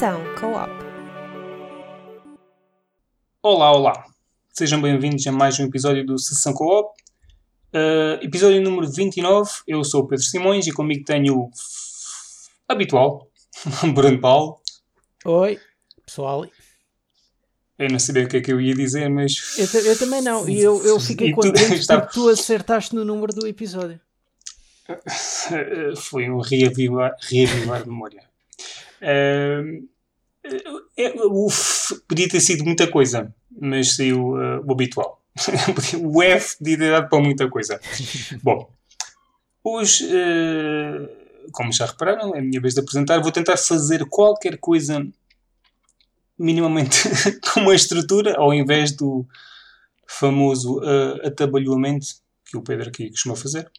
Sessão Co-op. Olá, olá. Sejam bem-vindos a mais um episódio do Sessão Co-op. Uh, episódio número 29. Eu sou o Pedro Simões e comigo tenho o habitual, Bruno Paulo. Oi, pessoal. Eu não sabia o que é que eu ia dizer, mas. Eu, eu também não. E eu, eu fiquei contente está... porque tu acertaste no número do episódio. Foi um reavivar, reavivar memória. Uh, uf, podia ter sido muita coisa, mas saiu uh, o habitual. o F podia ter dado para muita coisa. Bom, hoje, uh, como já repararam, é a minha vez de apresentar. Vou tentar fazer qualquer coisa minimamente com uma estrutura, ao invés do famoso uh, atabalhoamento que o Pedro aqui costuma fazer.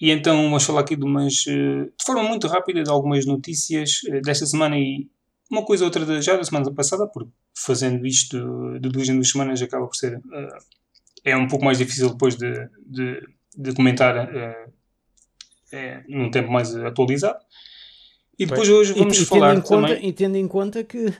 E então vamos falar aqui de umas, uh, de forma muito rápida, de algumas notícias uh, desta semana e uma coisa ou outra já da semana passada, porque fazendo isto de duas em duas semanas acaba por ser. Uh, é um pouco mais difícil depois de, de, de comentar é, num tempo mais atualizado. E depois hoje vamos e, e falar em conta, também... E tendo em conta que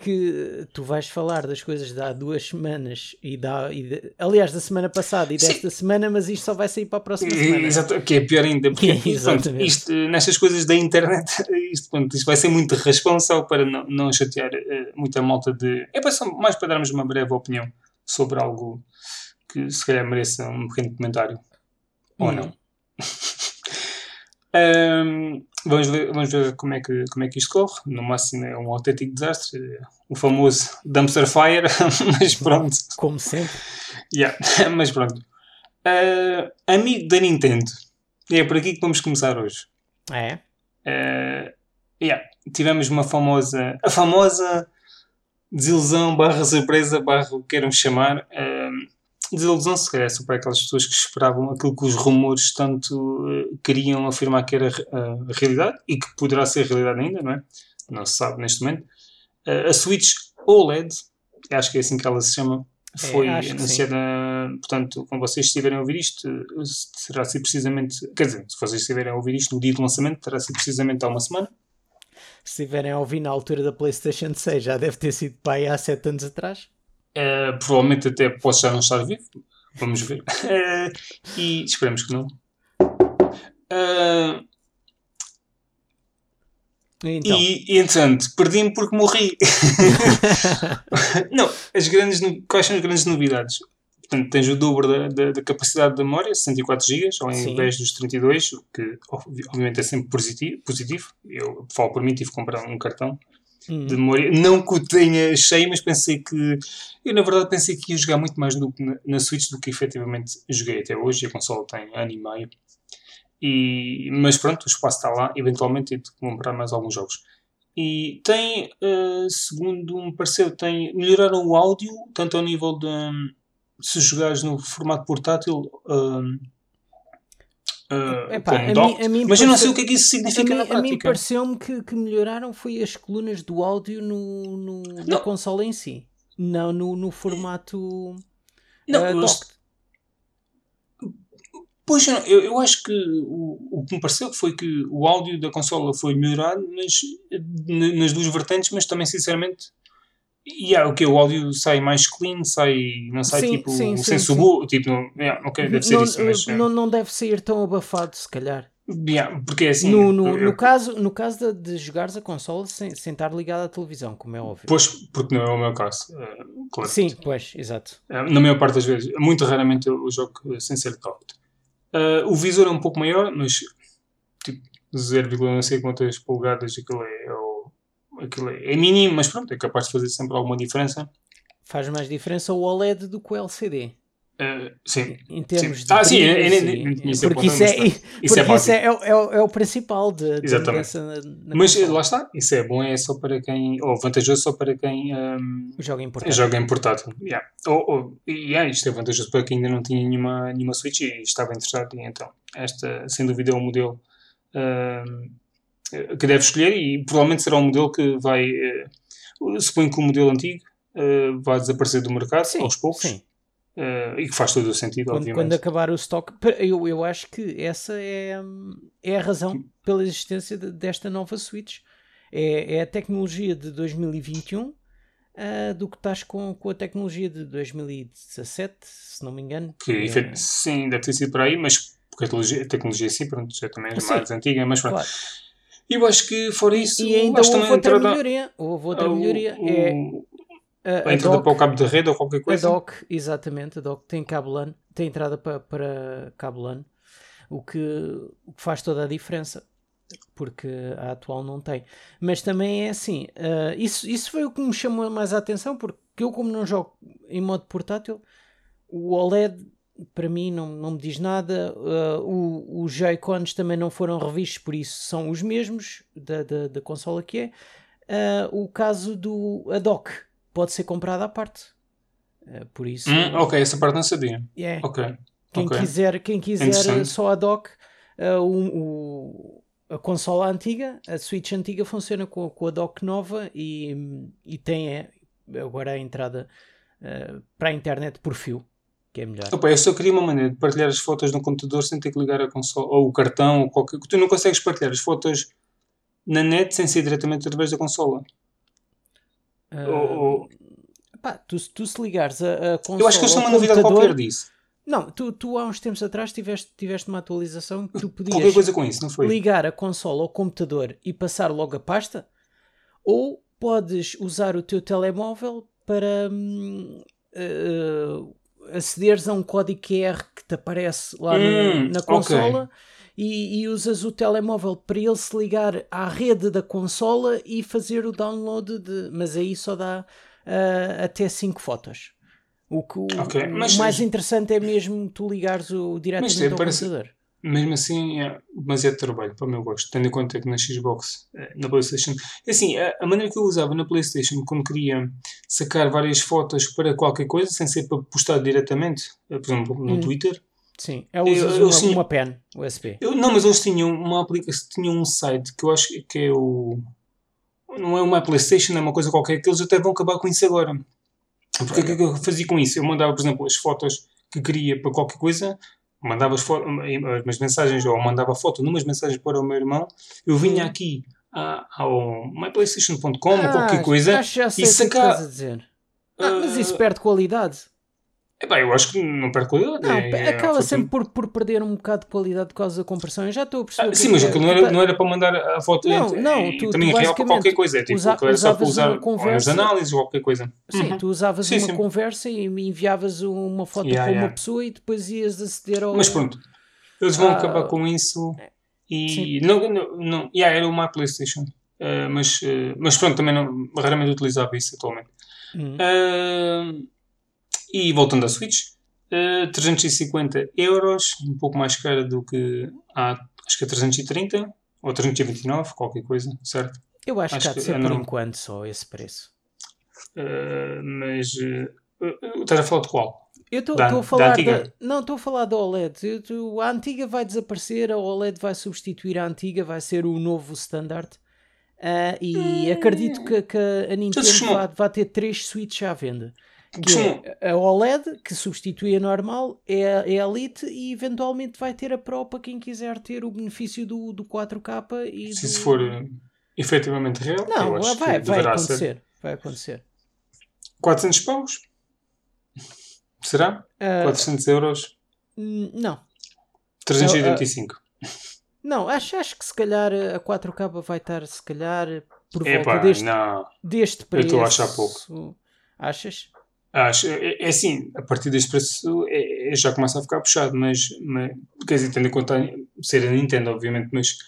que tu vais falar das coisas de há duas semanas e da, e de, aliás da semana passada e desta Sim. semana, mas isto só vai sair para a próxima semana. Exato, que é pior ainda, porque pronto, isto, nestas coisas da internet isto, pronto, isto vai ser muito responsável para não, não chatear uh, muita malta de. É para só, mais para darmos uma breve opinião sobre algo que se calhar mereça um pequeno comentário. Ou hum. não. Um, vamos, ver, vamos ver como é, que, como é que isto corre. No máximo é um autêntico desastre. O famoso dumpster fire, mas pronto. Como sempre. Yeah, mas pronto. Uh, amigo da Nintendo. É por aqui que vamos começar hoje. É? Uh, yeah, tivemos uma famosa. A famosa desilusão barra surpresa barra o que queiram chamar. Uh, desilusão se calhar para aquelas pessoas que esperavam aquilo que os rumores tanto uh, queriam afirmar que era uh, a realidade e que poderá ser realidade ainda, não é? Não se sabe neste momento. Uh, a Switch OLED, acho que é assim que ela se chama, é, foi é, anunciada, portanto, quando vocês estiverem a ouvir isto, será ser precisamente, quer dizer, se vocês estiverem a ouvir isto no dia do lançamento, terá sido precisamente há uma semana. Se estiverem a ouvir na altura da PlayStation 6, já deve ter sido para aí há 7 anos atrás. Uh, provavelmente até posso já não estar vivo. Vamos ver. Uh, e esperemos que não. Uh, então. E, e entretanto, perdi-me porque morri. não, as grandes, quais são as grandes novidades? Portanto, tens o dobro da, da, da capacidade da memória, 64 GB, ao invés dos 32, o que obviamente é sempre positivo. positivo. Eu falo por mim, tive que comprar um cartão Hum. de memória. Não que o tenha cheio, mas pensei que. Eu, na verdade, pensei que ia jogar muito mais na, Switch do que efetivamente joguei até hoje. A console tem ano e meio. E, mas pronto, o espaço está lá. Eventualmente, de comprar mais alguns jogos. E tem, uh, segundo me pareceu, tem, melhoraram o áudio, tanto ao nível de. Se jogares no formato portátil. Uh, Uh, Epá, a mim, mim mas eu não sei o que é que isso significa a na mim, prática. A mim pareceu-me que, que melhoraram foi as colunas do áudio no, no na console em si, não no, no formato não, uh, Pois, eu, eu acho que o, o que me pareceu foi que o áudio da consola foi melhorado mas, nas duas vertentes, mas também, sinceramente, e yeah, o que o áudio sai mais clean, sai, não sai sim, tipo sim, sem subo, tipo, yeah, ok, deve ser não, isso, mas não, não deve sair tão abafado, se calhar. Yeah, porque é assim. No, no, no caso, no caso de, de jogares a consola sem, sem estar ligado à televisão, como é óbvio. Pois, porque não é o meu caso. É, claro. Sim, pois, exato. É, na maior parte das vezes, muito raramente eu, jogo sem ser top. Uh, o visor é um pouco maior, mas tipo 0, não sei quantas polegadas aquilo é, é aquilo é, é mínimo, mas pronto, é capaz de fazer sempre alguma diferença. Faz mais diferença o OLED do que o LCD. Uh, sim. Em termos sim. de. Ah, sim, eu, eu, nem tinha porque isso, é, isso, porque é, isso é, é, é, o principal de, de Exatamente. Na, na Mas console. lá está, isso é bom, é só para quem. ou vantajoso só para quem um, joga em portátil. Joga em portátil. Yeah. Ou, ou, yeah, isto é vantajoso para quem ainda não tinha nenhuma, nenhuma Switch e estava interessado. E então, esta, sem dúvida, é um modelo. Um, que deve escolher e provavelmente será um modelo que vai. Uh, suponho que o modelo antigo uh, vai desaparecer do mercado sim, aos poucos. Sim. Uh, e que faz todo o sentido, quando, obviamente. Quando acabar o stock, eu, eu acho que essa é, é a razão pela existência de, desta nova Switch. É, é a tecnologia de 2021 uh, do que estás com, com a tecnologia de 2017, se não me engano. Que, é... Sim, deve ter sido por aí, mas porque a tecnologia, a tecnologia sim, pronto, já também é sim. mais antiga, mas pronto. Claro. E eu acho que fora isso. E ainda houve outra entrada... melhoria. Houve outra o, melhoria. O, é a, a, a entrada doc, para o cabo de rede ou qualquer coisa. A doc, exatamente, a doc tem cabo LAN, tem entrada para, para cabo LAN, o que, o que faz toda a diferença porque a atual não tem. Mas também é assim, uh, isso, isso foi o que me chamou mais a atenção, porque eu, como não jogo em modo portátil, o OLED para mim não, não me diz nada. Uh, os Joy-Cons também não foram revistos, por isso são os mesmos da, da, da consola que é. Uh, o caso do a dock pode ser comprado à parte. Uh, por isso. Hum, ok, essa parte não sabia. Yeah. Ok. Quem okay. quiser, quem quiser só a dock, uh, o, o, a consola antiga, a Switch antiga, funciona com, com a dock nova e, e tem é, agora a entrada para a internet por fio que é melhor. Opa, eu só queria uma maneira de partilhar as fotos no computador sem ter que ligar a console, ou o cartão, ou qualquer. Tu não consegues partilhar as fotos na net sem ser diretamente através da consola. Uh, ou. Pá, tu, tu se ligares a, a consola. Eu acho que eles têm uma novidade qualquer disso. Não, tu, tu há uns tempos atrás tiveste, tiveste uma atualização que tu podias Qualquer coisa com isso, não foi? ligar a consola ao computador e passar logo a pasta, ou podes usar o teu telemóvel para uh, acederes a um código QR que te aparece lá hum, no, na consola okay. e, e, usas o telemóvel para ele se ligar à rede da consola e fazer o download de. Mas aí só dá uh, até 5 fotos. O, que, o, o mais interessante é mesmo tu ligares o diretamente ao parece, computador mesmo assim é demasiado trabalho para o meu gosto, tendo em conta que na Xbox, eh, na Playstation, é assim, a, a, maneira que eu usava na Playstation quando queria sacar várias fotos para qualquer coisa, sem ser para postar diretamente, eh, por exemplo, no hum. Twitter. Sim, é uma, uma pen USB. Eu, não, mas eles tinham uma aplicação, tinham um site que eu acho que é o. Não é uma Playstation, é uma coisa qualquer, que eles até vão acabar com isso agora. Porque o é que eu fazia com isso? Eu mandava, por exemplo, as fotos que queria para qualquer coisa, mandava as mensagens ou mandava foto numas mensagens para o meu irmão, eu vinha aqui ao myplaystation.com ah, ou qualquer coisa e sacar. Ah, mas isso perde qualidade. Epá, eu acho que não perde qualidade. Não, é, acaba é, sempre por, por perder um bocado de qualidade por causa da compressão. Eu já estou a perceber. Ah, sim, mas aquilo não era, não era para mandar a foto não, entre, não, tu, também tu real para qualquer coisa. É tipo, usa, era só para usar conversa, análises ou qualquer coisa. Sim, uhum. tu usavas sim, uma sim. conversa e enviavas uma foto yeah, para yeah. uma pessoa e depois ias aceder ao. Mas pronto, eles vão ah, acabar com isso e. Não, não, não, yeah, era uma PlayStation. Uh, mas, uh, mas pronto, também não, raramente utilizava isso atualmente. Uhum. Uh, e voltando à Switch, 350 euros, um pouco mais cara do que há, acho que é 330 ou 329, qualquer coisa, certo? Eu acho, acho que há de ser é por enquanto só esse preço. Uh, mas uh, estás a falar de qual? Eu estou a falar da, da, não estou a falar da OLED. Eu, a antiga vai desaparecer, a OLED vai substituir a antiga, vai ser o novo standard. Uh, e hum. acredito que, que a Nintendo vai, vai ter três Switches à venda que é a OLED, que substitui a normal, é a, é a Elite e eventualmente vai ter a Pro para quem quiser ter o benefício do, do 4K e Se do... isso for uh, efetivamente real, não, vai, vai acontecer. Ser. Vai acontecer. 400 paus? Será? Uh, 400 euros? Não. 385. Uh, não, acho, acho que se calhar a 4K vai estar, se calhar, por Epa, volta deste, não. deste preço. Eu estou a achar pouco. Achas? Acho, é, é assim, a partir deste preço é, é, já começa a ficar puxado, mas, mas quer dizer, tendo em conta ser a Nintendo, obviamente, mas,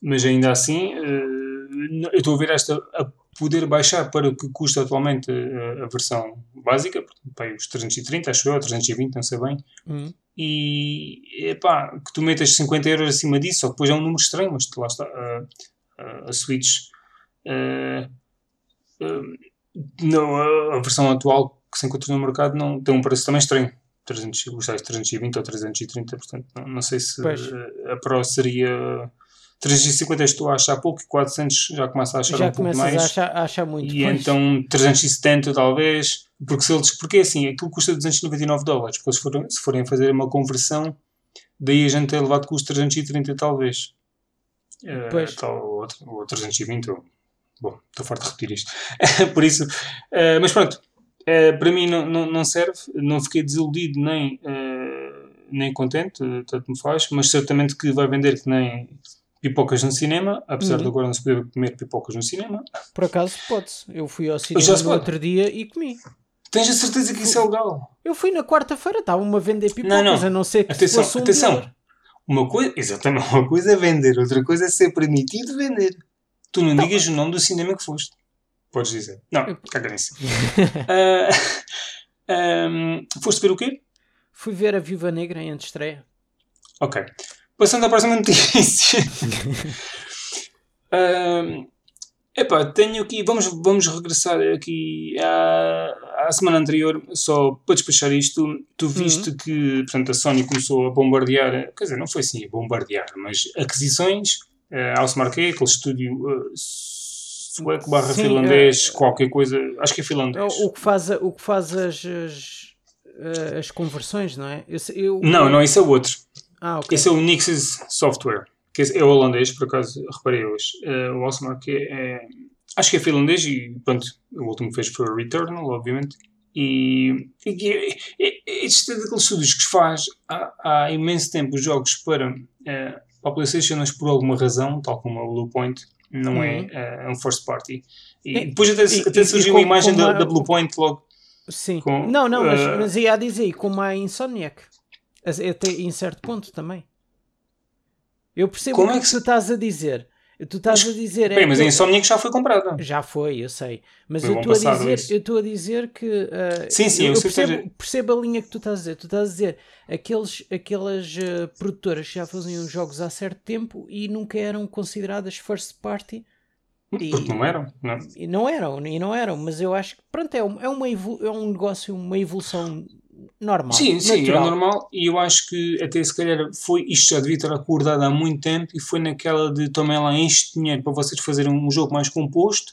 mas ainda assim, uh, eu estou a ver esta a poder baixar para o que custa atualmente a, a versão básica, portanto, os 330, acho eu, 320, não sei bem, uhum. e epá, que tu metas 50 euros acima disso, ou depois é um número estranho, mas lá está, a, a, a Switch. Uh, uh, não, a versão atual que se encontra no mercado não tem um preço também estranho. 300, os 320 ou 330, portanto, não, não sei se pois. a Pro seria 350 estou a achar pouco e 400 já começa a achar já um pouco mais. Já achar, a achar muito. E pois. então 370 talvez, porque se eles, porque é assim, aquilo custa 299 dólares, porque se forem, se forem fazer uma conversão, daí a gente ter levado custo 330 talvez. Eh, pois. Uh, tal, ou, ou 320 ou Bom, estou farto de repetir isto. Por isso, uh, mas pronto, uh, para mim não, não, não, serve, não fiquei desiludido nem, uh, nem contente, tanto me faz, mas certamente que vai vender que nem pipocas no cinema, apesar uhum. de agora não se poder comer pipocas no cinema. Por acaso pode-se. Eu fui ao cinema no outro dia e comi. Tens a certeza que isso é legal? Eu fui na quarta-feira, estavam-me a vender pipocas, não, não. a não ser que atenção, fosse um atenção. Uma coisa, exatamente, uma coisa é vender, outra coisa é ser permitido vender. Tu não, não. digas o nome do cinema que foste. Podes dizer. Não, caga nisso. uh, um, foste ver o quê? Fui ver a Viva Negra em antestreia. Ok. Passando à próxima notícia. uh, epá, tenho aqui. Vamos, vamos regressar aqui à, à semana anterior, só para despachar isto. Tu viste uhum. que portanto, a Sony começou a bombardear. Quer dizer, não foi assim a bombardear, mas aquisições uh, House Marquee, aquele estúdio uh, sueco barra Sim, finlandês, uh, qualquer coisa, acho que é finlandês. O que faz, o que faz as, as, as conversões, não é? Eu, eu, não, não, esse é o outro. Ah, okay. Esse é o Nix's Software, que é holandês, por acaso, reparei hoje. Uh, o House Marquee é, acho que é finlandês e pronto, o último que fez foi o Returnal, obviamente. E, e, e, este é daqueles estúdios que faz há, há imenso tempo os jogos para uh, para a PlayStation, mas por alguma razão, tal como a Bluepoint, não é, uhum. é, é um first party. E depois até, e, até surgiu a imagem da, a, da Bluepoint logo. Sim. Com, não, não, mas, uh, mas ia a dizer, como a Insomniac. Até em certo ponto também. Eu percebo o que, é que tu estás a dizer. Tu estás a dizer. Bem, é mas a Insomniac já foi comprada. Já foi, eu sei. Mas eu estou a dizer, eu estou a dizer que. Uh, sim, sim, eu, eu percebo, percebo, a linha que tu estás a dizer. Tu estás a dizer aqueles, aquelas uh, produtoras que já faziam jogos há certo tempo e nunca eram consideradas first party. E, Porque não eram, não. E não eram, e não eram, mas eu acho que pronto, é, um, é, uma é um negócio, uma evolução normal. Sim, sim, natural. é normal e eu acho que até se calhar foi, isto já devia ter acordado há muito tempo e foi naquela de tomem lá este dinheiro para vocês fazerem um jogo mais composto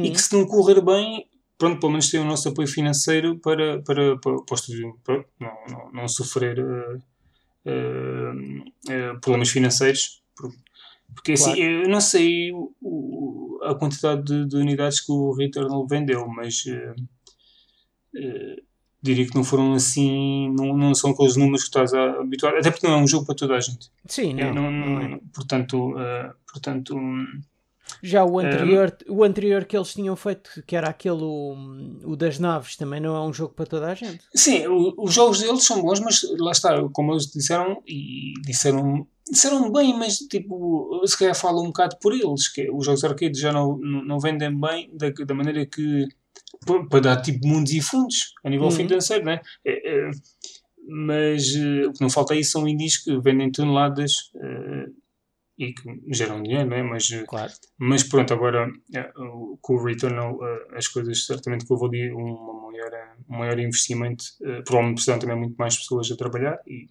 e que se não correr bem, pronto, pelo menos tem o nosso apoio financeiro para, para, para, para o não, não, não sofrer uh, uh, uh, problemas financeiros. Porque assim, claro. assim, eu não sei o, a quantidade de, de, unidades que o Returnal vendeu, mas diria que não foram assim, não, não são aqueles números que estás a habituar, até porque não é um jogo para toda a gente. Sim, não. É, não, não é. Portanto, uh, portanto já o anterior, uh, o anterior que eles tinham feito, que era aquele o, o, das naves, também não é um jogo para toda a gente. Sim, o, os jogos deles são bons, mas lá está, como eles disseram, e disseram, disseram bem, mas tipo, se calhar falam um bocado por eles, que os jogos arcade já não, não, não vendem bem da, da maneira que para dar tipo mundos e fundos a nível uhum. financeiro, né? É, é, mas uh, o que não falta aí são indies que vendem toneladas uh, e que geram dinheiro, né? mas, eh, claro. mas pronto, agora uh, com o Returnal as coisas certamente que eu vou ter um maior, um maior investimento, provavelmente precisam também muito mais pessoas a trabalhar e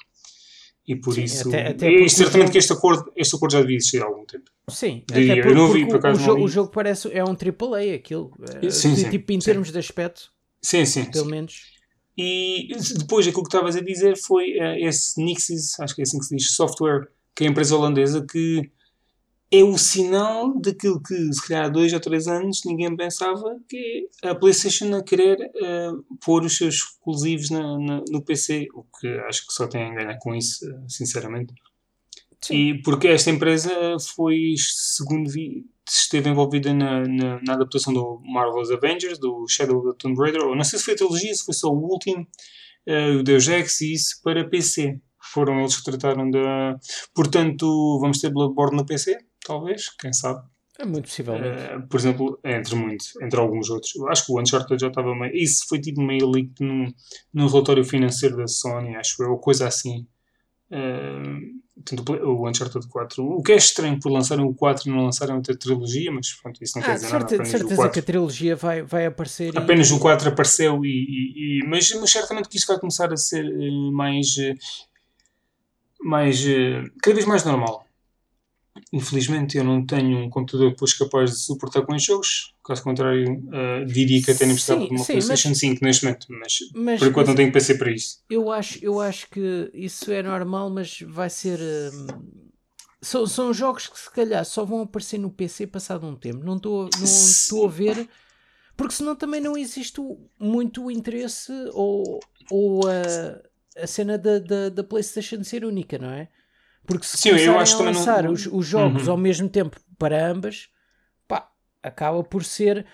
e por Sim, isso. Até, até e certamente jogo... que este acordo, este acordo já devia existir há algum tempo. Sim, Diria. até por, eu não vi, por acaso. O, jogo, o jogo parece é um AAA, aquilo. Eh, sim, sim, tipo, em termos de aspecto. Sim, sim. Pelo menos. E depois aquilo que estavas a dizer foi uh, esse Nixis, acho que é assim que se diz, software, que é a empresa holandesa que é o sinal daquilo que, se calhar, há dois ou três anos ninguém pensava que é a PlayStation a querer uh, pôr os seus exclusivos na, na, no PC, o que acho que só tem a ganhar com isso, sinceramente. Sim. E porque esta empresa foi, segundo vi, esteve envolvida na, na, na, adaptação do Marvel's Avengers, do Shadow of the Tomb Raider, ou não sei se foi a trilogia, se foi só o último, uh, o Deus Ex e isso para PC. Foram eles que trataram da. Portanto, vamos ter Bloodborne no PC? Talvez, quem sabe. É muito possivelmente. Uh, por exemplo, entre muitos, entre alguns outros. Acho que o Uncharted já estava meio. Isso foi tipo meio leak num, num relatório financeiro da Sony, acho eu, ou coisa assim. Uh, o Uncharted 4. O que é estranho por lançarem o 4 e não lançarem outra trilogia, mas pronto, isso não ah, quer dizer certeza, nada. Apenas certeza que a trilogia vai, vai aparecer. Apenas e... o 4 apareceu, e, e, e, mas, mas certamente que isso vai começar a ser uh, mais. mais cada vez mais normal. Infelizmente eu não tenho um computador depois capaz de suportar com os jogos. Caso contrário, uh, diria que até nem precisava de uma sim, PlayStation mas, 5 neste momento, mas, mas por enquanto não tenho PC para isso. Eu acho, eu acho que isso é normal, mas vai ser. Uh, são, são jogos que se calhar só vão aparecer no PC passado um tempo. Não estou não estou a ver. Porque senão também não existe muito interesse ou, ou a, a cena da, da, da PlayStation ser única, não é? Porque se Sim, eu acho a lançar não... os, os jogos uhum. ao mesmo tempo para ambas, pá, acaba por ser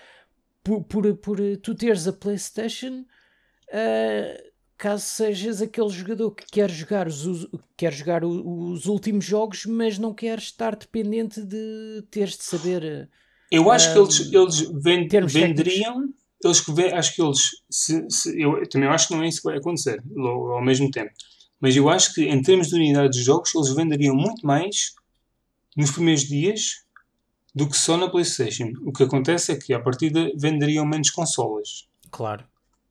por, por, por tu teres a PlayStation. Uh, caso sejas aquele jogador que quer jogar os, quer jogar os últimos jogos, mas não quer estar dependente de teres de saber. Eu acho que eles, eles vend, venderiam. Eles, acho que eles. Se, se, eu também acho que não é isso que vai acontecer ao mesmo tempo. Mas eu acho que em termos de unidades de jogos, eles venderiam muito mais nos primeiros dias do que só na PlayStation. O que acontece é que, à partida, venderiam menos consolas. Claro.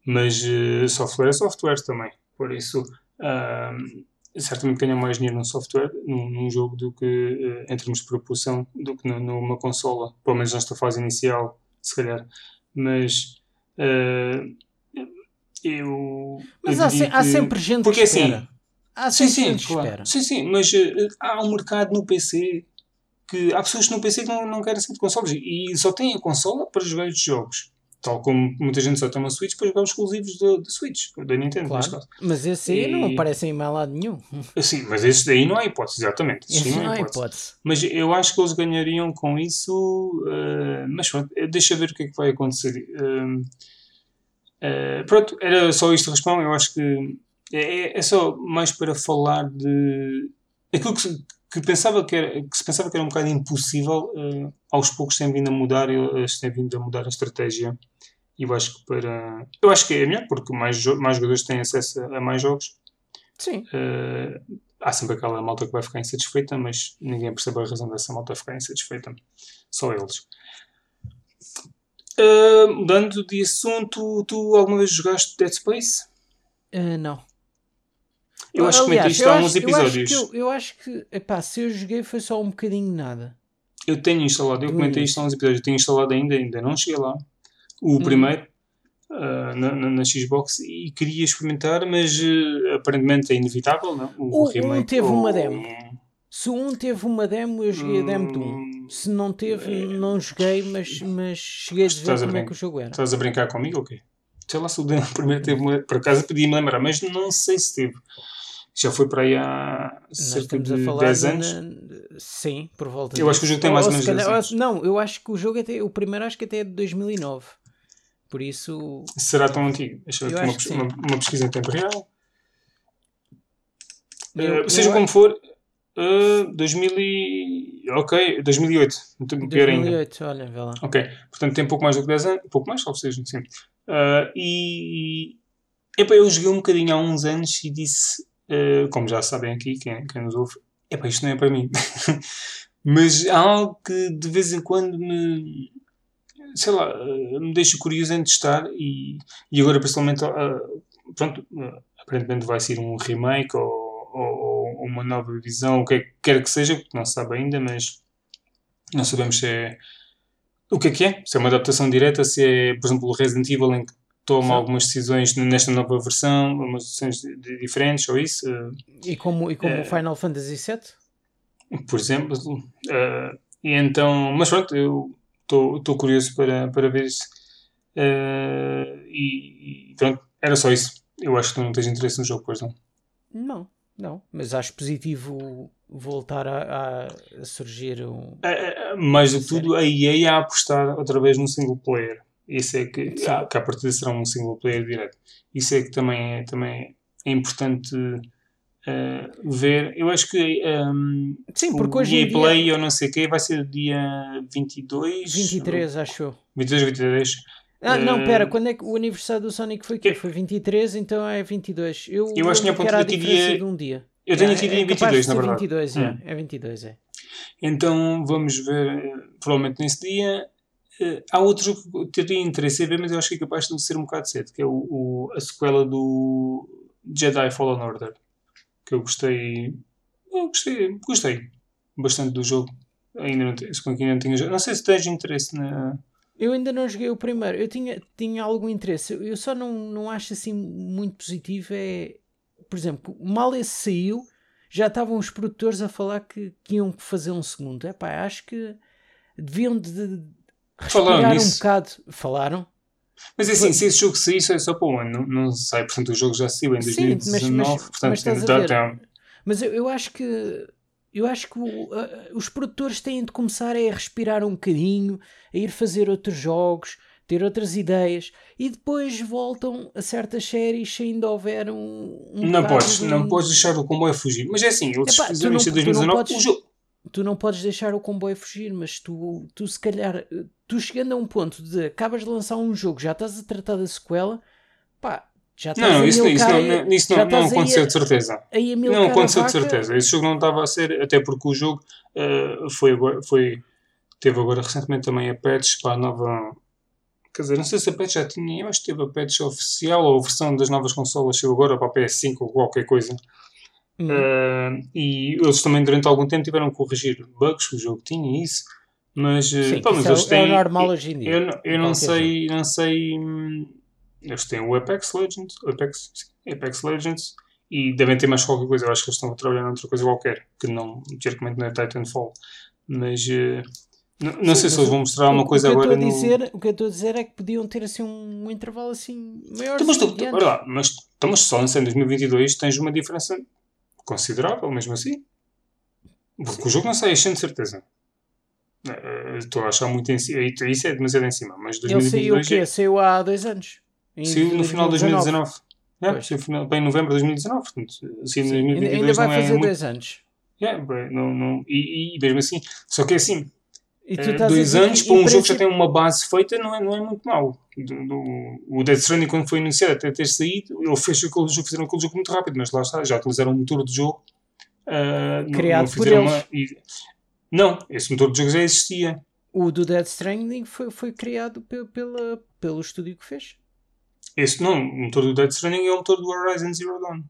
Mas uh, software é software também. Por isso, uh, certamente ganham mais dinheiro num software, num, num jogo, do que uh, em termos de proporção, do que numa consola. Pelo menos nesta fase inicial, se calhar. Mas. Uh, eu. Mas há, se, há, sempre gente porque, que espera. Assim, há sempre sim, sim, claro. Sim, sim, mas há um mercado no PC que há pessoas no PC que não, não querem ser de consoles e só têm a consola para jogar estes jogos. Tal como muita gente só tem uma Switch para jogar os exclusivos da Switch, da Nintendo, claro. Mas esse aí e... não aparecem em mais lado nenhum. Sim, mas esse daí não há hipótese, exatamente. Esse não, não há hipótese. hipótese. Mas eu acho que eles ganhariam com isso. Uh, mas pronto, deixa ver o que é que vai acontecer. Uh, uh, pronto, era só isto a resposta. Eu acho que é, é, é só mais para falar de aquilo que, que, pensava que, era, que se pensava que era um bocado impossível, uh, aos poucos têm vindo a mudar, eles têm vindo a mudar a estratégia. E eu acho que para. Eu acho que é melhor, porque mais, mais jogadores têm acesso a mais jogos. Sim. Uh, há sempre aquela malta que vai ficar insatisfeita, mas ninguém percebe a razão dessa malta ficar insatisfeita. Só eles. Uh, mudando de assunto, tu alguma vez jogaste Dead Space? Uh, não. Eu acho que comentei isto há uns episódios. Eu acho que, eu, eu acho que epá, se eu joguei foi só um bocadinho nada. Eu tenho instalado, eu comentei isto há uns episódios, eu tenho instalado ainda, ainda não cheguei lá. O hum. primeiro, uh, na, na, na, Xbox, e queria experimentar, mas uh, aparentemente é inevitável, não? O, o remake, um teve ou... uma demo. Se um teve uma demo, eu joguei a demo de um. Hum, se não teve, é... não joguei, mas, mas cheguei a ver como é que o jogo era. Estás a brincar comigo ou okay? quê? Sei lá se o primeiro teve uma. Por acaso podia me lembrar, mas não sei se teve já foi para aí há cerca de 10 anos. Na... Sim, por volta Eu acho que o jogo tem mais ou, ou menos calhar, anos. Não, eu acho que o jogo até, o primeiro acho que até é de 2009. Por isso. Será tão antigo? Deixa eu ver aqui uma, uma, uma, pesquisa em tempo real. Eu, uh, seja eu... como for, uh, 2000 e... Ok, 2008. Muito pior 2008, ainda. olha, vê lá. Ok, portanto tem pouco mais do que 10 anos. Pouco mais, talvez seja, sim. Uh, e. Epa, eu joguei um bocadinho há uns anos e disse uh, como já sabem aqui, quem, quem nos ouve, epá, isto não é para mim. Mas há algo que de vez em quando me, sei lá, uh, me deixa curioso em testar e, e agora principalmente, uh, pronto, aparentemente vai ser um remake ou, ou, ou, uma nova visão, o que é que quer que seja, porque não se sabe ainda, mas não sabemos se é o que é que é, se é uma adaptação direta, se é, por exemplo, o Resident Evil em que toma Sim. algumas decisões nesta nova versão, umas decisões diferentes ou isso. E como, e como uh, Final Fantasy VII? Por exemplo. Uh, e então, mas pronto, eu estou curioso para, para ver isso. Uh, e, e, pronto, era só isso. Eu acho que tu não tens interesse no jogo, pois não? Não, não. Mas acho positivo voltar a, a surgir um. mais do que tudo, a EA a apostar outra vez no single player. Isso é que, ah, que a partir será um single player direto. Isso é que também é, também é importante uh, ver. Eu acho que um, Sim, porque o hoje EA Play dia... ou não sei o quê vai ser dia 22. 23, ou... acho. 22 23. Ah, uh, não, pera, quando é que o aniversário do Sonic foi que Foi 23, então é 22. Eu, eu acho que tinha apontado aqui dia. De um dia. Eu tenho aqui é, dia é 22, na verdade. 22, hum. é, é 22, é. Então vamos ver, eh, provavelmente nesse dia. Uh, há outro jogo que teria interesse em ver, mas eu acho que é capaz de ser um bocado cedo, que é o, o, a sequela do Jedi Fallen Order. Que eu gostei. Eu gostei, gostei bastante do jogo. Ainda não, tenho, ainda não, tinha, não sei se tens interesse na. Eu ainda não joguei o primeiro. Eu tinha, tinha algum interesse. Eu só não, não acho assim muito positivo. É, por exemplo, mal esse saiu, já estavam os produtores a falar que, que iam fazer um segundo. É pá, acho que deviam de, de respirar um bocado. Falaram? Mas é assim, se esse jogo saísse é só para o ano, não, não sei, portanto o jogo já saiu em 2019, Sim, mas, mas, portanto mas estás a ver, Mas eu, eu acho que eu acho que o, os produtores têm de começar a respirar um bocadinho, a ir fazer outros jogos, ter outras ideias e depois voltam a certas séries se ainda houver um. um não podes, de... não podes deixar o comboio fugir. Mas é assim, eles Epá, fizeram isto em 2019. Podes, o jogo, tu não podes deixar o comboio fugir, mas tu, tu se calhar, tu chegando a um ponto de acabas de lançar um jogo, já estás a tratar da sequela, pá, já estás não, isso, isso, não, isso não, não aconteceu a, de certeza. não aconteceu de certeza. Esse jogo não estava a ser, até porque o jogo uh, foi, foi, teve agora recentemente também a patch para a nova. Quer dizer, não sei se a patch já tinha, eu acho que teve a patch oficial ou a versão das novas consolas chegou agora para a PS5 ou qualquer coisa. Uh, e eles também durante algum tempo tiveram que corrigir bugs que o jogo tinha isso. Mas, eh, Sim, pá, mas eles é, têm, é normal hoje em dia. Eu, eu não sei, não sei. Eles têm o Apex Legends, Apex, Apex Legends e devem ter mais qualquer coisa. Eu acho que eles estão a trabalhar noutra coisa qualquer, que não, teoricamente não é Titanfall. Mas uh, não, não Sim, sei se eles vão mostrar alguma coisa agora. No... Dizer, o que eu estou a dizer é que podiam ter assim um, intervalo assim maior. Então, mas, tu, tu, lá, mas estamos só em 2022, tens uma diferença considerável, mesmo assim. Porque o jogo não sai este de certeza. Eh, estou a achar muito em cima. Isso é demasiado em cima. Mas 2022 Ele saiu o quê? É... Saiu há dois anos. Saiu no final de 2019. É, saiu bem em novembro de 2019. Portanto, assim, Sim, 2022 ainda vai fazer é dois muito... anos. É, bem, não, não, e, e, mesmo assim, só que é assim, é, dois anos para um jogo que já tem uma base feita não é, não é muito mau. Do, do, o Death Stranding, quando foi anunciado até ter saído, ele fez aquele jogo, fizeram aquele jogo muito rápido, mas lá está, já utilizaram um motor de jogo uh, criado não, não por eles. Uma, e, não, esse motor de jogo já existia. O do Death Stranding foi, foi criado pela, pelo estúdio que fez. Esse não, o motor do Death Stranding é o motor do Horizon Zero Dawn.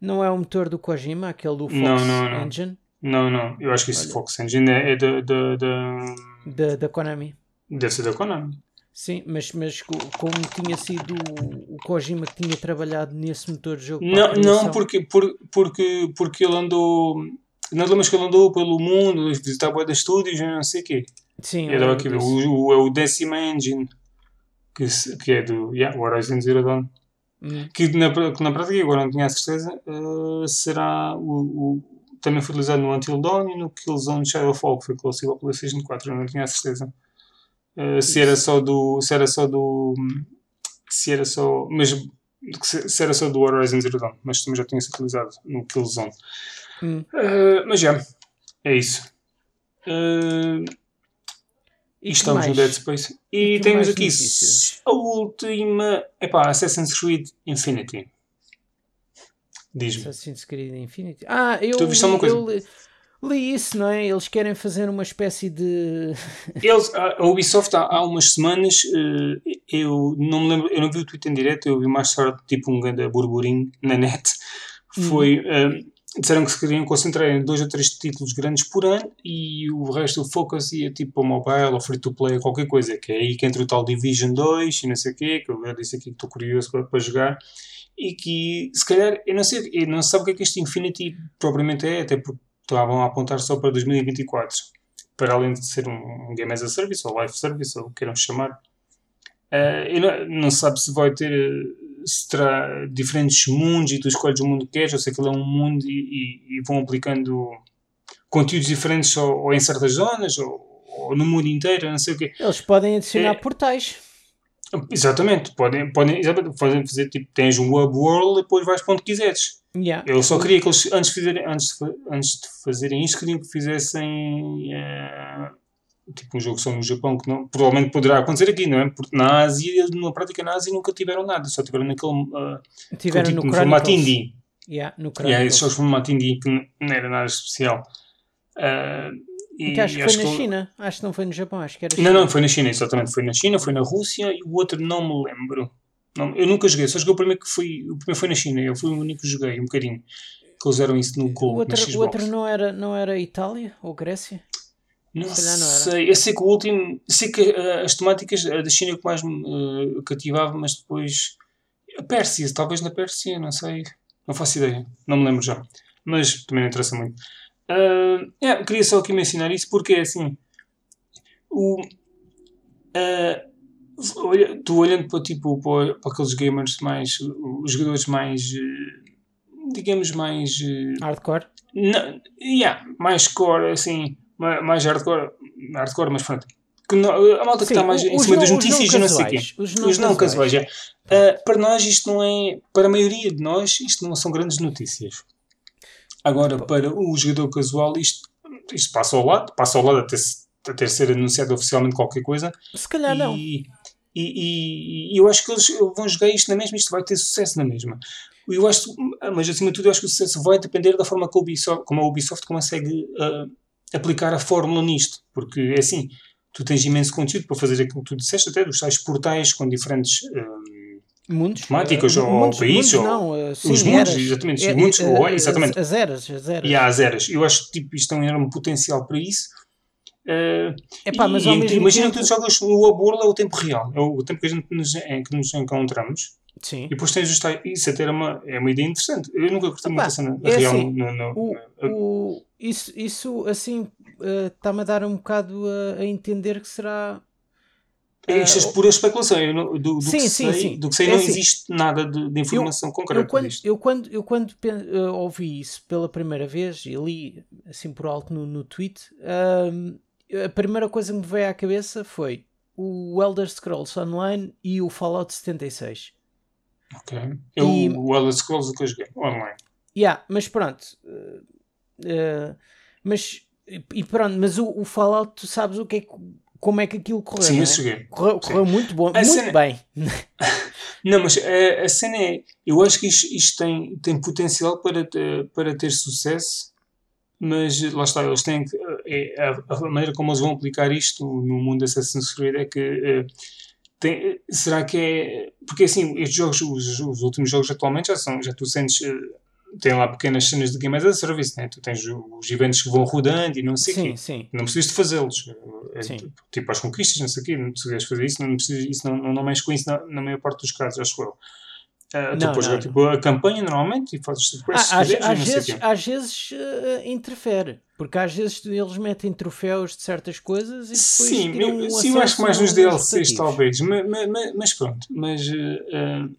Não é o motor do Kojima, aquele do Fox não, não. Engine? Não, não, eu acho que esse Olha. Fox Engine é, é da, da, da... da, da Konami. Deve ser da Konami. Sim, mas, mas como tinha sido o Kojima que tinha trabalhado nesse motor de jogo? Não, não porque, por, porque, porque ele andou nós lembras que ele andou pelo mundo, visitar boa de estúdios, não sei o quê. Sim, é, aqui, o, o, é o décima engine, que, que é do yeah, Horizon Zero Dawn. Hum. Que, na, que na prática, agora não tinha a certeza, uh, será o, o, também foi utilizado no Until Dawn e no Killzone Shadowfall, que foi exclusivo ao PlayStation 4, eu não tinha a certeza. Uh, se era só do. Se era só do. Se era só. Mas se, se era só do Horizon Zero Dawn, mas também já tinha sido utilizado no Killzone. Hum. Uh, mas já, é isso. Uh, e estamos no Dead Space. E, e temos aqui notícias? a última. Epá, Assassin's Creed Infinity. Diz-me. Assassin's Creed Infinity. Ah, eu. Tu viste alguma coisa? Eu, li isso, não é? Eles querem fazer uma espécie de. Eles, a Ubisoft há, há umas semanas, eh, eu não me lembro, eu não vi o tweet em direto, eu vi mais tarde tipo um grande burburinho na net. Foi. Uhum disseram que se queriam concentrar em dois ou três títulos grandes por ano e o resto do focus ia tipo para mobile ou free to play qualquer coisa, que é aí que entra o tal Division 2 e não sei o quê, que eu disse aqui que estou curioso para, para, jogar e que se calhar, eu não sei, eu não sei o que é que este Infinity propriamente é, até porque estavam a apontar só para 2024, para além de ser um, um game as a service ou live service, ou o que queiram chamar. Uh, não, não sabe se vai ter se terá diferentes mundos e tu escolhes o mundo que queres, ou se aquilo é um mundo e, e, e vão aplicando conteúdos diferentes ou, ou em certas zonas ou, ou, no mundo inteiro, não sei o quê. Eles podem adicionar é, portais. Exatamente, podem, podem, podem fazer tipo, tens um web world e depois vais para onde quiseres. Yeah. Eu só queria que eles, antes de fazerem, antes de, antes de fazerem isto, queriam que fizessem. Uh, tipo um jogo só no Japão, que não, provavelmente poderá acontecer aqui, não é? Porque na Ásia, na prática na Ásia nunca tiveram nada, só tiveram naquele uh, tiveram tipo, no, no formato indie. Yeah, no yeah, esses jogos formato indie que não era nada especial. Uh, e, que acho que foi na que... China, acho que não foi no Japão, acho que era China. Não, não, foi na China, exatamente. Foi na China, foi na Rússia e o outro não me lembro. Não, eu nunca joguei, só joguei o primeiro que foi. O primeiro foi na China, eu fui o único que joguei, um bocadinho. Que eles usaram isso no Go. O outro, o outro não, era, não era Itália ou Grécia? Não, não sei, eu sei que o último, sei que uh, as temáticas da China é que mais me uh, cativava, mas depois a Pérsia, talvez na Pérsia, não sei, não faço ideia, não me lembro já. mas também não interessa muito. Uh, é, queria só aqui mencionar isso porque é assim. O, uh, olha, tu olhando para, tipo, para, para, aqueles gamers mais. os jogadores mais. digamos mais. hardcore? Não, yeah, mais core, assim. Mais hardcore, hardcore mas pronto. Que não, a malta Sim, que está mais em cima das notícias e não sei o quê. Os não, os não casuais. casuais é. uh, para nós, isto não é. Para a maioria de nós, isto não são grandes notícias. Agora, para o jogador casual, isto, isto passa ao lado, passa ao lado até, até ser anunciado oficialmente qualquer coisa. Se calhar e, não. E, e, e, eu acho que eles vão jogar isto na mesma, isto vai ter sucesso na mesma. Eu acho, mas acima de tudo, eu acho que o sucesso vai depender da forma que a Ubisoft, como a Ubisoft consegue uh, aplicar a fórmula nisto. Porque é assim, tu tens imenso conteúdo para fazer aquilo que tu disseste, até dos tais portais com diferentes. Uh, mundos, temáticas, uh, ou mundos, países, mundos, ou não, uh, sim, os mundos, eras, exatamente, os mundos, ou, exatamente. As eras, as eras. E há as eras. Eu acho que tipo, isto tem um enorme potencial para isso. Uh, Epá, mas e, imagina tempo... que tu jogas no World é o tempo real, é o tempo que a gente nos, é, que nos encontramos. Sim. E depois tens os. Isso até era uma, é uma ideia interessante. Eu nunca curti muito essa é real. Assim, no, no, o, o, isso, isso, assim, está-me a dar um bocado a, a entender que será é isto é pura especulação. Eu não, do, do, sim, que sim, sei, sim. do que sei, é não assim, existe nada de, de informação eu, concreta. Eu quando, disto. eu quando, eu quando uh, ouvi isso pela primeira vez e li assim por alto no, no tweet, uh, a primeira coisa que me veio à cabeça foi o Elder Scrolls Online e o Fallout 76. Ok. Eu, e, o Elder Scrolls que eu joguei online. Yeah, mas pronto. Uh, mas, e pronto, mas o, o Fallout, tu sabes o que é que como é que aquilo correu. Sim, eu é? cheguei. Correu, correu muito, bom, muito cena... bem. Não, mas a, a, cena é. Eu acho que isto, isto, tem, tem potencial para, para ter sucesso, mas lá está, eles têm que. É, a, a, maneira como eles vão aplicar isto no mundo da Assassin's Creed é que. É, tem, será que é. Porque assim, estes jogos, os, os, últimos jogos atualmente já são. Já tu sentes eh, tem lá pequenas cenas de Game as a Service, né? tu tens os eventos que vão rodando e não sei o quê. Sim. Não precisas de fazê-los. É, sim. Tipo as conquistas, não sei o quê, não precisas fazer isso, não, precisas, isso não, não, não mexe com isso na, na maior parte dos casos, acho eu. Uh, tu depois tipo, a campanha normalmente e fazes quests ah, às, às, vezes, às vezes uh, interfere, porque às vezes eles metem troféus de certas coisas e depois sim, eu, sim, eu acho que mais nos DLCs talvez, mas, mas, mas, pronto, mas uh,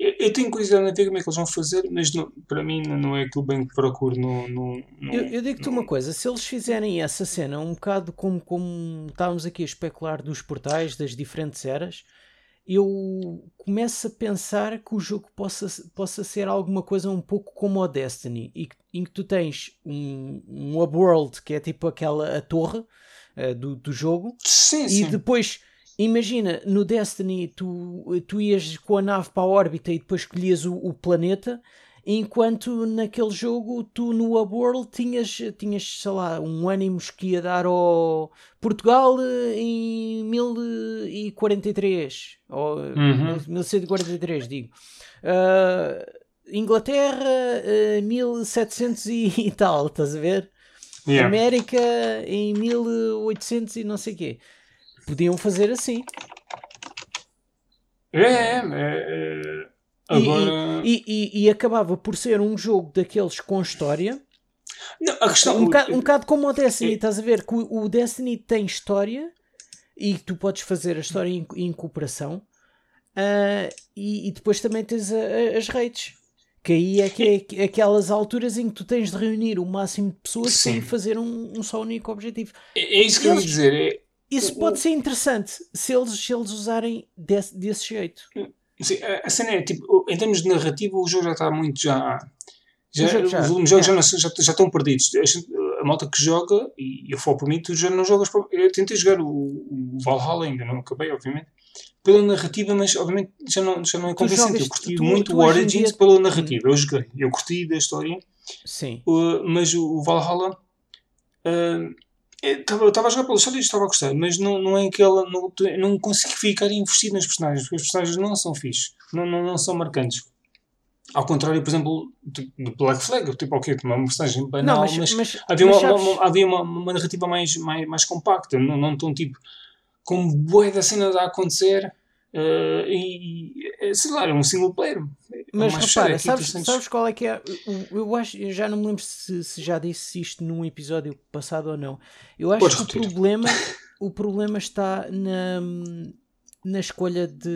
eu, tenho curiosidade em ver como é que eles vão fazer, mas não, para mim não é aquilo bem que procuro. No, no, no eu, eu digo-te uma coisa: se eles fizerem essa cena um bocado como, como estávamos aqui a especular dos portais, das diferentes eras, eu começo a pensar que o jogo possa, possa ser alguma coisa um pouco como o Destiny, e, em que tu tens um, um Upworld, que é tipo aquela a torre uh, do, do jogo, sim, e sim. depois Imagina, no Destiny tu, tu ias com a nave para a órbita e depois escolhias o, o planeta, enquanto naquele jogo tu no Upworld tinhas, tinhas, sei lá, um ânimos que ia dar ao Portugal eh, em 1043, ou uhum. 1143, digo. Uh, Inglaterra, uh, 1700 e, e tal, estás a ver? Yeah. América em 1800 e não sei o quê podiam fazer assim. É, é, é, é. Agora... E, e, e, acabava por ser um jogo daqueles com história. Não, a questão... um, bocado, um bocado como o Destiny, é... estás a ver? Que o, Destiny tem história e tu podes fazer a história em, em cooperação. Uh, e, e, depois também tens a, a, as redes. Que aí é que é aquelas alturas em que tu tens de reunir o máximo de pessoas Sim. para fazer um, um só único objetivo. É, é isso que eu ia dizer. É, isso pode ser interessante se eles, se eles usarem desse, desse jeito. Sim, a cena é tipo, em termos de narrativa, o jogo já está muito já. já, já os jogos já, já, já, estão perdidos. A, a, malta que joga, e eu falo por mim, tu já não jogas. Eu tentei jogar o, o Valhalla, ainda não acabei, obviamente, pela narrativa, mas obviamente já não, já não é convincente. Eu curti tu, muito o Origins dia... pela narrativa. Eu joguei, eu curti da história. Sim. Uh, mas o, o Valhalla. Uh, Estava a jogar pela história e estava a gostar, mas não, não é aquela. Não, não consigo ficar investido nas personagens, porque as personagens não são fixes, não, não, não são marcantes. Ao contrário, por exemplo, do Black Flag, tipo, ok, uma personagem banal, não, mas, mas, mas, havia, mas uma, uma, havia uma, uma, narrativa mais, mais, mais compacta, não, não tão tipo com boa da cena a acontecer uh, e, sei lá, era um single player. Mas mais repara, sabes, sabes qual é que é? Eu, eu acho, eu já não me lembro se, se já disse isto num episódio passado ou não. Eu acho Podes que o problema, o problema está na, na escolha de,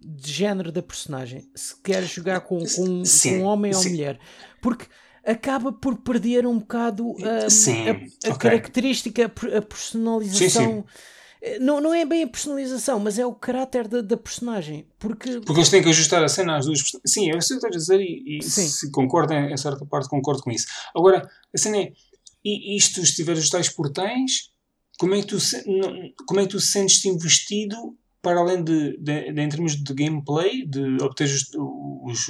de género da personagem. Se quer jogar com, com, Sim, com homem ou sim. mulher. Porque acaba por perder um bocado a, Sim, a- a ok. característica, a per- a personalização. Não, não é bem a personalização, mas é o caráter da, da personagem. Porque Porque eles têm que ajustar a cena às duas. Sim, eu sei o que estás a dizer e, e se concordo em, certa parte, concordo com isso. Agora, a cena é, e isto se tiver os tais como é que tu, como é que tu sentes-te investido para além de, de, de- em termos de gameplay, de obter os, os,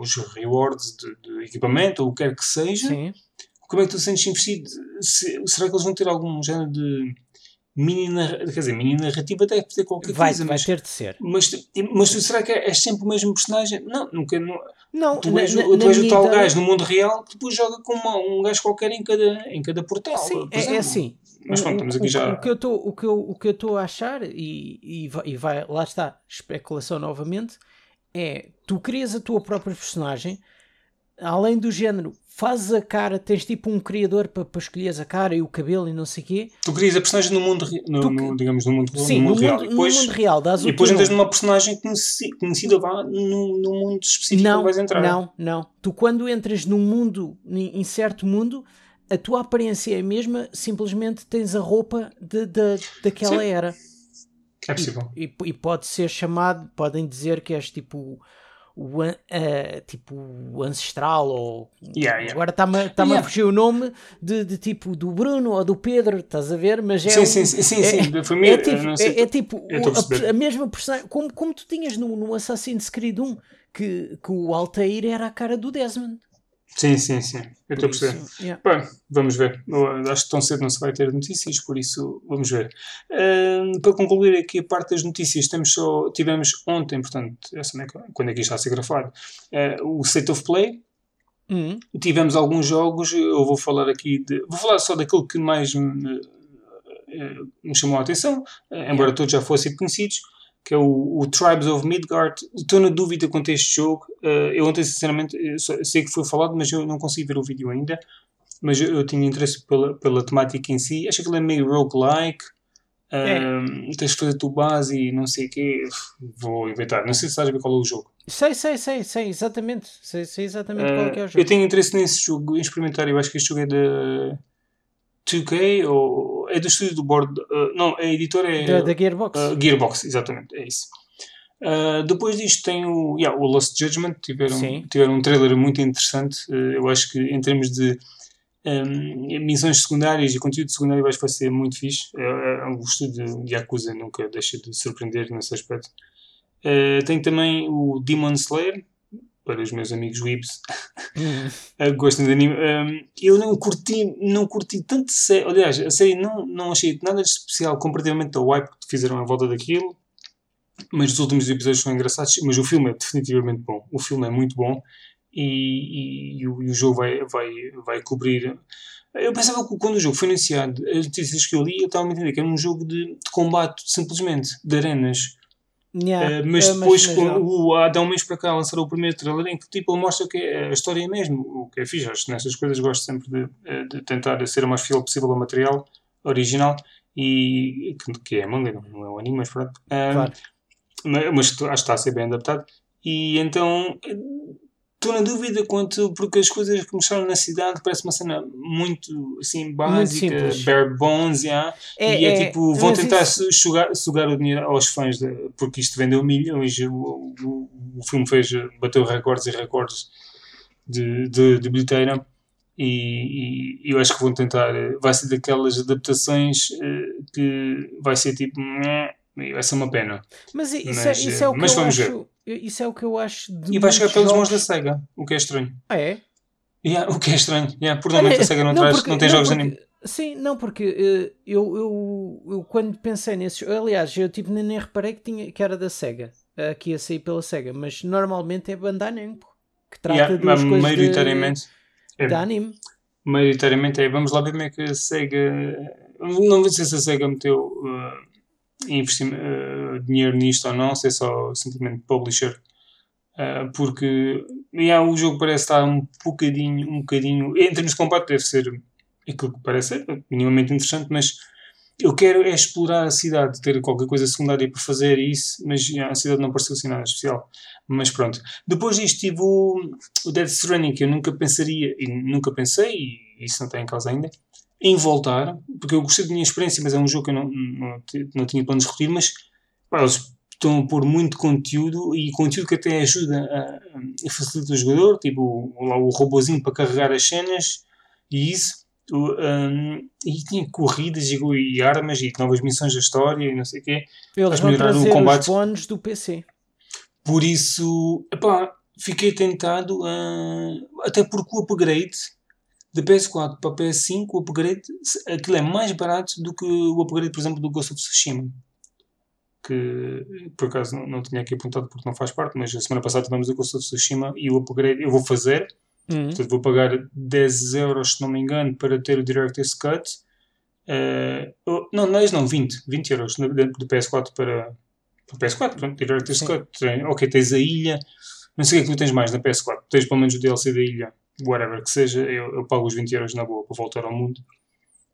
os rewards de, de equipamento ou o que quer que seja, sim, como é que tu sentes investido? Se- será que eles vão ter algum género de mini narrativa? Quer dizer, mini narrativa deve ter qualquer vai, coisa, vai mas, ter de ser. mas, mas será que és sempre o mesmo personagem? Não, nunca. Não, Não, tu és, na- tu na és o tal gajo no mundo real que depois joga com uma- um gajo qualquer em cada, em cada portal. Sim, por é, é assim. Mas pronto, estamos aqui o- já- O que eu estou o que eu, o que eu estou a achar, e, e, vai, e vai- lá está, especulação novamente, é tu crias a tua própria personagem, além do género, fazes a cara, tens tipo um criador para para escolheres a cara e o cabelo e não sei o quê. Tu crias a personagem no mundo, no, Tu- no- digamos, no mundo, Sim, no mundo real. mundo, E no depois, mundo real, dás o e depois entras numa personagem conheci- conhecida vá, no, no mundo específico Não, onde vais entrar. não, não. Tu quando entras num mundo, em certo mundo, a tua aparência é a mesma, simplesmente tens a roupa de, de- daquela Sim. era. É possível. E, e pode ser chamado, podem dizer que és tipo o, eh, tipo o ancestral ou Yeah, yeah. agora está-me tá Yeah. a fugir o nome de, de tipo do Bruno ou do Pedro, estás a ver? Mas é Sim, um- sim, sim, sim, é, sim. Foi é mesmo, tipo, não sei é, é tipo a a mesma personagem, como, como tu tinhas no, no Assassin's Creed 1, que, que o Altair era a cara do Desmond. Sim, sim, sim. Eu estou a perceber. Yeah. Bem, vamos ver. Eu acho que tão cedo não se vai ter notícias, por isso vamos ver. Para concluir aqui a parte das notícias, temos só, tivemos ontem, portanto, essa é quando é que isto está a ser gravado, eh, o State of Play. Hum, Tivemos alguns jogos, eu vou falar aqui de. Vou falar só daquilo que mais me, eh, me chamou a atenção, embora todos já fossem conhecidos, que é o, o Tribes of Midgard. Estou na dúvida quanto a este jogo. Eh, eu ontem, sinceramente, eu só- eu sei que foi falado, mas eu não consegui ver o vídeo ainda. Mas eu, eu tinha interesse pela, pela temática em si. Acho que ele é meio roguelike. É. Um, Tens que fazer a tua base e não sei o quê. Vou inventar. Não sei se a ver qual é o jogo. sei, sei, sei, sei, exatamente. Sei, sei exatamente qual é é o Uh, jogo. eu tenho interesse nesse jogo, em experimentar. Eu acho que este jogo é da 2K ou é do estúdio do board. uh, não, a editora é Da, da Gearbox. uh, Gearbox, exatamente, é isso. Uh, depois disto tem o, yeah, o Lost Judgment. Tiveram, Sim. tiveram um trailer muito interessante. Eu acho que em termos de um, missões secundárias e conteúdo secundário, eu acho que vai ser muito fixe. É, é, o estúdio de Yakuza nunca deixa de surpreender nesse aspecto. Tem também o Demon Slayer, para os meus amigos Weebs Hum. gostam de anime. Um, eu não curti, não curti tanto série. Aliás, a série não, não achei nada de especial comparativamente ao hype que fizeram à volta daquilo. Mas os últimos episódios são engraçados. Mas o filme é definitivamente bom. O filme é muito bom. E, e- e o, e o jogo vai, vai, vai cobrir. Eu pensava que quando o jogo foi anunciado, as notícias que eu li, eu estava a entender que era um jogo de, de combate, simplesmente, de arenas. Yeah, Uh, mas depois, mas o, há um mês para cá, lançaram o primeiro trailer em que tipo, ele mostra que é a história é mesmo, o que é fixe. Acho que nessas coisas gosto sempre de, eh, de tentar ser o mais fiel possível ao material original e que, que é manga, não, é um anime, mas pronto. Um, Claro. mas, mas acho que está a ser bem adaptado. E então estou na dúvida quanto, porque as coisas que mostraram na cidade parece uma cena muito assim, básica, simples. bare bones, yeah. É, e é, é, tipo, vão mas tentar isso- su- sugar, sugar o dinheiro aos fãs, de- porque isto vendeu milhões. O, o, o filme fez, bateu recordes e recordes de, de, de bilheteira. E, e eu acho que vão tentar. eh, Vai ser daquelas adaptações eh, que vai ser tipo. Vai ser uma pena. Mas isso, Mas, é, isso é o eh, que mas eu vamos ver. Isso é o que eu acho de E vai chegar pelas mãos da jogos. SEGA, o que é estranho. Ah, é? Yeah, o que é estranho. Yeah, por normalmente a SEGA não, traz, porque- não tem jogos de porque- anime. Sim, não, porque eh, eu, eu, eu quando pensei nesses. Aliás, eu tipo, nem, nem reparei que, tinha, que era da SEGA, que ia sair pela SEGA, mas normalmente é Bandai Namco que trata Yeah, das coisas maioritariamente. de, é. de anime. maioritariamente é vamos lá ver como é que a SEGA não sei se a SEGA meteu uh, investi- uh, dinheiro nisto ou não, se é só simplesmente publisher Uh, porque yeah, o jogo parece estar um bocadinho, um bocadinho. Em termos de combate, deve ser aquilo que parece ser, minimamente interessante, mas eu quero é explorar a cidade, ter qualquer coisa secundária para fazer isso, mas yeah, a cidade não pareceu assim nada especial. Mas pronto. Depois disto tive o, o Dead Stranding, que eu nunca pensaria, e nunca pensei, e isso não está em causa ainda, em voltar, porque eu gostei da minha experiência, mas é um jogo que eu não, não, não tinha planos de repetir, mas pá, eles estão a pôr muito conteúdo e conteúdo que até ajuda a, a facilitar o jogador, tipo lá o robozinho para carregar as cenas e isso. Um, e tinha corridas e, e, armas e novas missões da história e não sei o quê. Eles vão trazer o combate. os bónus do PC. Por isso, epá, fiquei tentado, uh, até porque o upgrade da PS4 para a PS5, o upgrade, aquilo é mais barato do que o upgrade, por exemplo, do Ghost of Tsushima que por acaso não, não tinha aqui apontado porque não faz parte, mas a semana passada tivemos o Ghost of Tsushima e o upgrade eu vou fazer, uhum. portanto vou pagar 10 euros se não me engano para ter o Director's Cut. Uh, não, não, não, 20, 20 euros dentro do PS4 para, para o PS4, pronto, Director's Sim. Cut. Ok, tens a ilha, não sei o que é que tu tens mais na PS4, tens pelo menos o DLC da ilha, whatever que seja, eu, eu pago os 20 euros na boa para voltar ao mundo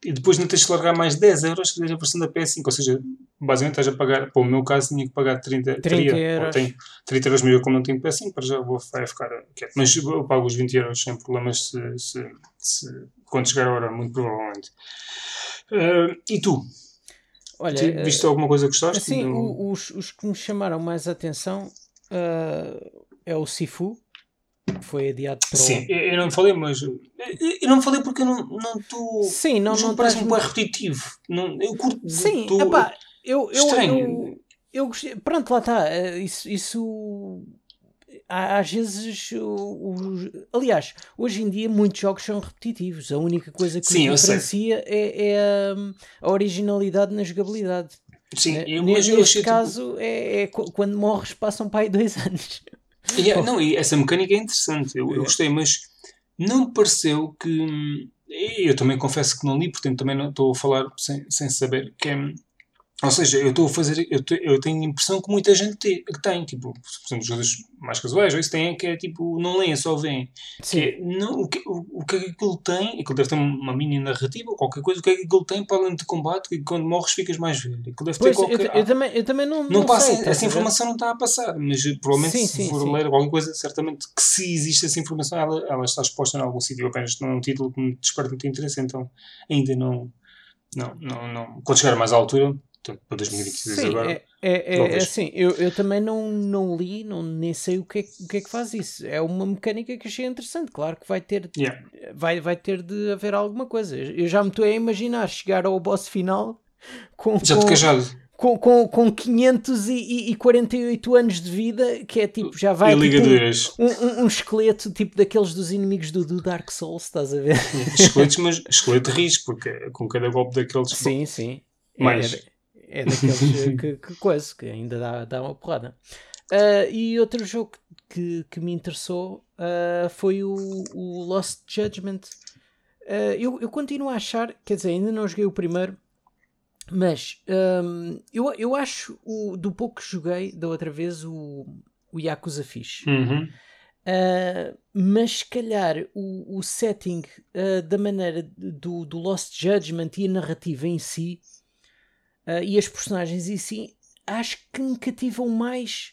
e depois não tens que largar mais 10 euros se a versão da PS5, ou seja, basicamente estás a pagar, para o meu caso tinha que pagar 30, 30 teria, euros. Tenho 30 euros melhor como não tenho PS5, para já vou vai ficar quieto. Mas eu pago os 20 euros sem problemas se, se, se quando chegar a hora, muito provavelmente. Uh, e tu? Olha, viste alguma coisa que gostaste? Sim, do... os, os que me chamaram mais a atenção uh, é o Sifu foi adiado para Sim, o... eu não falei, mas eu não falei porque eu não estou. Sim, não, não parece-me muito... repetitivo. Não, eu curto. Sim, tô... epá, eu, eu, Estranho. eu, eu gostei. Pronto, lá está. Eh, isso, isso às vezes, o, o, aliás, hoje em dia muitos jogos são repetitivos. A única coisa que Sim, diferencia é, é a, a, originalidade na jogabilidade. Sim, eh, eu, neste, neste tipo caso tipo... é, é, quando morres passam para aí dois anos. É, não, e essa mecânica é interessante, eu, eu gostei, mas não me pareceu que. Eu também confesso que não li, portanto também não estou a falar sem, sem saber que é ou seja, eu estou a fazer, eu, te, eu tenho a impressão que muita gente te, que tem, tipo, por exemplo, os jogadores mais casuais, ou isso têm, que é tipo, não leem, só veem. Sim. É, não, o, que, o, o que é que aquilo tem, aquilo deve ter uma mini narrativa, ou qualquer coisa, o que é que aquilo tem para além de combate, que quando morres ficas mais velho. Aquilo deve pois, ter qualquer. Eu, eu, também, eu também não. Não, não passa, sei, essa informação não está a passar, mas eh, provavelmente sim, se sim, for sim. ler alguma coisa, certamente que se existe essa informação, ela, ela está exposta em algum sítio, apenas não é um título que me desperta muito interesse, então ainda não. Não, não, não. Quando chegar mais à altura, portanto, para 2022 Sim, agora. É, é, é assim, eu, eu também não, não li, não, nem sei o que, é, o que é que faz isso. É uma mecânica que achei interessante. Claro que vai ter, yeah. vai, vai ter de haver alguma coisa. Eu já me estou a imaginar chegar ao boss final com. Já com, cajado. Com, com, com 548 anos de vida, que é tipo, já vai tipo, um, um, um, esqueleto tipo daqueles dos inimigos do, do Dark Souls, estás a ver? Esqueletos, mas esqueleto risco, porque com cada golpe daqueles. Sim, sim. Mais. É, é daqueles que, que coisa, que ainda dá, dá uma porrada. Uh, e outro jogo que, que me interessou uh, foi o, o, Lost Judgment. Uh, eu, eu continuo a achar, quer dizer, ainda não joguei o primeiro, mas um, eu, eu acho o, do pouco que joguei da outra vez o, o Yakuza Fish. Uhum. Uh, mas se calhar o, o setting uh, da maneira do, do Lost Judgment e a narrativa em si uh, e as personagens em si, acho que me cativam mais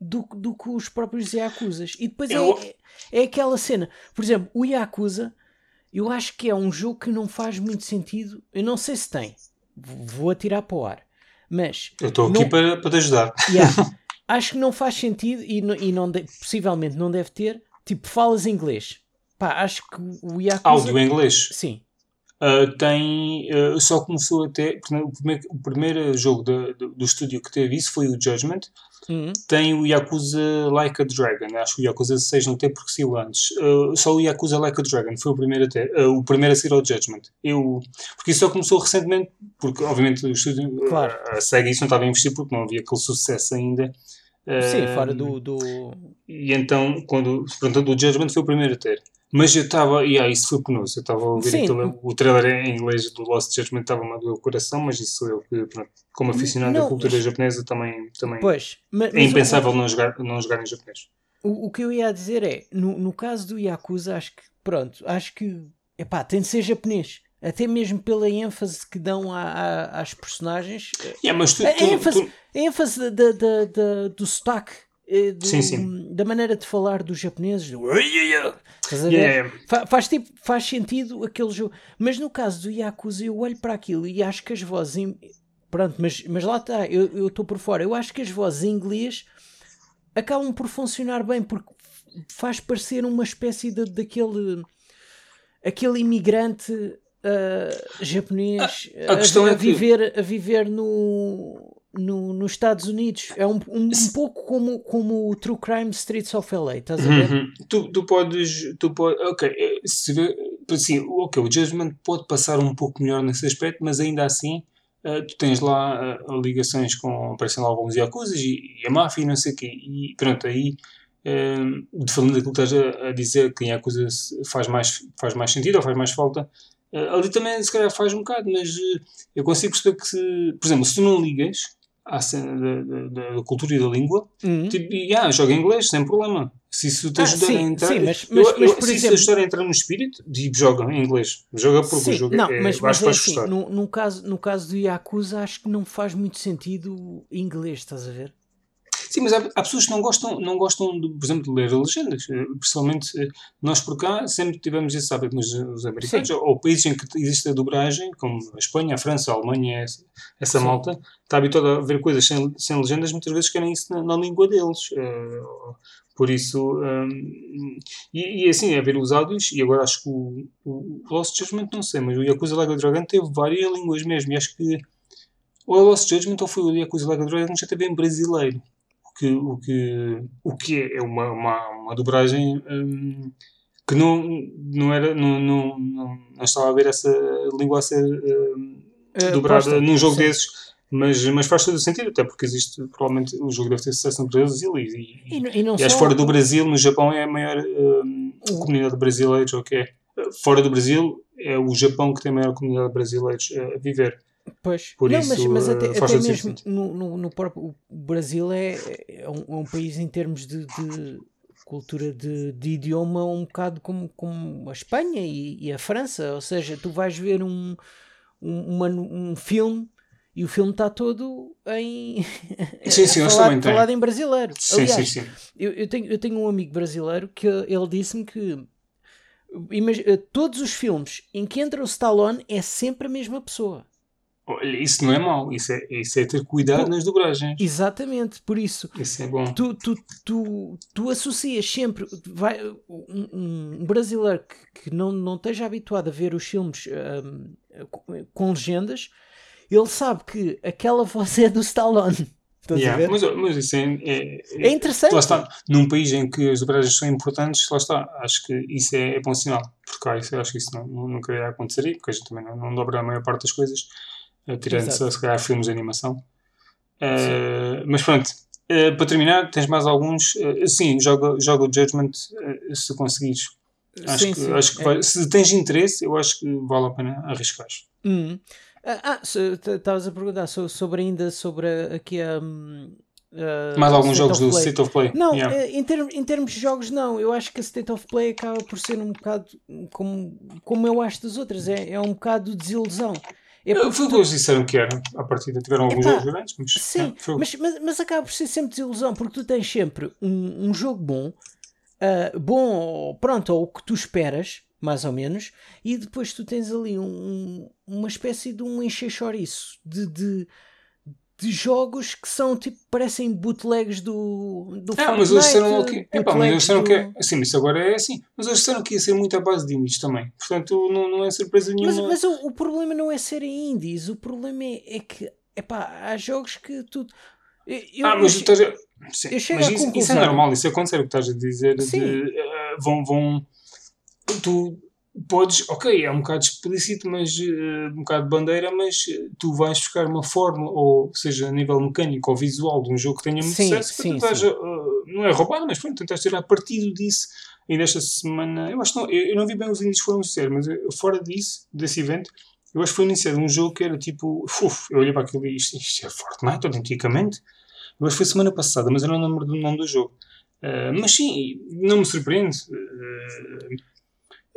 do, do que os próprios Yakuzas. E depois eu... é, é aquela cena, por exemplo, o Yakuza, eu acho que é um jogo que não faz muito sentido. Eu não sei se tem, vou atirar para o ar, mas eu estou aqui não... para, para te ajudar. Yeah, acho que não faz sentido e, não, e não de... possivelmente não deve ter. Tipo, falas inglês. Pá, acho que o Yakuza. Áudio em inglês? Sim. Uh, tem, uh, só começou até, o primeiro, o primeiro jogo do, do estúdio que teve isso foi o Judgment. Uhum. Tem o Yakuza Like a Dragon, acho que o Yakuza 6 não tem porque saiu antes. Uh, só o Yakuza Like a Dragon foi o primeiro, até, o primeiro a sair ao Judgment. Eu, porque isso só começou recentemente, porque obviamente o estúdio, claro. a SEGA isso não estava a investir porque não havia aquele sucesso ainda. Sim, fora do, do. E então, quando. Portanto, o Judgment foi o primeiro a ter. Mas eu estava, e ah, isso foi penoso. Eu estava a ouvir aquilo, o trailer em inglês do Lost Judgment estava-me a doer o coração, mas isso eu que, pronto, como aficionado não, da cultura mas... japonesa, também, também pois, mas, é impensável não, jogar, não jogar em japonês. o, o que eu ia dizer é, no, no caso do Yakuza, acho que, pronto, acho que, epá, tem de ser japonês. Até mesmo pela ênfase que dão a, a, às personagens. Yeah, mas tu, a, tu, ênfase, tu- a ênfase da, da, da- do sotaque. Eh, do- Sim, sim. Da maneira de falar dos japoneses. do- a? Yeah. Fa- faz, tipo, faz sentido aquele jogo. Mas no caso do Yakuza, eu olho para aquilo e acho que as vozes. Pronto, mas, mas lá está, eu estou por fora. Eu acho que as vozes em inglês acabam por funcionar bem porque faz parecer uma espécie de, daquele. aquele imigrante ah, japonês A- a questão a, é que- viver, a viver no. No, nos Estados Unidos é um, um, um pouco como, como o True Crime Streets of LA, estás a ver? Uhum. Tu, tu podes. Tu pode, ok, eh, se vê, assim, ok, o Judgment pode passar um pouco melhor nesse aspecto, mas ainda assim eh, tu tens lá eh, ligações com. aparecem lá alguns Yakuzas e, e a máfia e não sei o quê. E pronto, aí. de falando daquilo que estás a, a dizer que em Yakuza faz mais, faz mais sentido ou faz mais falta, ali também se calhar faz um bocado, mas eu consigo perceber que se. Por exemplo, se tu não ligas à cena da, da- da cultura e da língua, Uhum. Tipo, e, ah, joga em inglês, sem problema. Se isso te Ah, ajudar sim, a entrar. sim, mas- eu- mas- eu- mas, por se exemplo- isso ajudar a entrar no espírito, tipo, joga em inglês. Joga porque Sim, o jogo não, é. mas, mas é assim, no, no caso, no caso do Yakuza, acho que não faz muito sentido inglês, estás a ver? Sim, mas há, há pessoas que não gostam, não gostam de, por exemplo, de ler legendas. Eh, Pessoalmente, eh, nós por cá sempre tivemos esse hábito, mas eh, os americanos, Sim. ou, ou países em que existe a dobragem, como a Espanha, a França, a Alemanha, essa, essa malta, está habituada a ver coisas sem, sem legendas, muitas vezes querem isso na, na língua deles. Eh, por isso, hum, e, e assim, a ver os áudios, e agora acho que o, o Lost Judgment, não sei, mas o Yakuza Like a Dragon teve várias línguas mesmo, e acho que ou é o Lost Judgment ou foi o Yakuza Like a Dragon já teve em brasileiro que, o, que, o que é uma, uma, uma dobragem hum, que não, não era não, não, não, não estava a ver essa língua a ser hum, Eh, dobrada posta, num jogo sim. desses. Mas, mas faz todo o sentido até porque existe provavelmente o jogo deve ter sucesso no Brasil e, E, e, e não e só- fora do Brasil no Japão é a maior O- comunidade de brasileiros ou que é. Fora do Brasil é o Japão que tem a maior comunidade de brasileiros eh, a viver Pois. Por não, isso, mas, mas eh, até, faz até mesmo no, no, no próprio o Brasil é, é, um, é um país em termos de, de cultura de, de idioma um bocado como, como a Espanha e, e a França. Ou seja, tu vais ver um, um, uma- um filme e o filme está todo em Sim, sim, falado, falado em brasileiro. sim, Aliás, sim, sim. eu, eu tenho, eu tenho um amigo brasileiro que ele disse-me que imag- eh, todos os filmes em que entra o Stallone é sempre a mesma pessoa. Isso não é mau, isso é, isso é ter cuidado Pô, nas dobragens. Exatamente, por isso Isso é bom. tu, tu, tu, tu associas sempre vai, um, um brasileiro que, que não, não esteja habituado a ver os filmes hum, com, legendas, ele sabe que aquela voz é do Stallone. Yeah? Mas, mas isso é, é, É interessante. Lá está, num país em que as dobragens são importantes, lá está, acho que isso é, é bom sinal. Porque cá, isso, acho que isso não, nunca ia acontecer aí, porque a gente também não, não dobra a maior parte das coisas, tirando Exato. se, calhar filmes de animação. Eh, mas pronto, eh, para terminar, tens mais alguns? Eh, sim, joga, joga o Judgment se conseguires. Acho Sim, que, sim, acho que é. vai- se tens interesse, eu acho que vale a pena arriscar. Hum. Ah, ah, estavas a perguntar so- sobre ainda sobre aqui a. a Mais alguns jogos do. State of Play? Não, Yeah. em, termos, em termos de jogos, não. Eu acho que a State of Play acaba por ser um bocado como, como eu acho das outras. É, é um bocado de desilusão. É porque Foi o que eles disseram que era. À partida tiveram alguns Epá, jogos grandes, mas. Sim, o- mas, mas, mas acaba por ser sempre desilusão, porque tu tens sempre um, um jogo bom, ah, bom, pronto, ou o que tu esperas, mais ou menos, e depois tu tens ali um- uma espécie de um encher-chouriço de, de, de jogos que são tipo, parecem bootlegs do, do Ah, mas eles disseram Fortnite, que. Epá, mas eles disseram bootlegs que. é- Sim, isso agora é assim. Mas eles disseram que ia ser muito à base de indies também. Portanto, não, não é surpresa Mas, nenhuma. mas o, o problema não é serem indies, o problema é, é que epá, há jogos que tu. eu- ah, mas eu- estás. Sim, eu chego mas isso, isso é normal, isso acontece o que estás a dizer. De, eh, vão, vão. Tu podes. Ok, é um bocado explícito, mas. eh, um bocado de bandeira, mas eh, tu vais buscar uma fórmula, ou seja, a nível mecânico ou visual de um jogo que tenha muito Sim, sucesso, sim, tentares, sim. eh, não é roubado, mas pronto, tentas tirar partido disso. E nesta semana, eu acho que não, eu, eu não vi bem os índices que foram anunciados, mas eu- fora disso, desse evento, eu acho que foi anunciado um jogo que era tipo, uf, eu olhei para aquilo e isto, isto é Fortnite, autenticamente. Eu acho que foi semana passada, mas eu não lembro do nome do jogo. Uh, mas sim, não me surpreende. Uh,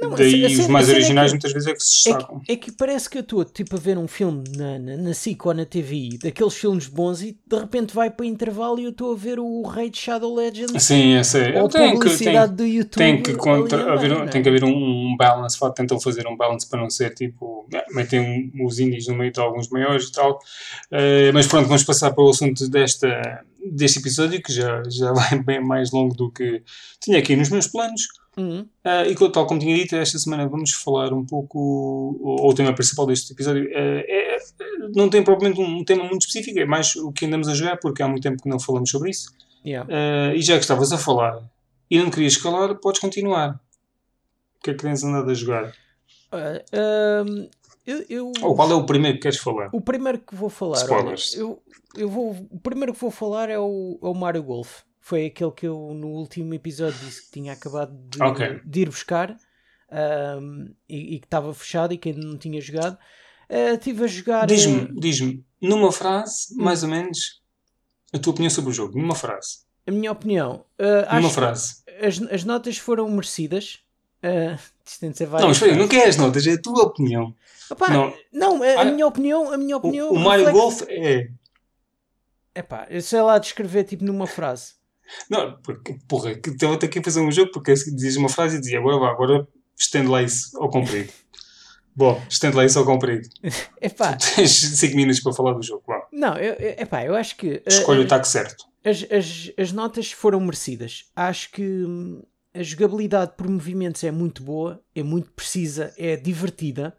Não, daí os mais é originais que- muitas vezes é que se É destacam. que, é que parece que eu estou tipo a ver um filme na, na, na SIC ou na TVI, daqueles filmes bons, e de repente vai para intervalo e eu estou a ver o Rei de Shadow Legends Sim, eu sei. ou Tem que, tem, publicidade do YouTube. tem que, contra, haver, um- não é? tem que haver um, um balance. Tentam fazer um balance para não ser tipo. é, metem um- os índios no meio de alguns maiores e tal. Eh, mas pronto, vamos passar para o assunto desta, deste episódio que já, já vai bem mais longo do que tinha aqui nos meus planos. Uhum. Ah, e tal como tinha dito, esta semana vamos falar um pouco, ou o tema principal deste episódio eh, é, não tem propriamente um, um tema muito específico, é mais o que andamos a jogar, porque há muito tempo que não falamos sobre isso. Yeah. Ah, e já que estavas a falar e não querias calar, podes continuar. O que é que tens andado a jogar? Ahm, eu, eu- Ou qual é o primeiro que queres falar? o primeiro que vou falar, olha, eu, eu vou, o primeiro que vou falar é o, é o Mario Golf. Foi aquele que eu no último episódio disse que tinha acabado de, Ok. de ir buscar ahm, e, e que estava fechado e que ainda não tinha jogado. Ah, Estive a jogar. Diz-me, ah, diz-me, numa frase, Hum. mais ou menos, a tua opinião sobre o jogo. Numa frase. a minha opinião. ah, Numa frase. as, as notas foram merecidas. Ser Não, mas espera, aí, não frases. queres notas, é a tua opinião. Opá, não. não, a, a Ah, minha opinião, a minha O, opinião. o Mario reflete- Golf é. Epá, eu sei lá descrever tipo numa frase. Não, porque, porra, que estava aqui a fazer um jogo porque assim dizes uma frase e dizia agora vá, agora estende lá isso ao comprido. Bom, estende lá isso ao comprido. Epá, Tens 5 minutos para falar do jogo, vá. não, eu, epá, eu acho que. ah, Escolha o ah, taco certo. as, as, as notas foram merecidas. Acho que hum, a jogabilidade por movimentos é muito boa, é muito precisa, é divertida.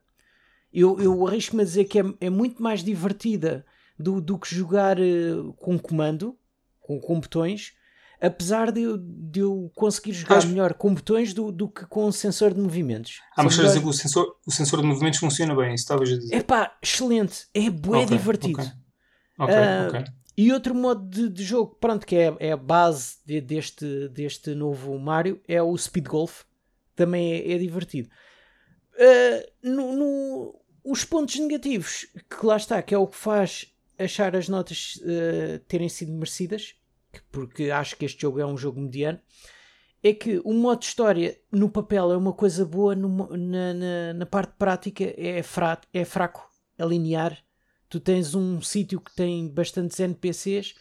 Eu, eu arrisco-me a dizer que é, é muito mais divertida do, do que jogar eh, com comando, com, com botões, apesar de eu, de eu conseguir jogar Mas- melhor com botões do, do que com sensor de movimentos. Ah, mas estás a dizer que o sensor, o sensor de movimentos funciona bem, isso estavas a dizer. Epá, excelente, é bué Ok, divertido. Ok. Ah, ok. E outro modo de, de jogo, pronto, que é, é a base de- deste, deste novo Mario, é o Speed Golf. Também é, é divertido. Ah, no, no- os pontos negativos, que lá está, que é o que faz achar as notas ah, terem sido merecidas, porque acho que este jogo é um jogo mediano, é que o modo história no papel é uma coisa boa, no na, na, na parte prática é, fra é fraco, é linear. Tu tens um sítio que tem bastantes NPCs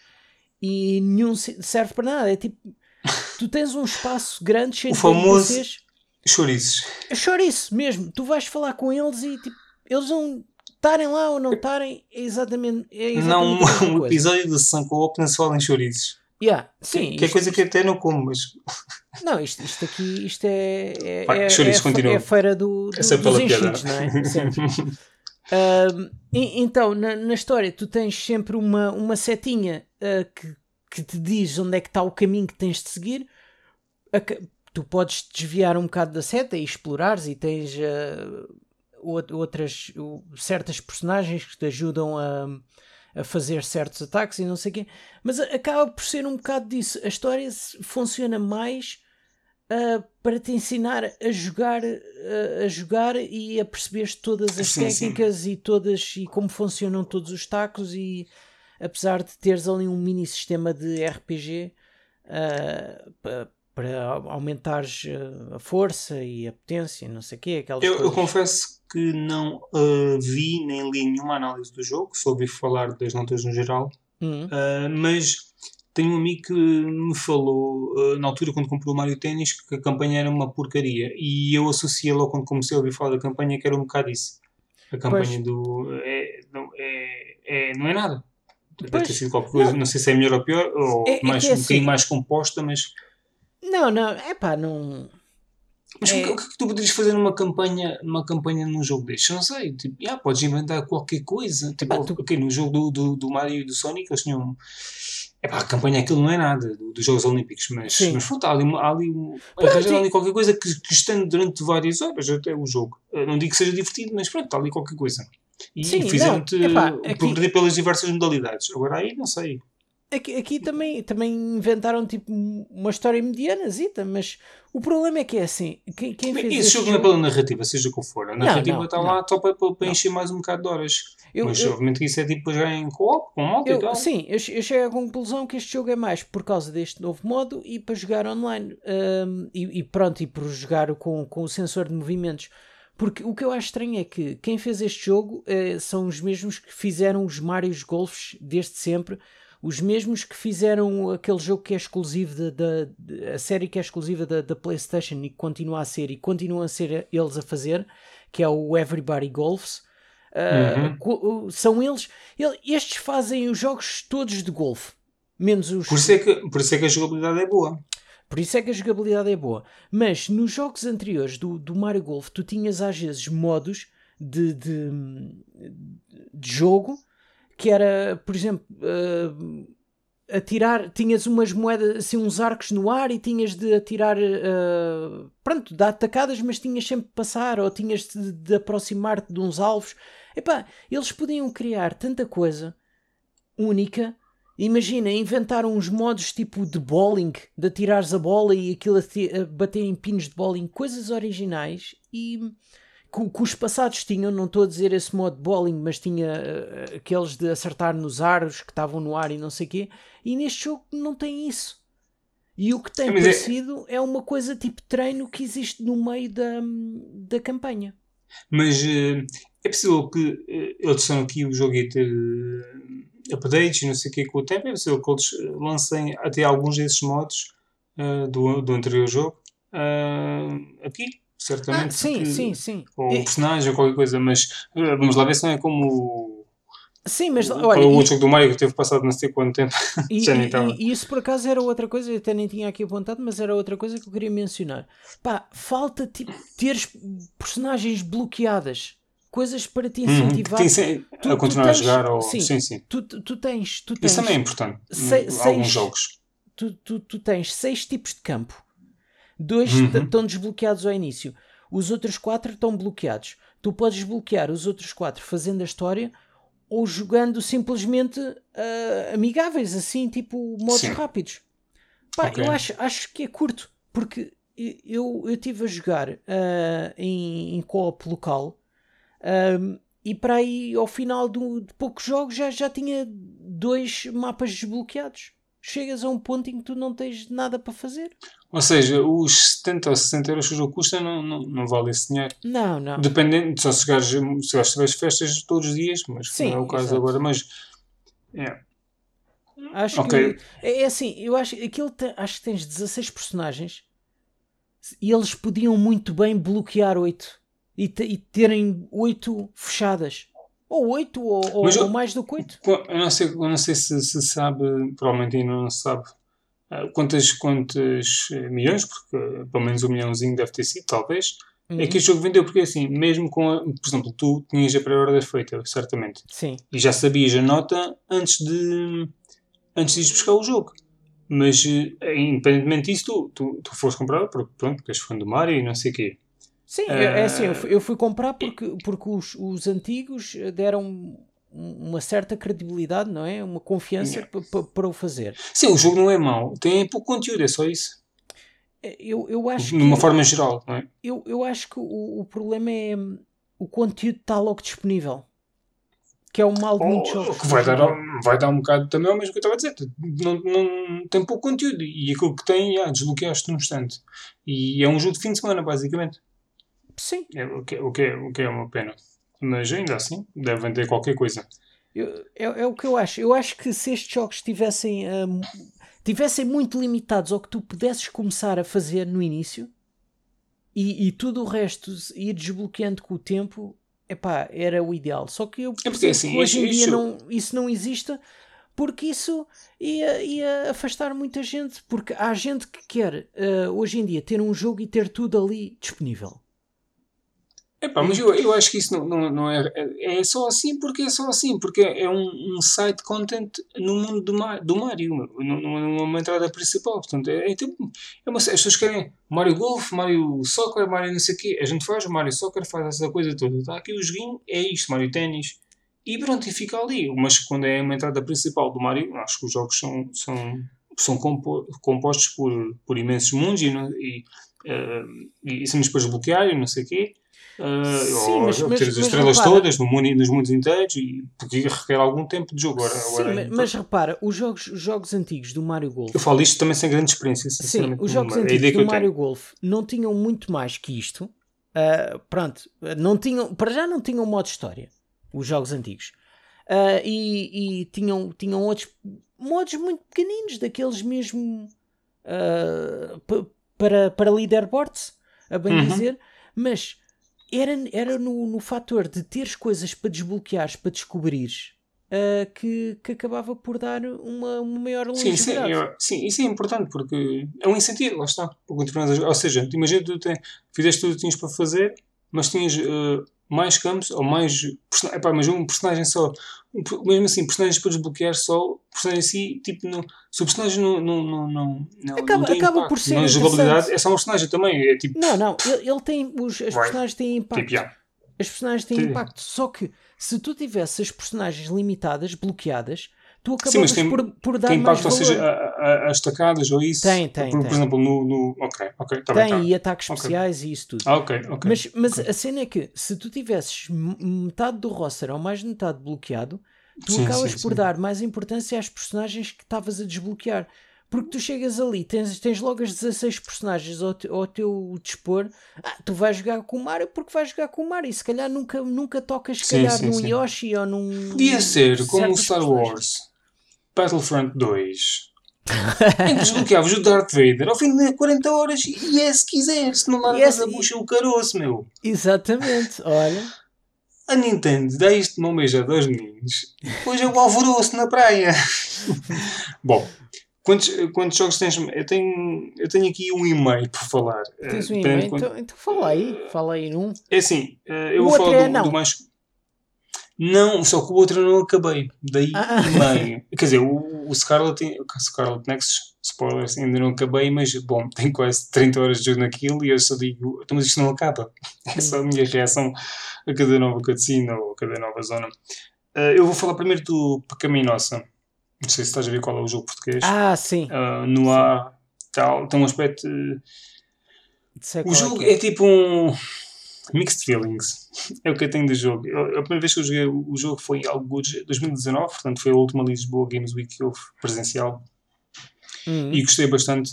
e nenhum se- serve para nada. É tipo, tu tens um espaço grande cheio O de famoso- NPCs. Chouriços. É chouriço mesmo. Tu vais falar com eles e tipo, eles vão estarem lá ou não estarem. É exatamente, é Não exatamente mesma um episódio Co-op não se fala em chouriços. Yeah, sim, que é isto- coisa que até não como, mas. Não, isto, isto aqui isto é, é, Vai, é, é, a é a feira do, do, É sempre dos enchidos, não é? Ahm, e- então, na, na história, tu tens sempre uma, uma setinha ah, que, que te diz onde é que está o caminho que tens de seguir. Aca- Tu podes desviar um bocado da seta e explorares, e tens ou- outras certas personagens que te ajudam a, a fazer certos ataques e não sei o quê. Mas acaba por ser um bocado disso. A história funciona mais ah, para te ensinar a jogar, ah, a jogar e a perceber todas as Sim, sim. técnicas e todas e como funcionam todos os tacos e apesar de teres ali um mini sistema de RPG ah, pa- para aumentares ah, a força e a potência, não sei o quê, aquelas Eu, eu confesso que não ah, vi nem li nenhuma análise do jogo, só ouvi falar das notas no geral, Hum. ah, mas tenho um amigo que me falou ah, na altura quando comprou o Mario Tennis que a campanha era uma porcaria e eu associei logo quando comecei a ouvir falar da campanha que era um bocado isso. A campanha Pois. do. É, não, é, é- não é nada. Deve ter sido qualquer coisa, não. sei se é melhor ou pior, ou É- é mais, que é um bocadinho assim. mais composta, mas. Não, não, é pá, não. Mas É. o, que, o que é que tu poderias fazer numa campanha, numa campanha num jogo destes? Eu não sei. Tipo, ah, podes inventar qualquer coisa. Tipo, Epá, tu- ok, no jogo do, do, do Mario e do Sonic eles tinham. Epá, a campanha aquilo não é nada do- dos Jogos Olímpicos, mas, Sim. mas pronto, há ali, há ali, arranjar ali qualquer coisa que, que estende durante várias horas até o jogo. Eu não digo que seja divertido, mas pronto, há ali qualquer coisa. E fizeram-te aqui- progredir pelas diversas modalidades. Agora aí não sei. Aqui, aqui também, também inventaram tipo uma história mediana, zita, mas o problema é que é assim. Quem, quem fez Esse jogo não é pela narrativa, seja que for. A Não, narrativa está não, lá não. só para, para encher mais um bocado de horas. Eu- Mas eu- obviamente que isso é tipo já em co-op, com moto e Eu, tal. sim, eu, eu chego à conclusão que este jogo é mais por causa deste novo modo e para jogar online. Hum, e, e pronto, e por jogar com, com o sensor de movimentos. Porque o que eu acho estranho é que quem fez este jogo eh, são os mesmos que fizeram os Marios Golfs desde sempre. Os mesmos que fizeram aquele jogo que é exclusivo da, a série que é exclusiva da, da PlayStation e que continua a ser e continuam a ser eles a fazer, que é o Everybody Golfs. Uh, co- uh, são eles, ele- estes fazem os jogos todos de golfe, menos os. Por, isso é que, por isso é que a jogabilidade é boa. Por isso é que a jogabilidade é boa. Mas nos jogos anteriores do, do Mario Golf, tu tinhas às vezes modos de, de, de jogo que era, por exemplo, uh, atirar, tinhas umas moedas, assim, uns arcos no ar e tinhas de atirar, uh, pronto, dar atacadas, mas tinhas sempre de passar ou tinhas de, de aproximar-te de uns alvos. Epá, eles podiam criar tanta coisa única. Imagina, inventaram uns modos tipo de bowling, de atirares a bola e aquilo a, bater em pinos de bowling, coisas originais e que, que os passados tinham, não estou a dizer esse modo de bowling, mas tinha eh, aqueles de acertar nos aros que estavam no ar e não sei o quê, e neste jogo não tem isso. E o que tem Mas é- parecido é... uma coisa tipo treino que existe no meio da, da campanha. Mas eh, é possível que eh, eles disseram que o jogo ia ter updates e não sei o que com o tempo. É possível que eles lancem até alguns desses modos do, do anterior jogo aqui, certamente. Ah, sim, que- sim, sim. Ou um personagem ou qualquer coisa, mas eh, vamos lá ver se não é como o, Sim, mas qual olha, o jogo do Mario que teve passado não sei quanto tempo. E, Já nem e- e- isso por acaso era outra coisa, eu até nem tinha aqui apontado, mas era outra coisa que eu queria mencionar. Pá, falta tipo, teres personagens bloqueadas, coisas para te Uhum, incentivar. tem se- Tu- a continuar a tens- jogar. Ou... sim. Sim, sim. Tu, tu, tens, tu tens, Isso também é importante. Sei- em alguns seis- jogos. tu, tu tens seis tipos de campo. Dois Uhum. estão desbloqueados ao início. Os outros quatro estão bloqueados. Tu podes desbloquear os outros quatro fazendo a história ou jogando simplesmente ah, amigáveis, assim, tipo modos Sim. rápidos. Pá, Ok. eu acho, acho que é curto, porque eu estive a jogar ah, em, em co-op local ahm, e para aí ao final do- de poucos jogos já, já tinha dois mapas desbloqueados. Chegas a um ponto em que tu não tens nada para fazer. Ou seja, os 70 ou 60 euros que o jogo custa não, não, não vale esse dinheiro. Não, não. Dependendo, só se jogares, se jogares tiveres festas todos os dias, mas Sim, não é o caso exato. agora. Mas é, Acho Ok. que é é assim, eu acho, aquilo te- acho que tens 16 personagens e eles podiam muito bem bloquear 8 e, te- e terem 8 fechadas. Ou 8 ou, ou- eu- ou mais do que 8. Qu- Eu não sei, eu não sei se, se sabe, provavelmente ainda não se sabe, ah, quantas, quantas eh, milhões, porque eh, pelo menos um milhãozinho deve ter sido, talvez, é que este jogo vendeu, porque assim, mesmo com, a, por exemplo, tu tinhas a pré-ordem feita, certamente, Sim, e já sabias a nota antes de, antes de ires buscar o jogo. Mas, eh, independentemente disso, tu, tu, tu foste comprar, porque pronto, porque és fã do Mario e não sei o quê. Sim é, é assim, eu Ah. fui, eu fui comprar porque, porque os, os antigos deram um- uma certa credibilidade, não é? Uma confiança para o fazer. Sim, o jogo não é mau, tem pouco conteúdo, é só isso. Eu, eu acho De uma que, forma geral, não é? eu, eu acho que o, o problema é hum, o conteúdo está logo disponível. Que é o mal de muitos Oh, jogos. que vai dar, vai dar um bocado também ao mesmo que eu estava a dizer. Não, não, tem pouco conteúdo e aquilo que tem, já, desbloqueaste num instante. E é um jogo de fim de semana, basicamente. Sim, É, o, que, o, que é, o que é uma pena. Mas ainda assim, devem ter qualquer coisa. eu- é, é o que eu acho. Eu acho que se estes jogos tivessem, hum, tivessem muito limitados ao que tu pudesses começar a fazer no início e, e tudo o resto ir desbloqueando com o tempo, epá, era o ideal. Só que eu porque, percebo assim, que hoje em dia este não, isso não existe porque isso ia, ia afastar muita gente. Porque há gente que quer eh, hoje em dia ter um jogo e ter tudo ali disponível. Epá, mas eu, eu acho que isso não, não, não é, é. é só assim porque é só assim. Porque é um, um site content no mundo do, Mar, do Mario. Não, não é uma entrada principal. Portanto, é, é tipo. É uma, as pessoas querem Mario Golf, Mario Soccer, Mario não sei o quê. A gente faz Mario Soccer, faz essa coisa toda. Está aqui o joguinho, é isto. Mario Ténis. e pronto, e fica ali. Mas quando é uma entrada principal do Mario, acho que os jogos são, são, são compo compostos por, por imensos mundos e, e, uh, e, e depois bloquear e não sei o quê. Uh, Sim, ou mas, obter mas, as estrelas repara, todas no mundo, nos mundos inteiros e porque requer algum tempo de jogo. Agora, Sim, agora, mas, mas, repara, os jogos, os jogos antigos do Mario Golf. Eu falo isto também sem grande experiência. Sim, os jogos uma, antigos do Mario Golf não tinham muito mais que isto. Uh, pronto, não tinham, para já não tinham modo história, os jogos antigos. Uh, e, e tinham, tinham outros modos muito pequeninos, daqueles mesmo para, para leaderboards, a bem uhum. dizer, mas era, era no, no fator de teres coisas para desbloquear, para descobrires, uh, que, que acabava por dar uma, uma maior longevidade. Sim, sim, eu, sim, isso é importante porque é um incentivo, lá está. Ou seja, imagina que tu tem, fizeste tudo o que tinhas para fazer, mas tinhas uh, mais campos ou mais. Epá, mas um personagem só mesmo assim, personagens para desbloquear só, personagem em si, tipo, não, se o personagem não, não, não, não, não, acaba, não acaba impacto, por ser na jogabilidade, é só um personagem também. É, tipo, não, não, ele, ele tem, os, as personagens têm impacto. Tipo, yeah. As personagens têm Sim. impacto, só que se tu tivesse as personagens limitadas, bloqueadas, tu acabas tem, por, por dar tem impacto, mais valor. ou seja, as tacadas ou isso? Tem, tem. Por, tem. por exemplo, no. no ok, ok, tá Tem, bem, tá. e ataques especiais okay. e isso tudo. Ah, ok, ok. Mas, mas okay. a cena é que se tu tivesses metade do roster ou mais de metade bloqueado, tu sim, acabas sim, por sim. dar mais importância às personagens que estavas a desbloquear. Porque tu chegas ali, tens, tens logo as 16 personagens ao, te, ao teu dispor, ah, tu vais jogar com o Mario porque vais jogar com o Mario e se calhar nunca, nunca tocas se calhar num Yoshi ou num. Podia ser como o Star Wars Battlefront 2. em que desbloqueavas o Darth Vader ao fim de 40 horas e é se quiser, se não largas yes, a bucha o caroço, meu. Exatamente, olha a Nintendo dá isto de mão beijada aos meninos, depois é o alvoroço na praia. Bom, quantos, quantos jogos tens? Eu tenho, eu tenho aqui um e-mail para falar. Tens um e-mail? Então, então fala aí, fala aí num. É assim, eh, eu o vou falar é do, do, mais. Não, só que o outro eu não acabei. Daí ah. meio. Quer dizer, o, o Scarlet, o Scarlet Nexus, spoilers, ainda não acabei, mas bom, tenho quase 30 horas de jogo naquilo e eu só digo, então, mas isto não acaba. É a minha reação a cada nova cutscene ou a cada nova zona. Uh, eu vou falar primeiro do Pecaminosa. Não sei se estás a ver qual é o jogo português. Ah, sim. Uh, no ar, tal, tem um aspecto. Uh, o jogo é, é tipo um Mixed feelings. É o que eu tenho do jogo. Eu, a primeira vez que eu joguei o jogo foi em algo de 2019, portanto foi a última Lisboa Games Week que houve presencial. Uhum. E gostei bastante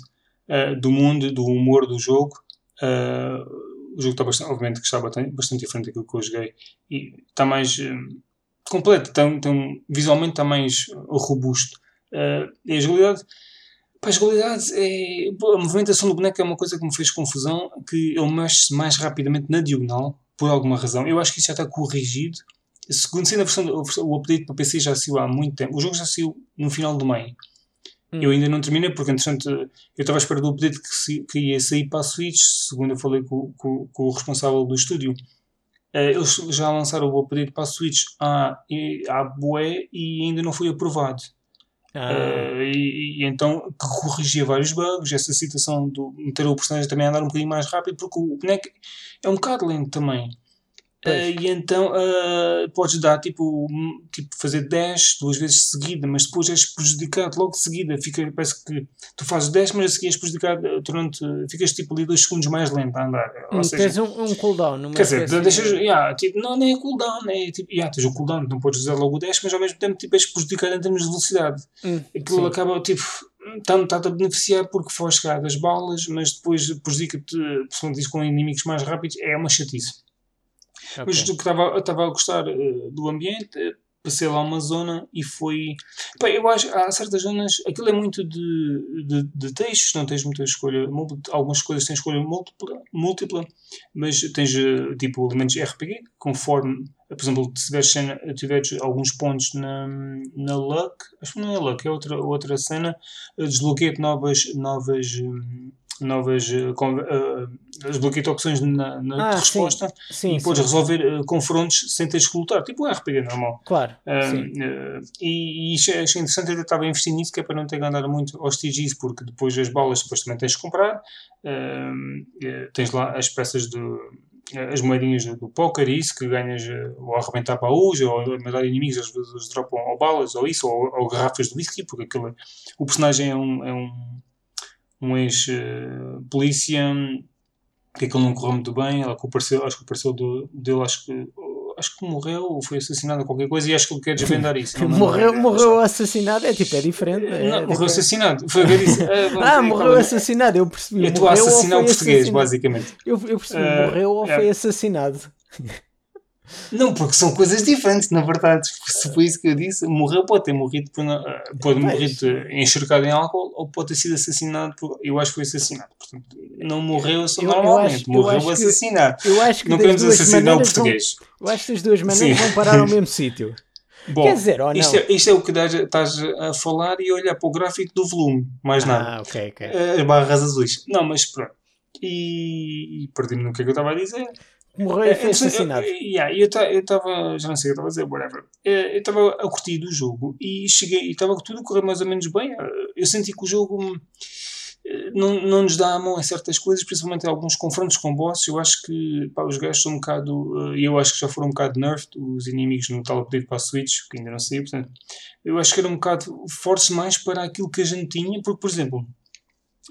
uh, do mundo, do humor do jogo. Uh, o jogo está bastante, obviamente que está bastante, bastante diferente daquilo que eu joguei. E está mais uh, completo, está, está, visualmente está mais robusto. e a jogabilidade Pá, a jogabilidade é. A movimentação do boneco é uma coisa que me fez confusão, que ele mexe mais rapidamente na diagonal, por alguma razão. Eu acho que isso já está corrigido. Segundo sendo a versão, o update para PC já saiu há muito tempo. O jogo já saiu no final do meio. Hum. Eu ainda não terminei porque, entretanto, eu estava à espera do update que, que ia sair para a Switch, segundo eu falei com, com, com o responsável do estúdio. Uh, eles já lançaram o update para a Switch há, há bué e ainda não foi aprovado. Ah. Uh, e, e, então corrigia vários bugs, essa situação do meter o personagem também a andar um bocadinho mais rápido, porque o boneco é um bocado lento também. Uh, e então uh, podes dar tipo, tipo fazer 10 duas vezes seguida, mas depois és prejudicado logo de seguida. Fica, parece que tu fazes 10, mas a seguir és prejudicado durante. Ficas tipo ali 2 segundos mais lento a andar. Hum, seja, tens um, um cooldown. Quer dizer, deixas, de... yeah, tipo, não, nem é cooldown, é tipo, yeah, tens o cooldown, não podes usar logo o 10, mas ao mesmo tempo tipo, és prejudicado em termos de velocidade. Hum, Aquilo sim. acaba tipo está-te a beneficiar porque foge chegar das balas, mas depois prejudica-te, principalmente com inimigos mais rápidos, é uma chatice. Okay. Mas que estava, a gostar uh, do ambiente, uh, passei lá uma zona e foi. Pá, eu acho há certas zonas, aquilo é muito de, de, de textos, não tens muita escolha. Algumas coisas têm escolha múltipla, múltipla mas tens uh, tipo elementos RPG, conforme, por exemplo, se tiveres, cena, tiveres alguns pontos na, na Luck, acho que não é Luck, é outra, outra cena, desbloqueia-te novas. novas um, novas uh, uh, opções na, na ah, resposta sim. Sim, e podes resolver uh, confrontos sem teres que lutar, tipo um RPG normal. Claro. Uh, e, e achei interessante, eu estava a investir nisso, que é para não ter que andar muito aos TGs, porque depois as balas depois também tens que comprar. tens lá as peças do as moedinhas do, do póquer e isso, que ganhas ou a arrebentar baús, ou a matar inimigos, às vezes dropam ou balas, ou isso, ou, ou garrafas de whisky, porque aquele, o personagem é um, é um, um ex-polícia que aquilo não correu muito bem, ela compareceu, acho que o parceiro dele, acho que acho que morreu ou foi assassinado ou qualquer coisa e acho que ele quer desvendar isso. Não, morreu, não, morreu assassinado, é tipo, é diferente. É, não, morreu assassinado. Foi ver isso. ah, morreu assassinado, eu percebi. Eu estou a assassinar o português, assassinado. basicamente. Eu, eu percebi, uh, morreu ou é. foi assassinado. Não, porque são coisas diferentes, na verdade. Se foi isso que eu disse, morreu, pode ter morrido, por, pode morrer enxergado em álcool ou pode ter sido assassinado. Por, eu acho que foi assassinado. Portanto, não morreu só eu, normalmente, eu acho, morreu eu assassinado. Que, eu acho que não queremos assassinar o português. Vão, eu acho que as duas maneiras Sim. vão parar ao mesmo sítio. Bom, Quer dizer, ou não? Isto, é, isto é o que estás a falar e olhar para o gráfico do volume, mais nada. Ah, ok, ok. As barras azuis. Não, mas pronto. E, e perdi-me no que é que eu estava a dizer morreu e é, foi assassinado. Yeah, eu estava, já não sei o que estava a dizer, whatever. É, eu estava a curtir do jogo e cheguei e estava tudo a correr mais ou menos bem. Eu senti que o jogo eh, não, não nos dá a mão em certas coisas, principalmente em alguns confrontos com bosses. Eu acho que pá, os gajos são um bocado. Eh, eu acho que já foram um bocado nerfed, os inimigos no tal pedido para a Switch, que ainda não sei. Portanto, eu acho que era um bocado force mais para aquilo que a gente tinha, porque, por exemplo,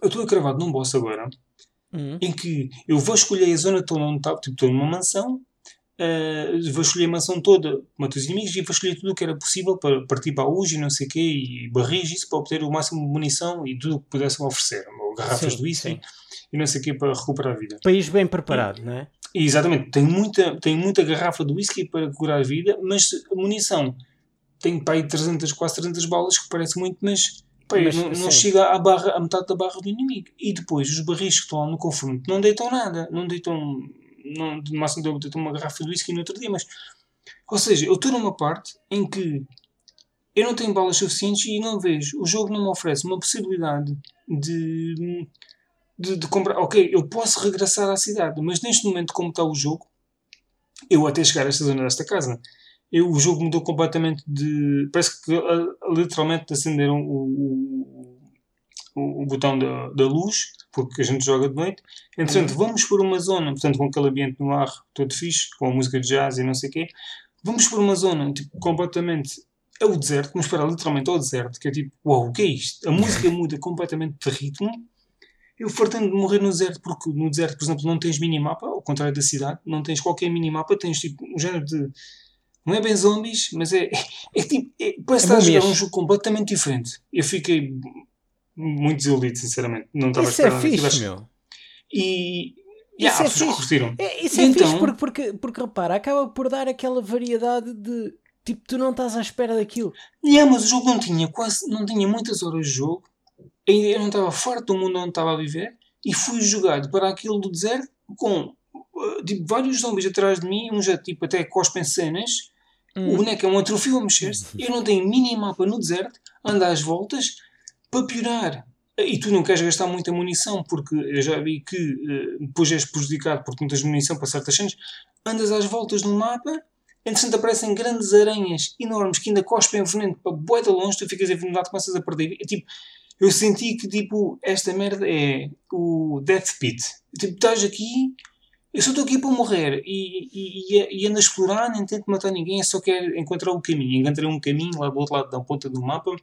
eu estou cravado num boss agora uhum. em que eu vou escolher a zona toda onde está, tipo, estou numa mansão, uh, vou escolher a mansão toda, mato os inimigos e vou escolher tudo o que era possível para partir para a UG e não sei o quê, e barris isso para obter o máximo de munição e tudo o que pudessem oferecer, ou garrafas sim, do whisky e não sei o quê para recuperar a vida. País bem preparado, e, não é? Exatamente, tem muita, tem muita garrafa de whisky para curar a vida, mas munição tem para aí 300, quase 300 balas, que parece muito, mas Pá, mas, não, não chega à, barra, à metade da barra do inimigo. E depois os barris que estão lá no confronto não deitam nada. Não deitam. Não, de máximo deitam uma garrafa de whisky no outro dia. Mas, ou seja, eu estou numa parte em que eu não tenho balas suficientes e não vejo. O jogo não me oferece uma possibilidade de, de, de comprar. Ok, eu posso regressar à cidade, mas neste momento, como está o jogo, eu até chegar a esta zona desta casa eu, o jogo mudou completamente de. Parece que uh, literalmente acenderam o, o, o botão da, da, luz, porque a gente joga de noite. Entretanto, uhum. vamos por uma zona, portanto, com aquele ambiente no ar todo fixe, com a música de jazz e não sei o quê. Vamos por uma zona tipo, completamente. É o deserto, vamos parar literalmente ao deserto, que é tipo, uau, wow, o que é isto? A música muda completamente de ritmo. Eu fartando de morrer no deserto, porque no deserto, por exemplo, não tens minimapa, ao contrário da cidade, não tens qualquer minimapa, tens tipo um género de não é bem zombies, mas é, é tipo. É, parece é estar a jogar um jogo completamente diferente. Eu fiquei muito desiludido, sinceramente. Não estava Isso é fixe, meu. E. Yeah, isso é fixe. É, isso é então... fixe porque, porque, porque, repara, acaba por dar aquela variedade de. Tipo, tu não estás à espera daquilo. Yeah, mas o jogo não tinha quase. Não tinha muitas horas de jogo. Eu não estava farto do mundo onde estava a viver. E fui jogado para aquilo do deserto com tipo, vários zombies atrás de mim, um já tipo até cospem cenas Hum. O boneco é um atrofio a mexer-se. Eu não tenho mapa no deserto, anda às voltas para piorar. E tu não queres gastar muita munição, porque eu já vi que uh, depois és prejudicado porque não tens munição para certas cenas. Andas às voltas no mapa, entretanto aparecem grandes aranhas enormes que ainda cospem veneno para bué de longe, tu ficas envenenado, começas a perder. É, tipo, eu senti que tipo, esta merda é o Death Pit. Tipo, estás aqui eu só estou aqui para morrer e, e, e ando a explorar, nem tento matar ninguém, só quero encontrar o caminho. Encontrei um caminho lá do outro lado da ponta do mapa,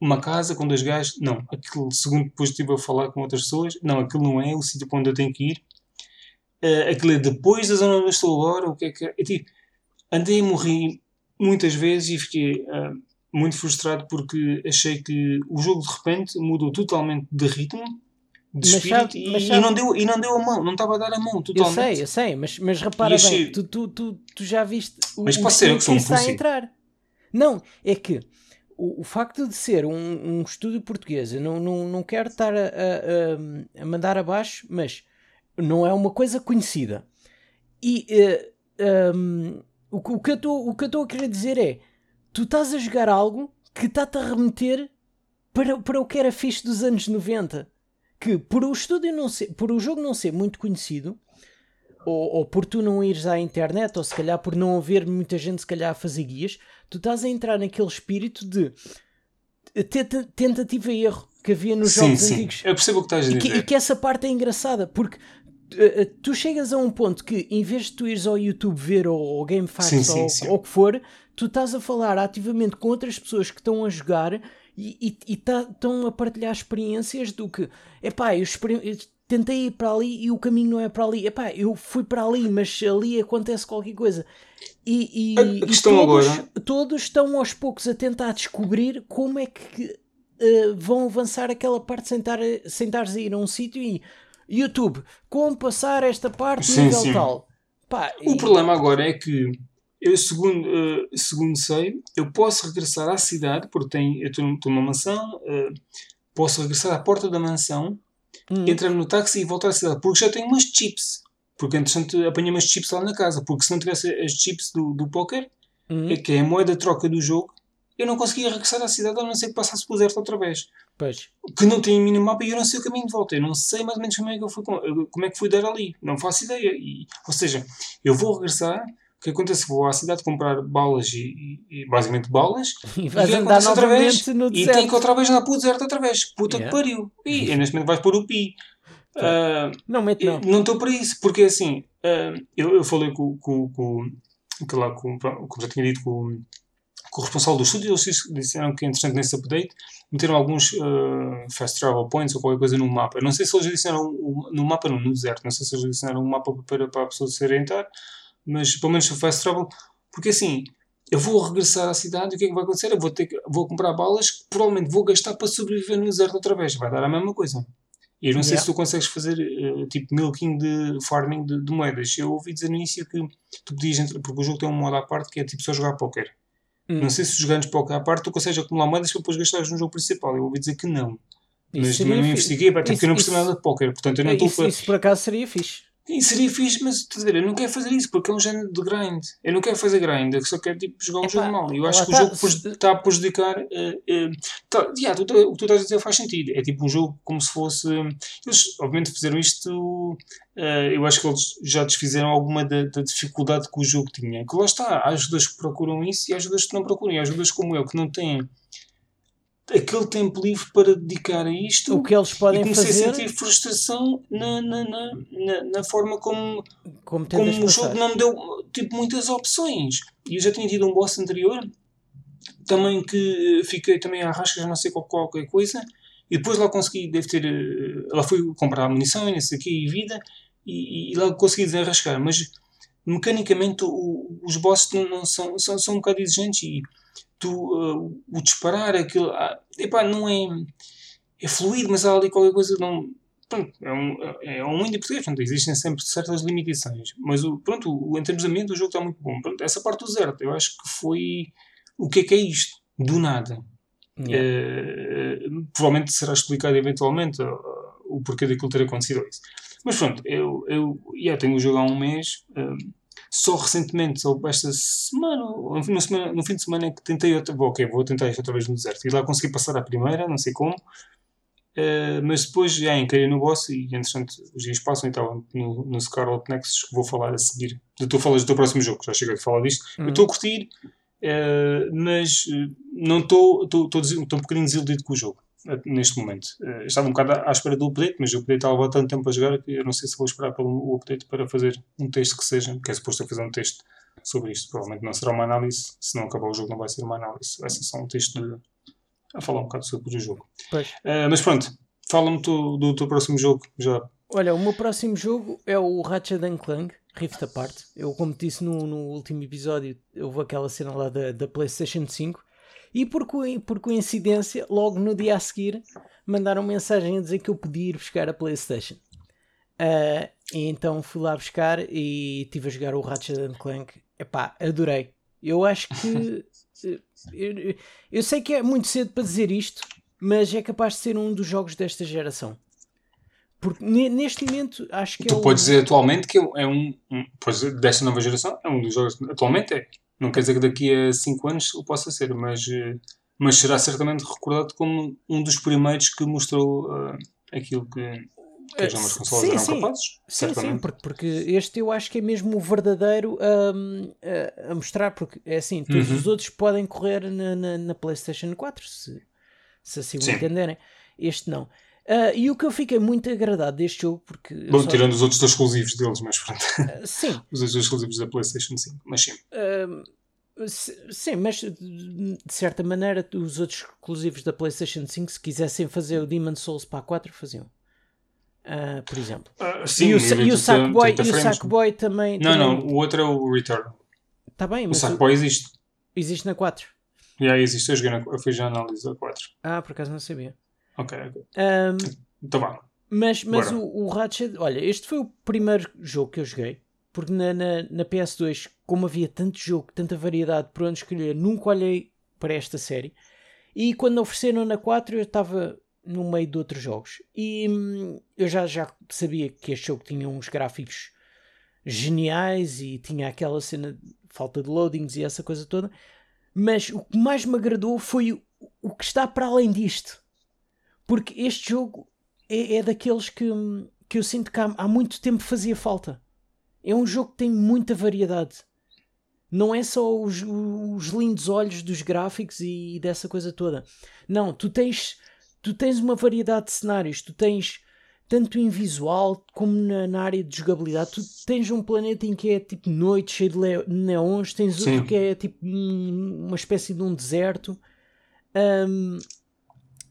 uma casa com dois gajos. Não, aquilo, segundo depois estive a falar com outras pessoas, não, aquilo não é o sítio para onde eu tenho que ir. Uh, aquilo é depois da zona onde eu estou agora. O que é que é? Eu, tipo, andei a morrer muitas vezes e fiquei uh, muito frustrado porque achei que o jogo de repente mudou totalmente de ritmo de mas espírito sabe, e, sabe, e, não deu, e não deu a mão, não estava a dar a mão totalmente. Eu sei, eu sei, mas, mas repara bem, tu, tu, tu, tu, já viste o, mas pode ser que um está a entrar. Não, é que o, o facto de ser um, um estúdio português, eu não, não, não quero estar a, a, a mandar abaixo, mas não é uma coisa conhecida. E uh, eh, um, o, o que eu estou a querer dizer é: tu estás a jogar algo que está-te a remeter para, para o que era fixe dos anos 90 que por o estúdio não ser, por o jogo não ser muito conhecido, ou, ou, por tu não ires à internet, ou se calhar por não haver muita gente se calhar a fazer guias, tu estás a entrar naquele espírito de tentativa e erro que havia nos sim, jogos sim. antigos. Eu percebo o que estás a dizer. E que, e que, essa parte é engraçada, porque uh, tu chegas a um ponto que, em vez de tu ires ao YouTube ver ou, ou GameFAQs ou o que for, tu estás a falar ativamente com outras pessoas que estão a jogar e estão tá, a partilhar experiências do que, epá, eu, eu tentei ir para ali e o caminho não é para ali, epá, eu fui para ali, mas ali acontece qualquer coisa. E, e, a, questão e todos, agora... todos estão aos poucos a tentar descobrir como é que uh, vão avançar aquela parte sem, tar, sem estares a ir a um sítio e YouTube, como passar esta parte sim, nível sim. tal. Pá, o e... problema agora é que eu, segundo, uh, segundo sei, eu posso regressar à cidade, porque tenho, eu estou numa mansão, uh, posso regressar à porta da mansão, hum. entrar no táxi e voltar à cidade, porque já tenho umas chips. Porque, entretanto, apanhei umas chips lá na casa, porque se não tivesse as chips do, do póquer, hum. que é a moeda de troca do jogo, eu não conseguia regressar à cidade a não ser que passasse por deserto outra vez. Pois. Que não tem mínimo mapa e eu não sei o caminho de volta. Eu não sei mais ou menos como é que, eu fui, como é que fui dar ali. Não faço ideia. E, ou seja, eu vou regressar o que acontece? Vou à cidade comprar balas e, e, e basicamente balas e vais e andar outra vez no e tenho que outra vez andar para o deserto outra vez. Puta yeah. que pariu. E neste momento vais pôr o pi. Uh, não mete não. Não estou para isso, porque assim, uh, eu, eu falei com, com, com, com, lá, com, como já tinha dito, com, com o responsável do estúdio, eles disseram que, interessante, nesse update, meteram alguns uh, fast travel points ou qualquer coisa no mapa. Eu não sei se eles disseram no mapa, não, no deserto, não sei se eles disseram um mapa para, para a pessoa se orientar mas pelo menos o fast travel, porque assim, eu vou regressar à cidade e o que é que vai acontecer? Eu vou, ter vou comprar balas que provavelmente vou gastar para sobreviver no deserto outra vez, vai dar a mesma coisa. E eu não sei yeah. se tu consegues fazer uh, tipo milking de farming de, de, moedas. Eu ouvi dizer no início que tu podias entrar, porque o jogo tem um modo à parte que é tipo só jogar póquer. Hum. Não sei se jogando póquer à parte tu consegues acumular moedas para depois gastares no jogo principal. Eu ouvi dizer que não. Isso mas também não investiguei, porque eu não percebo nada de póquer, portanto eu não estou isso, isso por acaso seria fixe. E seria fixe, mas estás a ver, eu não quero fazer isso porque é um género de grind. Eu não quero fazer grind, eu só quero tipo, jogar um Epá, jogo normal. Eu acho que tá, o jogo está a prejudicar. Uh, uh, tá, yeah, tu, o que tu estás a dizer faz sentido. É tipo um jogo como se fosse. Eles, obviamente, fizeram isto. Uh, eu acho que eles já desfizeram alguma da, da, dificuldade que o jogo tinha. Que lá está, há ajudas que procuram isso e há ajudas que não procuram. E há ajudas como eu que não têm aquele tempo livre para dedicar a isto o que eles podem e comecei fazer... a sentir frustração na, na, na, na, na forma como, como, como o jogo não me deu tipo, muitas opções. E eu já tinha tido um boss anterior também que fiquei também à rasca não sei qual, qualquer coisa e depois lá consegui, deve ter eh, lá fui comprar munição e nesse aqui e vida e, e lá consegui desenrascar. Mas mecanicamente o, os bosses não, não são, são, são um bocado exigentes e tu, uh, o disparar, aquilo, ah, epá, não é, é fluido, mas há ali qualquer coisa, não, pronto, é um, é um indie português, portanto, existem sempre certas limitações, mas o, pronto, o, em termos de ambiente o jogo está muito bom, pronto, essa parte do zero, eu acho que foi, o que é que é isto? Do nada. Yeah. Uh, provavelmente será explicado eventualmente uh, o porquê daquilo ter acontecido isso. Mas pronto, eu, eu yeah, tenho o jogo há um mês, uh, só recentemente, ou esta semana, no, semana, no fim de semana, é que tentei outra. Ok, vou tentar isto outra vez no deserto. E lá consegui passar à primeira, não sei como. Uh, mas depois já encarei no boss e, entretanto, os dias passam e estava no, no Scarlet Nexus que vou falar a seguir. Tu falas do teu próximo jogo, já chego a falar disto. Uhum. Eu estou a curtir, uh, mas eh, não estou. Estou um bocadinho desiludido com o jogo neste momento. Uh, estava um bocado à, espera do update, mas o update estava há tanto tempo a jogar que eu não sei se vou esperar pelo update para fazer um texto que seja, que é suposto eu fazer um texto sobre isto. Provavelmente não será uma análise, se não acabar o jogo não vai ser uma análise, vai ser só um texto de, a falar um bocado sobre o jogo. Uh, mas pronto, fala-me do, do teu próximo jogo já. Olha, o meu próximo jogo é o Ratchet Clank Rift Apart. Eu, como disse no, no último episódio, houve aquela cena lá da, da PlayStation 5 e por, por coincidência, logo no dia a seguir, mandaram mensagem a dizer que eu podia ir buscar a PlayStation. Uh, então fui lá buscar e estive a jogar o Ratchet Clank. Epá, adorei. Eu acho que. eu, eu sei que é muito cedo para dizer isto, mas é capaz de ser um dos jogos desta geração. Porque neste momento acho que tu é. Podes dizer atualmente que é um. um pois, desta nova geração, é um dos jogos. Atualmente é. Não quer dizer que daqui a 5 anos o possa ser, mas, eh, mas será certamente recordado como um dos primeiros que mostrou uh, aquilo que, que as novas consolas sim, eram sim. capazes. Sim, sim, porque, porque este eu acho que é mesmo o verdadeiro um, a, a, mostrar, porque é assim, todos uhum. os outros podem correr na, na, na, PlayStation 4, se, se assim o entenderem. Este não. Uh, e o que eu fiquei muito agradado deste jogo, porque. Bom, só... tirando os outros dois exclusivos deles, mas pronto. Uh, sim. os outros dois exclusivos da PlayStation 5, mas sim. Uh, sim, mas de certa maneira, os outros exclusivos da PlayStation 5, se quisessem fazer o Demon Souls para a 4, faziam. Por exemplo. Sim, e o, e o Sackboy, e o Sackboy também. Não, também... não, o outro é o Return. Está bem, mas. O Sackboy existe. Existe na 4. Já yeah, existe, eu, joguei na, eu fiz já a análise da 4. Ah, por acaso não sabia. Ok, ok. Um, então vá. Mas, mas o, o Ratchet, olha, este foi o primeiro jogo que eu joguei. Porque na, na, na PS2, como havia tanto jogo, tanta variedade por onde escolher, nunca olhei para esta série. E quando ofereceram na 4, eu estava no meio de outros jogos. E hum, eu já, já sabia que este jogo tinha uns gráficos geniais e tinha aquela cena de falta de loadings e essa coisa toda. Mas o que mais me agradou foi o, o que está para além disto. Porque este jogo é, é daqueles que, que eu sinto que há, há muito tempo fazia falta. É um jogo que tem muita variedade. Não é só os, os lindos olhos dos gráficos e dessa coisa toda. Não, tu tens, tu tens uma variedade de cenários. Tu tens tanto em visual como na, na, área de jogabilidade. Tu tens um planeta em que é tipo noite, cheio de neons, tens Sim. outro que é tipo uma espécie de um deserto. Um,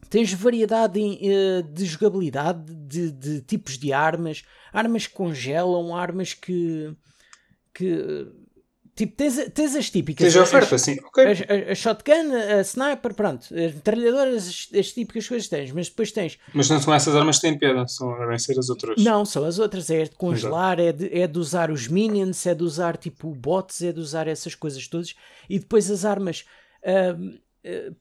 Tens variedade em, uh, de jogabilidade, de, de, tipos de armas, armas que congelam, armas que. que tipo, tens, tens as típicas. Tens a oferta, as, sim. Okay. A, a, a, shotgun, a sniper, pronto. As metralhadoras, as, as, típicas coisas tens, mas depois tens. Mas não são essas armas que têm piada, são devem ser as outras. Não, são as outras. É de congelar, é de, é de usar os minions, é de usar tipo bots, é de usar essas coisas todas. E depois as armas. Uh, eh,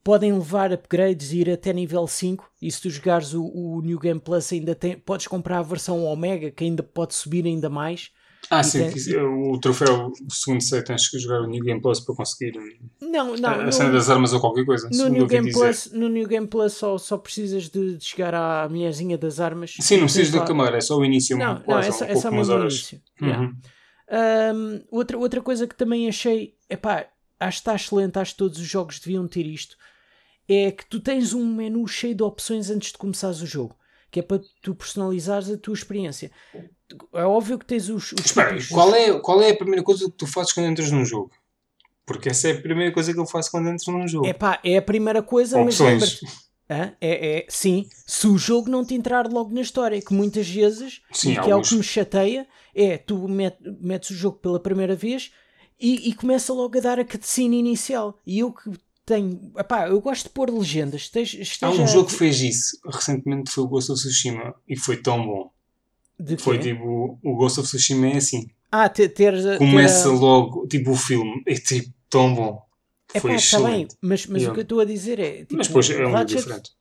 podem levar upgrades e ir até nível 5 e se tu jogares o, o, New Game Plus ainda tem, podes comprar a versão Omega que ainda pode subir ainda mais ah sim, tem... o troféu segundo sei tens que jogar o New Game Plus para conseguir não, não, a, a cena das armas ou qualquer coisa no New, Game Plus, no New Game Plus só, só precisas de, de chegar à mulherzinha das armas sim, não precisas do câmara, é só o início não, não, é só, um é só mesmo o início uhum. yeah. um, outra, outra coisa que também achei epá, acho que está excelente, acho que todos os jogos deviam ter isto, é que tu tens um menu cheio de opções antes de começares o jogo, que é para tu personalizares a tua experiência. É óbvio que tens os. os Espera, qual, é, qual é a primeira coisa que tu fazes quando entras num jogo? Porque essa é a primeira coisa que eu faço quando entro num jogo. É pá, é a primeira coisa, opções. mas é, é, sim, se o jogo não te entrar logo na história, que muitas vezes, sim, que alguns. é o que me chateia, é tu met, metes o jogo pela primeira vez e, e, começa logo a dar a cutscene inicial. E eu que tenho. Epá, eu gosto de pôr legendas. Esteja, esteja Há um jogo que fez isso recentemente foi o Ghost of Tsushima e foi tão bom. Foi tipo. O Ghost of Tsushima é assim. Ah, ter. ter Começa ter... logo, tipo, o filme é tipo tão bom. É pá, está bem, mas, mas yeah. o que eu estou a dizer é. Tipo, mas depois é um Ratchet, diferente.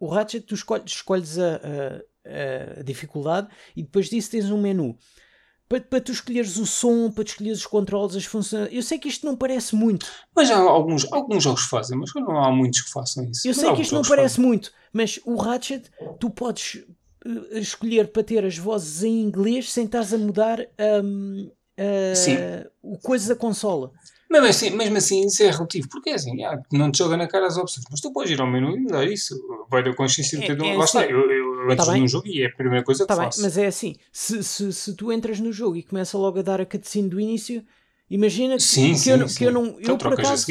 O Ratchet, tu escolhes, escolhes a, a, a, dificuldade e depois disso tens um menu para, para tu escolheres o som, para tu escolheres os controles, as funções. Eu sei que isto não parece muito. Mas há alguns, alguns jogos fazem, mas não há muitos que façam isso. Eu sei que isto não parece fazem. muito, mas o Ratchet, tu podes uh, escolher para ter as vozes em inglês sem estás a mudar um, uh, o coisa da consola. Mesmo assim, mesmo assim, isso é relativo, porque é assim, ah, não te joga na cara as opções, mas tu podes ir ao menu e mudar isso. Vai da consciência de ter é, é Lá assim, está, eu, eu eu entro tá num jogo e é a primeira coisa que tá faço. Bem, mas é assim, se, se, se tu entras no jogo e começa logo a dar a cutscene do início, imagina que, sim, que, sim, eu, sim. que eu não. Então, eu por acaso.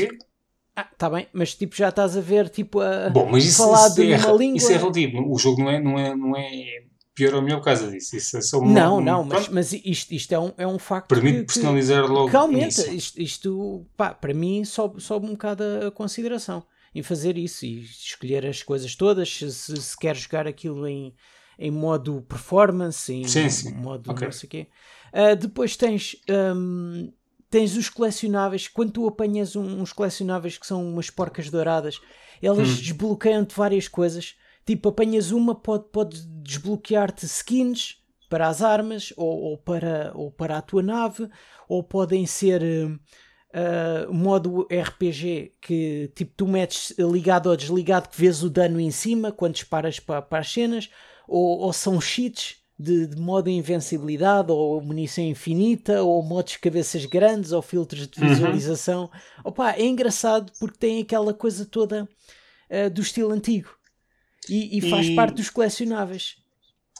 Ah, tá bem, mas tipo já estás a ver tipo a Bom, mas isso, falar isso de é, uma língua. Isso é relativo. O jogo não é, não é, não é pior ou melhor por causa disso. Isso é só uma, não, não, mas, mas isto, isto é, um, é um facto. Permite que, personalizar que, logo. Que aumenta. Isto, isto pá, para mim sobe, sobe um bocado a consideração em fazer isso e escolher as coisas todas. Se, se quer jogar aquilo em em modo performance, em sim, sim. modo okay. não sei o quê. Uh, depois tens, um, tens os colecionáveis. Quando tu apanhas um, uns colecionáveis que são umas porcas douradas, elas hum. desbloqueiam-te várias coisas. Tipo, apanhas uma, pode, pode desbloquear-te skins para as armas ou, ou, para, ou para a tua nave, ou podem ser. Uh, modo RPG que tipo tu metes ligado ou desligado que vês o dano em cima quando disparas para, para as cenas ou, ou são cheats de, de modo invencibilidade, ou munição infinita, ou modos de cabeças grandes, ou filtros de uhum. visualização. Uhum. Opa, é engraçado porque tem aquela coisa toda uh, do estilo antigo. E, e faz E- parte dos colecionáveis.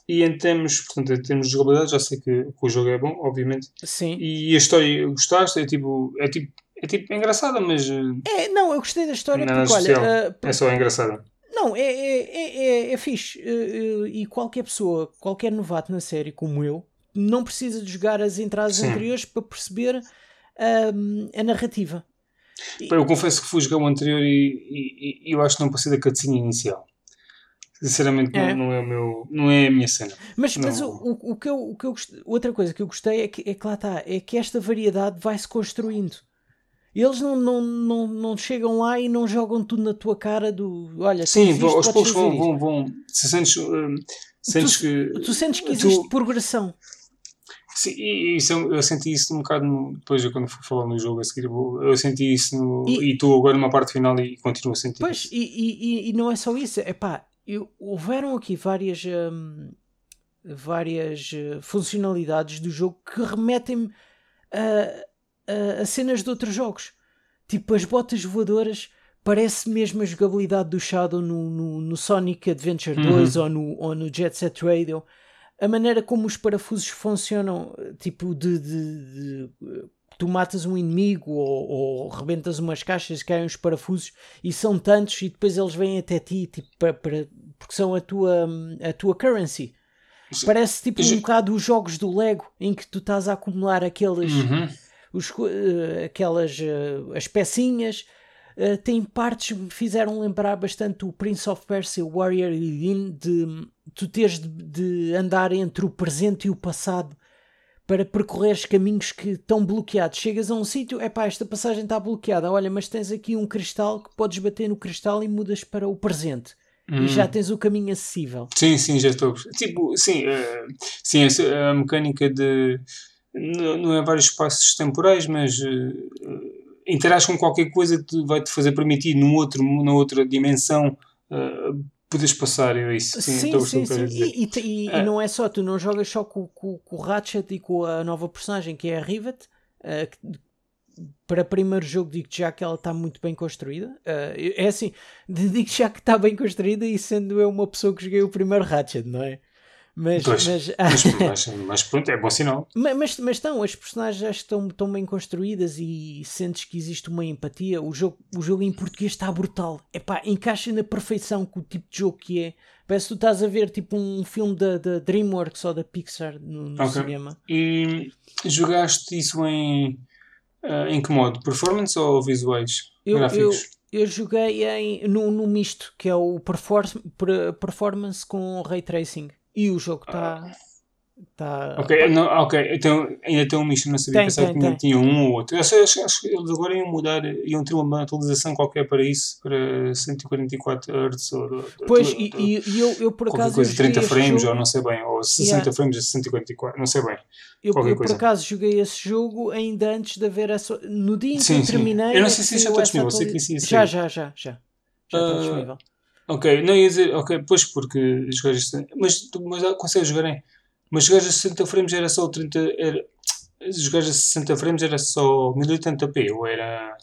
E em termos, portanto, em termos de jogabilidade, já sei que, que o jogo é bom, obviamente. Sim. E a história gostaste? É tipo, é tipo, é tipo engraçada, mas eh, É, não, eu gostei da história porque, olha, ah, é só engraçada. Não, é, é, é, é, é fixe. Eh, eh, E qualquer pessoa, qualquer novato na série como eu, não precisa de jogar as entradas Sim. anteriores para perceber a narrativa. Eu confesso que fui jogar o anterior e, e- e eu acho que não passei da cutscene inicial. Sinceramente, não- É. Não, é o meu, não é a minha cena. Mas, mas o, Não. o, o que eu, o que eu outra coisa que eu gostei é que, é que lá está, é que esta variedade vai-se construindo. Eles não, não, não, não chegam lá e não jogam tudo na tua cara do olha, Sim, tens isto, aos poucos vão, isto." vão, vão. Se sentes, eh, sentes que. Tu sentes que tu- existe progressão. Sim, e isso, eu, senti isso um bocado no- depois eu quando fui falar no jogo a seguir. Eu, senti isso no, E- estou agora numa parte final e continuo a sentir Pois, isso. e, e, e- não é só isso, é pá, houveram aqui várias, hum, várias eh, funcionalidades do jogo que remetem-me a, a, a cenas de outros jogos. Tipo, as botas voadoras parece mesmo a jogabilidade do Shadow no, no, no Sonic Adventure 2 ou, no, ou no Jet Set Radio. A maneira como os parafusos funcionam, eh, tipo, de, de- de, tu matas um inimigo ou, ou rebentas umas caixas, caem os parafusos e são tantos e depois eles vêm até ti, tipo, para, para- porque são a tua, a tua currency. Sim. Parece tipo um bocado os jogos do Lego em que tu estás a acumular aqueles, Uhum. os eh, aquelas eh, as pecinhas. Eh, tem partes que me fizeram lembrar bastante o Prince of Persia Warrior Within de tu teres de, de andar entre o presente e o passado para percorreres caminhos que estão bloqueados. Chegas a um sítio, é pá, esta passagem está bloqueada. Olha, mas tens aqui um cristal que podes bater no cristal e mudas para o presente. E Hum. já tens o caminho acessível. Sim, sim, já estou. a. Tipo, sim, eh, sim, essa- a mecânica de. Não não é vários espaços temporais, mas uh, interage com qualquer coisa que vai te fazer permitir num outro, na outra dimensão eh, poderes passar. É isso. Sim, Sim, sim, sim. E, e e- É. não é só, tu não jogas só com, com, com o Ratchet e com a nova personagem que é a Rivet. eh, que- para primeiro jogo digo já que ela está muito bem construída. Eh, é assim, digo já que está bem construída e sendo eu uma pessoa que joguei o primeiro Ratchet, não é? Mas, Pois, mas, Mas, mas, mas pronto, é bom sinal. Ma- Mas, mas estão, as personagens acho que estão, estão bem construídas e sentes que existe uma empatia. O jogo, o jogo em português está brutal. Epá, encaixa na perfeição com o tipo de jogo que é. Parece que tu estás a ver tipo um filme da, da DreamWorks ou da Pixar no, no Ok. cinema. E jogaste isso em. eh, em que modo? Performance ou visuais? Eu, eu, Gráficos? eu joguei em, no, no misto, que é o perfor- per- performance com ray tracing. E o jogo está. Tá, Ok, não, ok, então ainda tem um misto, não sabia, Tem, pensava tem, que tinha, tem. tinha um ou outro. Acho, acho, acho que eles agora iam mudar, iam ter uma atualização qualquer para isso, para 144 Hz ou ou- Pois, ou- e, e- e eu, eu por acaso. coisa, eu joguei 30 este frames jogo- ou não sei bem, ou 60 Yeah. frames a 144, não sei bem. Eu, eu por acaso joguei esse jogo ainda antes de haver essa. No dia em que Sim, eu sim. terminei. Eu não é sei se isso já saiu está disponível, sei que isso ia Já, já, já, já. Já está Ah, disponível. Ok, não ia dizer, ok, pois porque jogaste, mas, tu- mas consegues jogar em, mas jogares a 60 frames era só o 30, era, jogares a 60 frames era só 1080p ou era,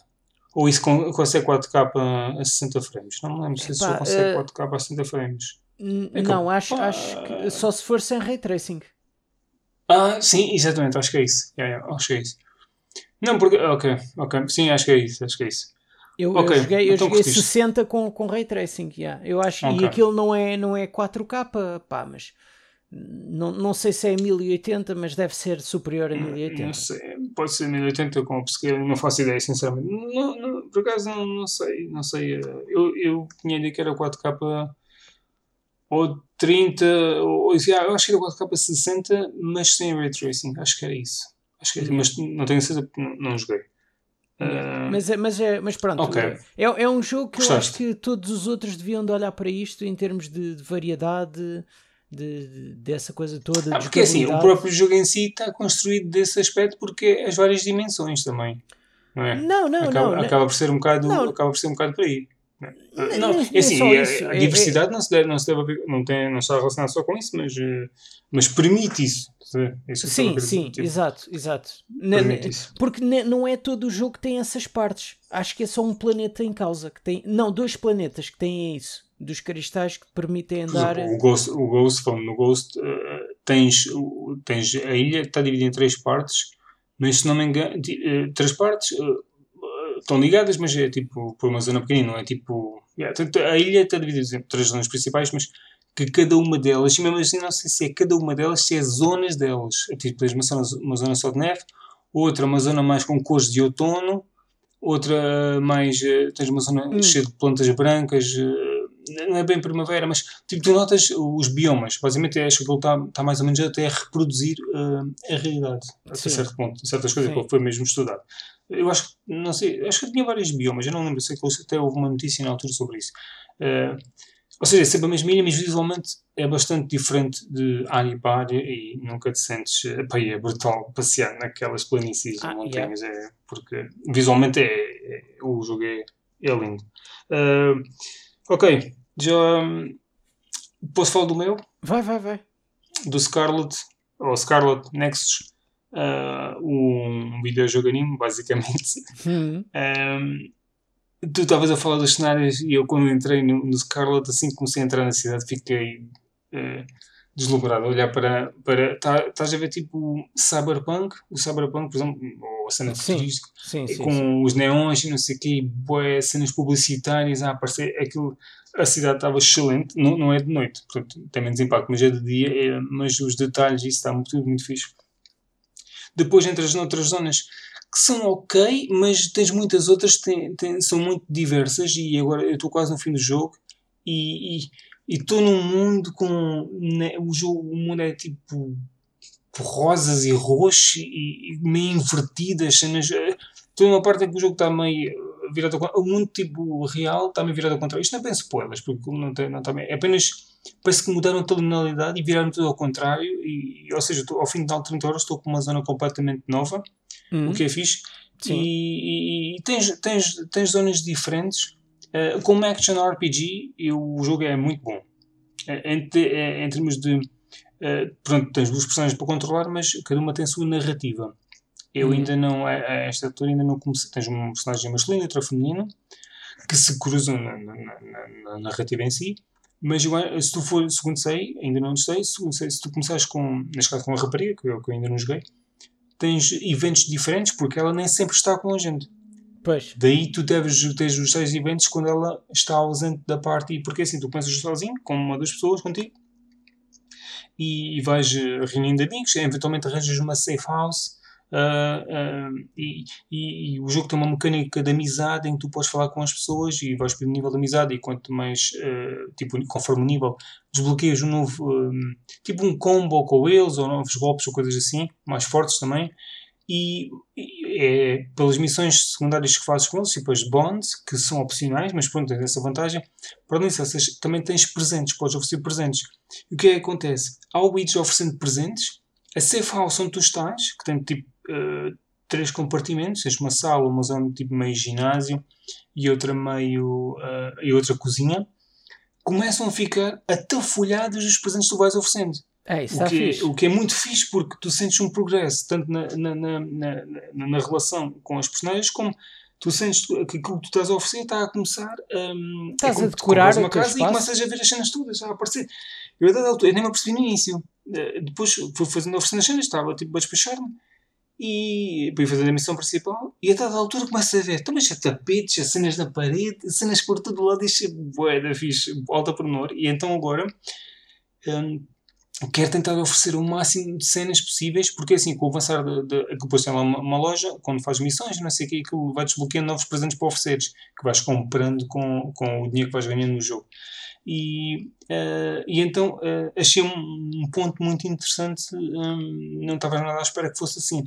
ou isso con- consegue 4K a 60 frames? Não me lembro se isso consegue eh, 4K a 60 frames. É que- não, acho, pá. acho que só se for sem ray tracing. Ah, sim, exatamente, acho que é isso. Yeah, yeah, acho que é isso. Não, porque, ok, ok, sim, acho que é isso, acho que é isso. Eu, Ok, eu joguei, eu então joguei curtiste. 60 com, com ray tracing. Yeah. Eu acho, Ok. E aquilo não é, não é 4K, pá, mas. Não, não sei se é 1080, mas deve ser superior a 1080. Não sei, pode ser 1080 com upscale, não faço ideia, sinceramente. Não, não, por acaso não, não sei, não sei. eh, Eu, eu tinha ideia que era 4K ou 30, ou, já, eu acho que era 4K 60, mas sem ray tracing, acho que era isso. Acho que era, mas não tenho certeza porque não, não joguei. Ah, Mas, é- mas, é, mas pronto, Ok. é, é um jogo que eu Gostaste? acho que todos os outros deviam de olhar para isto em termos de, de variedade, de, de- dessa coisa toda. ah, porque assim, o próprio jogo em si está construído desse aspecto porque é as várias dimensões também. Não é? Não, não, acaba, não. acaba por ser um bocado, Não. acaba por ser um bocado por aí. Não, é assim, a, isso. a É- diversidade não se deve, não se deve não, tem, não está relacionada só com isso, mas, eh, mas permite isso. É isso Sim, sim, tipo, exato, exato. Isso. porque não é todo o jogo que tem essas partes. Acho que é só um planeta em causa que tem. Não, dois planetas que têm isso. dos cristais que te permitem andar. O Ghost, o Ghost falando no Ghost, uh, tens, uh, tens a ilha que está dividida em três partes, mas se não me engano, uh, três partes estão ligadas, mas é tipo por uma zona pequenina, não é tipo. Yeah, a ilha está dividida em três zonas principais, mas que cada uma delas, e mesmo assim não sei se é cada uma delas, se é zonas delas. É tipo, tens uma zona, uma zona só de neve, outra uma zona mais com cores de outono, outra mais. tens uma zona hum. cheia de plantas brancas não é bem primavera, mas tipo, tu notas os biomas. Basicamente, acho que ele está tá mais ou menos até a reproduzir uh, a realidade, até certo ponto. Certas coisas Sim. que foi mesmo estudado. Eu acho que, não sei, acho que tinha vários biomas, eu não lembro, sei que até houve uma notícia na altura sobre isso. Uh, ou seja, é sempre a mesma ilha, mas visualmente é bastante diferente de área para área e nunca te sentes. Pá, é brutal passear naquelas planícies ah, e montanhas, yeah. é, porque visualmente é, é, o jogo é, é lindo. Uh, Ok, já hum, posso falar do meu? Vai, vai, vai. Do Scarlet, ou Scarlet Nexus, uh, um videojogo anime, basicamente. Hum. Um, tu estavas a falar dos cenários e eu, quando entrei no, no Scarlet, assim que comecei a entrar na cidade, fiquei uh, deslumbrado. A olhar para. para tá, Estás a ver tipo Cyberpunk? O Cyberpunk, por exemplo, ou a cena sim, sim, com sim. os neons e não sei o quê, boé, cenas publicitárias a aparecer. Aquilo, a cidade estava excelente, não, não é de noite, portanto tem menos impacto, mas é de dia, é, mas os detalhes, isso está muito, muito fixe. Depois entras noutras zonas que são ok, mas tens muitas outras que são muito diversas e agora eu estou quase no fim do jogo e, estou num mundo com. Né, o, jogo, o mundo é tipo. rosas e roxo e, e meio invertidas. Estou numa parte em que o jogo está meio virado ao contrário. O mundo tipo real está meio virado ao contrário. Isto não é bem spoilers, porque não, tem, não está bem. É apenas. Parece que mudaram a tonalidade e viraram tudo ao contrário. E, ou seja, ao fim de 30 horas estou com uma zona completamente nova, uhum. o que é fixe. Sim. E, e, e tens, tens, tens zonas diferentes Uh, como Action RPG, eu, o jogo é muito bom. Uh, em, te, uh, em, termos de. Uh, pronto, tens duas personagens para controlar, mas cada uma tem a sua narrativa. Eu uhum. ainda não, a, a, esta altura, ainda não comecei. Tens um personagem masculino e outro feminino que se cruzam na, na, na, na narrativa em si. Mas eu, se tu for, segundo sei, ainda não sei, segundo sei, se tu começares com, neste caso com a rapariga, que eu, que eu ainda não joguei, tens eventos diferentes porque ela nem sempre está com a gente. Pois. Daí tu deves ter os seis eventos quando ela está ausente da parte. Porque assim, tu começas sozinho, com uma das pessoas contigo, e, e vais eh, reunindo amigos, eventualmente arranjas uma safe house. Uh, e, e, o jogo tem uma mecânica de amizade em que tu podes falar com as pessoas e vais pelo nível de amizade e quanto mais, uh, tipo, conforme o nível, desbloqueias um novo, um, tipo um combo com eles ou novos golpes ou coisas assim, mais fortes também e, e é pelas missões secundárias que fazes com eles, tipo as bonds, que são opcionais, mas pronto, tens essa vantagem. Para isso, também tens presentes, podes oferecer presentes. E o que é que acontece? Ao ires oferecendo presentes, a safe house onde tu estás, que tem tipo uh, três compartimentos, tens uma sala, uma zona tipo meio ginásio e outra meio uh, e outra cozinha, começam a ficar atafolhados os presentes que tu vais oferecendo. É, isso o, que é, o que é muito fixe porque tu sentes um progresso tanto na, na, na, na, na relação com as personagens como tu sentes que aquilo que tu estás a oferecer está a começar um, estás é a decorar uma casa e começas a ver as cenas todas a aparecer. Eu, a dada altura, eu nem me apercebi no início. Eh, depois fui fazendo oferecendo as cenas, estava tipo a despachar-me e fui fazer a missão principal e a dada altura começa a ver também já tapetes, as cenas na parede, cenas por todo lado, isto é da fixe, alta pormenor. E então agora. Um, tentar oferecer o máximo de cenas possíveis, porque assim, com o avançar de, de, que depois tem lá uma, uma, loja, quando faz missões, não sei o que, vai desbloqueando novos presentes para ofereceres, que vais comprando com, com o dinheiro que vais ganhando no jogo. E, uh, e então uh, achei um, um, ponto muito interessante, um, não estava nada à espera que fosse assim.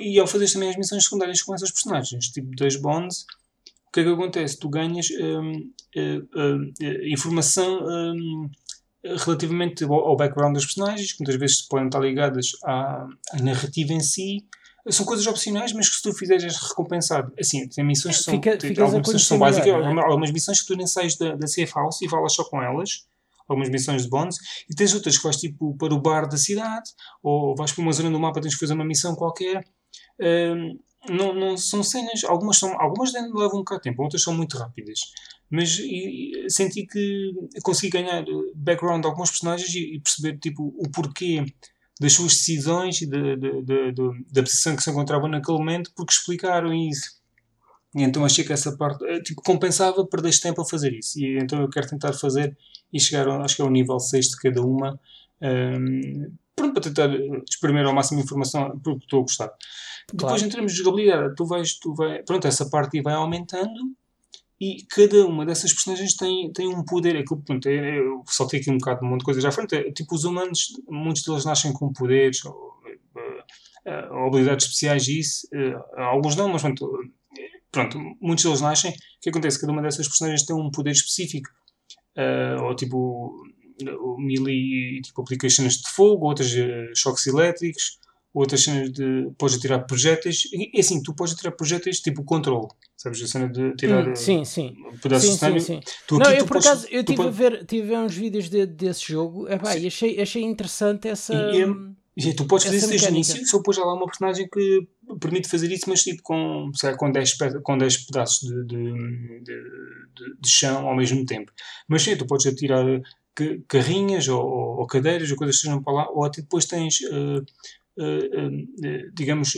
E ao fazer também as missões secundárias com essas personagens, tipo das bonds, o que é que acontece? Tu ganhas um, uh, informação relativamente ao, background das personagens, que muitas vezes podem estar ligadas à, à, narrativa em si. São coisas opcionais, mas que se tu fizeres és recompensado. Assim, tem missões que são, Fica, tem, algumas missões são básicas, é? algumas missões que tu nem sais da, da safe house e falas só com elas, algumas missões de bônus, e tens outras que vais tipo para o bar da cidade, ou vais para uma zona do mapa tens que fazer uma missão qualquer. Um, não, não são cenas, algumas, são, algumas levam um bocado de tempo, outras são muito rápidas. mas e, senti que consegui ganhar background de alguns personagens e, e, perceber tipo, o porquê das suas decisões e de, da posição que se encontravam naquele momento, porque explicaram isso. E então achei que essa parte eh, tipo, compensava perder tempo a fazer isso. E então eu quero tentar fazer e chegar, acho que é o nível 6 de cada uma. Um, ehm, pronto, para tentar exprimir ao máximo informação, porque estou a gostar. Claro. Depois, em termos de jogabilidade, tu vais, tu vai, pronto, essa parte vai aumentando e cada uma dessas personagens tem, tem um poder. É que, pronto, é, eu saltei aqui um bocado de um monte de coisas à frente. É, tipo, os humanos, muitos deles nascem com poderes ou, ou, eh, habilidades especiais e isso. Alguns não, mas pronto, pronto, muitos deles nascem. O que acontece? Cada uma dessas personagens tem um poder específico. Uh, ou tipo, melee tipo, aplicações de fogo, outras uh, choques elétricos, outras cenas de. podes atirar projéteis. E assim, tu podes atirar projéteis tipo controle. Sabes a cena de tirar hum, sim, sim. pedaços sim, de sim, sim. Tu, Não, eu por podes, acaso eu estive a ver, tive a ver uns vídeos de, desse jogo epá, e achei, achei interessante essa. E, e, e tu podes fazer isso desde o início, só pôs lá uma personagem que permite fazer isso, mas tipo com, sei, com, 10, com 10 pedaços de, de, de, de, chão ao mesmo tempo. Mas sim, tu podes atirar carrinhas ou, ou, cadeiras ou coisas que estejam para lá, ou até depois tens, uh, uh, uh, digamos,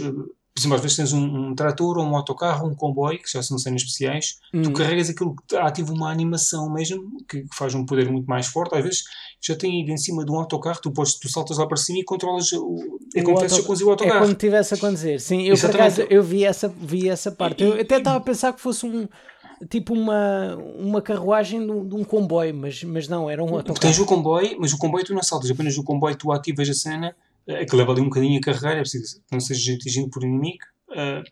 por exemplo, às vezes tens um, um, trator ou um autocarro, um comboio, que já são cenas especiais, tu hum. carregas aquilo que ativa uma animação mesmo, que, que, faz um poder muito mais forte. Às vezes já tem ido em cima de um autocarro, tu, podes, tu saltas lá para cima e controlas o. É como auto... a conduzir o autocarro. É como estivesse a conduzir, sim. Eu acaso eu vi essa, vi essa parte. E, eu até estava a pensar que fosse um tipo uma, uma carruagem de um, de um, comboio, mas, mas não, era um autocarro. Tens o comboio, mas o comboio tu não saltas, apenas o comboio tu ativas a cena que leva ali um bocadinho a carregar, é preciso que não seja atingido por inimigo. Uh,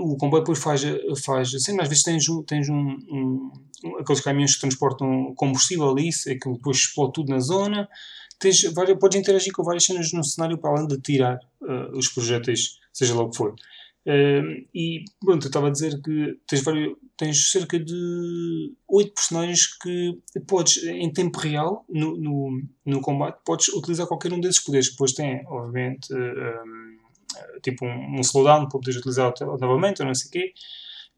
o comboio depois faz, faz assim, às vezes tens, tens um, um, aqueles caminhões que transportam combustível ali, aquilo depois explode tudo na zona. Tens, várias, podes interagir com várias cenas no cenário para além de tirar uh, os projéteis, seja lá o que for. E pronto, eu estava a dizer que tens, vários, tens cerca de oito personagens que podes, em tempo real, no, no, no, combate, podes utilizar qualquer um desses poderes. Depois tem, obviamente, um, tipo um, um slowdown para poderes utilizar novamente, ou não sei o quê.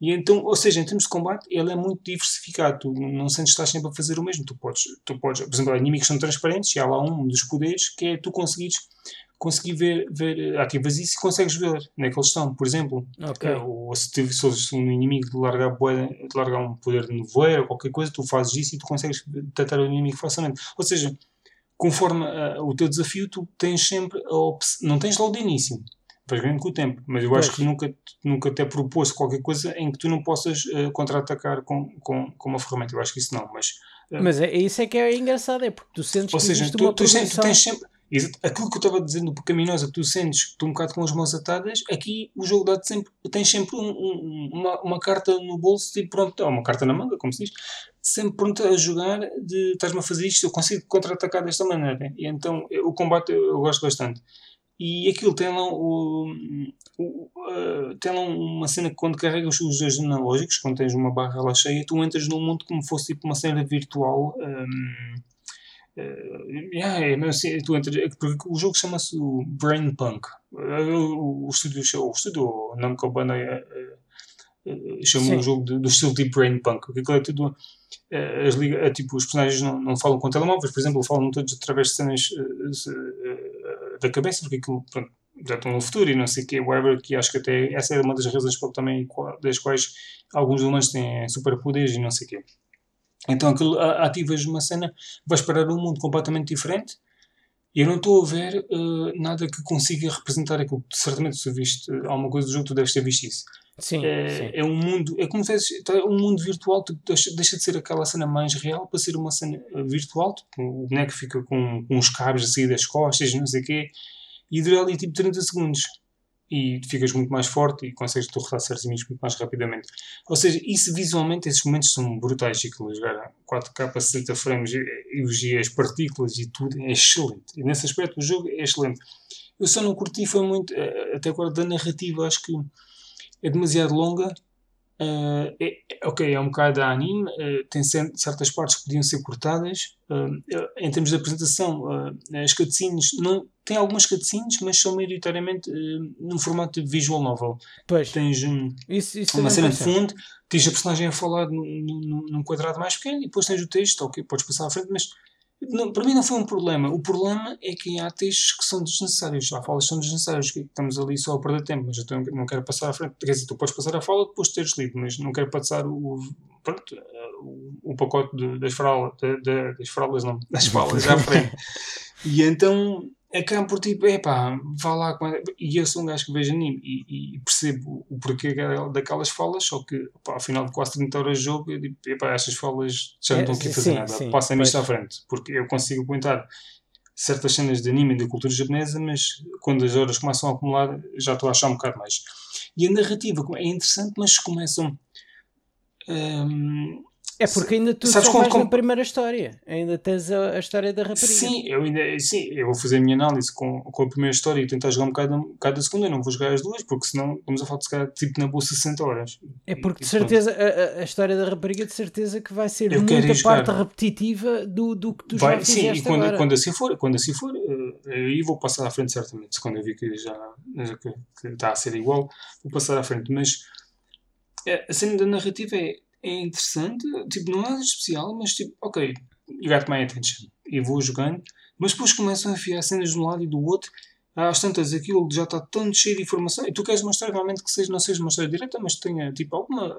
E então, ou seja, em termos de combate, ele é muito diversificado. Tu não sentes que estás sempre a fazer o mesmo. Tu podes, tu podes por exemplo, inimigos são transparentes e há lá um dos poderes que é tu conseguires conseguir ver, ver ativas isso e consegues ver onde é que eles estão, por exemplo. Okay. Eh, ou se, te, se um inimigo de largar, de largar um poder de nevoeiro ou qualquer coisa, tu fazes isso e tu consegues detectar o inimigo facilmente. Ou seja, conforme uh, o teu desafio, tu tens sempre a opção, não tens logo de início, vais ganhando com o tempo, mas eu pois. acho que nunca, nunca te propôs qualquer coisa em que tu não possas uh, contra-atacar com, com, com uma ferramenta. Eu acho que isso não, mas. Uh, mas é, isso é que é engraçado, é porque tu sentes ou que seja, tu, tu, sempre, tu tens sempre aquilo que eu estava dizendo pecaminosa que tu sentes que estou um bocado com as mãos atadas, aqui o jogo dá-te sempre, tens sempre um, um, uma, uma carta no bolso e pronto, ou uma carta na manga, como se diz, sempre pronto a jogar de estás-me a fazer isto, eu consigo contra-atacar desta maneira. E então o combate eu, eu gosto bastante. E aquilo tem lá, o, o uh, tem lá uma cena que quando carregas os dois analógicos, quando tens uma barra lá cheia, tu entras num mundo como fosse tipo uma cena virtual. Um, Uh, yeah, é, assim, tu entras, é porque o jogo chama-se Brain Punk. O, o estúdio, o estúdio Namco Bandai uh, uh, chama o jogo de, do estilo tipo Brain Punk. Porque é tudo. As liga, é, tipo, os personagens não, não falam com telemóveis, por exemplo, falam todos através de cenas da cabeça, porque aquilo pronto, já estão no futuro e não sei o que, whatever, que acho que até essa é uma das razões também das quais alguns humanos têm superpoderes e não sei o quê. Então aquilo, ativas uma cena, vais parar um mundo completamente diferente e eu não estou a ver uh, nada que consiga representar aquilo. Certamente, se viste alguma coisa do jogo, tu deves ter visto isso. Sim, é, sim. é um mundo, é como se tá, um mundo virtual, tu deixa, deixa, de ser aquela cena mais real para ser uma cena eh, virtual. Tipo, o boneco fica com, com uns cabos a sair das costas, não sei o quê, e dura ali tipo 30 segundos e ficas muito mais forte e consegues derrotar certos inimigos muito mais rapidamente. Ou seja, isso visualmente, esses momentos são brutais. E aquilo jogar 4K a 60 frames e, as partículas e tudo é excelente. E nesse aspecto o jogo é excelente. Eu só não curti, foi muito, eh, até agora da narrativa, acho que é demasiado longa. Uh, é, ok, é um bocado da anime, uh, tem certas partes que podiam ser cortadas. Uh, em termos de apresentação, as cutscenes não, tem algumas cutscenes, mas são maioritariamente num formato de visual novel. Pois. Tens um, isso, isso uma cena de fundo, tens a personagem a falar num, num quadrado mais pequeno e depois tens o texto, ok, podes passar à frente, mas não, para mim não foi um problema. O problema é que há textos que são desnecessários. Há falas que são desnecessárias, que estamos ali só a perder tempo, mas eu não quero passar à frente. Quer dizer, tu podes passar a fala depois de teres lido, mas não quero passar o, pronto, o, o pacote de, das de, de, das fraldas não, das falas à frente. e então acaba por tipo, epá, vá lá. E eu sou um gajo que vejo anime e, e percebo o porquê daquelas falas, só que pá, ao final de quase 30 horas de jogo, eu digo, epá, estas falas já não estão aqui a fazer sim, nada, passem-me isto à frente, porque eu consigo aguentar certas cenas de anime e da cultura japonesa, mas quando as horas começam a acumular, já estou a achar um bocado mais. E a narrativa é interessante, mas começam. Hum, é porque ainda tu Sabes só vais com... na primeira história. Ainda tens a, a, história da rapariga. Sim, eu ainda sim, eu vou fazer a minha análise com, com a primeira história e tentar jogar um bocado, um bocado da segunda. Eu não vou jogar as duas, porque senão vamos a falar de ficar tipo na boa 60 horas. É porque de certeza a, a, história da rapariga de certeza que vai ser eu muita parte repetitiva do, do que tu vai, já Sim, e quando, agora. quando assim for, quando assim for, eh, aí vou passar à frente certamente. Quando eu vi que já que, que está a ser igual, vou passar à frente. Mas eh, a cena da narrativa é é interessante, tipo, não é nada especial, mas tipo, ok, you got my attention. E vou jogando, mas depois começam a enfiar cenas de um lado e do outro. Às tantas, aquilo já está tão cheio de informação. E tu queres mostrar realmente que seja, não seja uma história direta, mas tenha tipo alguma.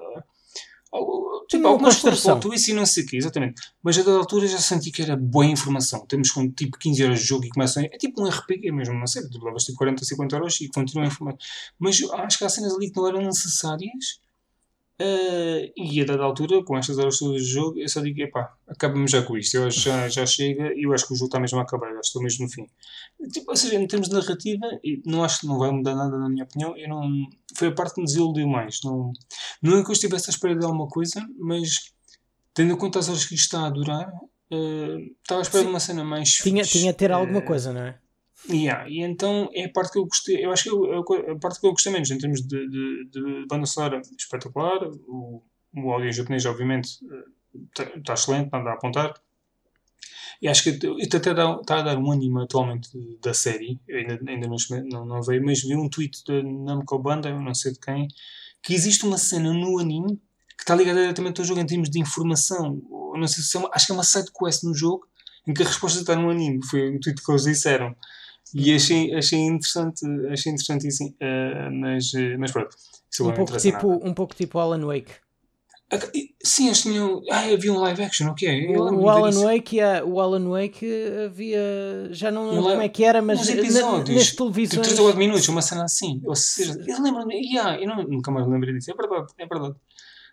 Algo, tipo, alguma construção. Tu isso e não sei o quê, exatamente. Mas a dada altura já senti que era boa informação. Temos com tipo 15 horas de jogo e começam. É tipo um RPG mesmo, não sei. Tu levas tipo 40, 50 horas e continuam a informar. Mas acho que há cenas ali que não eram necessárias Uh, e a dada altura, com estas horas todas de jogo, eu só digo: epá, acabamos já com isto. Eu acho já, já chega e eu acho que o jogo está mesmo a acabar. Eu estou mesmo no fim. Tipo, ou seja, em termos de narrativa, não acho que não vai mudar nada, na minha opinião. Eu não, foi a parte que me desiludiu mais. Não, não é que eu estivesse à espera de alguma coisa, mas tendo em conta as horas que isto está a durar, uh, estava à espera Sim. de uma cena mais. Tinha, tinha a ter alguma uh, coisa, não é? Yeah, e então é a parte que eu gostei, eu acho que eu, a parte que eu gostei menos em termos de, de, de banda sonora espetacular, o, o áudio japonês obviamente está tá excelente, nada a apontar. E acho que até está a dar um anime atualmente da série, ainda, ainda não, não, veio, mas vi um tweet da Namco Banda, eu não sei de quem, que existe uma cena no anime que está ligada diretamente ao jogo em termos de informação. não sei se é uma, acho que é uma side quest no jogo em que a resposta está no anime. Foi o tweet que eles disseram. E achei, achei interessante, achei interessante isso, uh, mas, eh, mas pronto. Um pouco, tipo, um pouco tipo Alan Wake. Sim, eles tinham. Ah, havia um live action, ok. O, o Alan Wake, o Alan Wake havia. Já não lembro como é que era, mas episódios, nas televisões. 3 ou 4 minutos, uma cena assim. Ou seja, eu lembro-me. Yeah, eu não, nunca mais lembrei disso. É verdade, é verdade.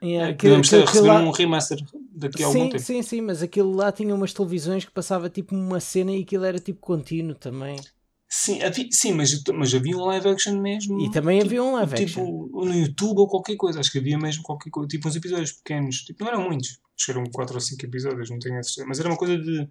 Yeah, é, que, Podemos ter receber lá... um remaster daqui a sim, algum tempo. Sim, sim, mas aquilo lá tinha umas televisões que passava tipo uma cena e aquilo era tipo contínuo também. Sim, havia, sim mas, mas havia um live action mesmo. E também tipo, havia um live tipo, action. no YouTube ou qualquer coisa. Acho que havia mesmo qualquer coisa. Tipo uns episódios pequenos. Tipo, não eram muitos. Acho que eram 4 ou 5 episódios, não tenho a certeza. Mas era uma coisa de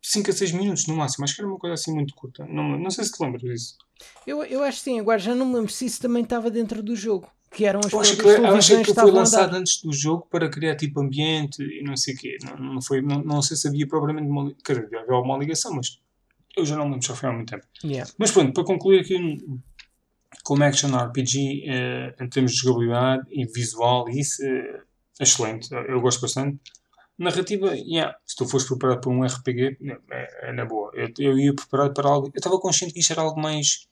5 a 6 minutos no máximo. Acho que era uma coisa assim muito curta. Não, não sei se te lembras disso. Eu, eu acho que sim. Agora já não me lembro se isso também estava dentro do jogo. Que eram as eu acho que, eu acho que foi lançado antes do jogo para criar tipo ambiente e não sei o quê. Não, não, foi, não, não sei se havia propriamente uma, quer dizer, havia alguma ligação, mas eu já não lembro, já foi há muito tempo. Yeah. Mas pronto, para concluir aqui, como Action RPG, eh, em termos de jogabilidade e visual, isso é excelente. Eu gosto bastante. Narrativa, yeah, se tu fores preparado para um RPG, é, é na boa. Eu, eu ia preparado para algo. Eu estava consciente que isto era algo mais,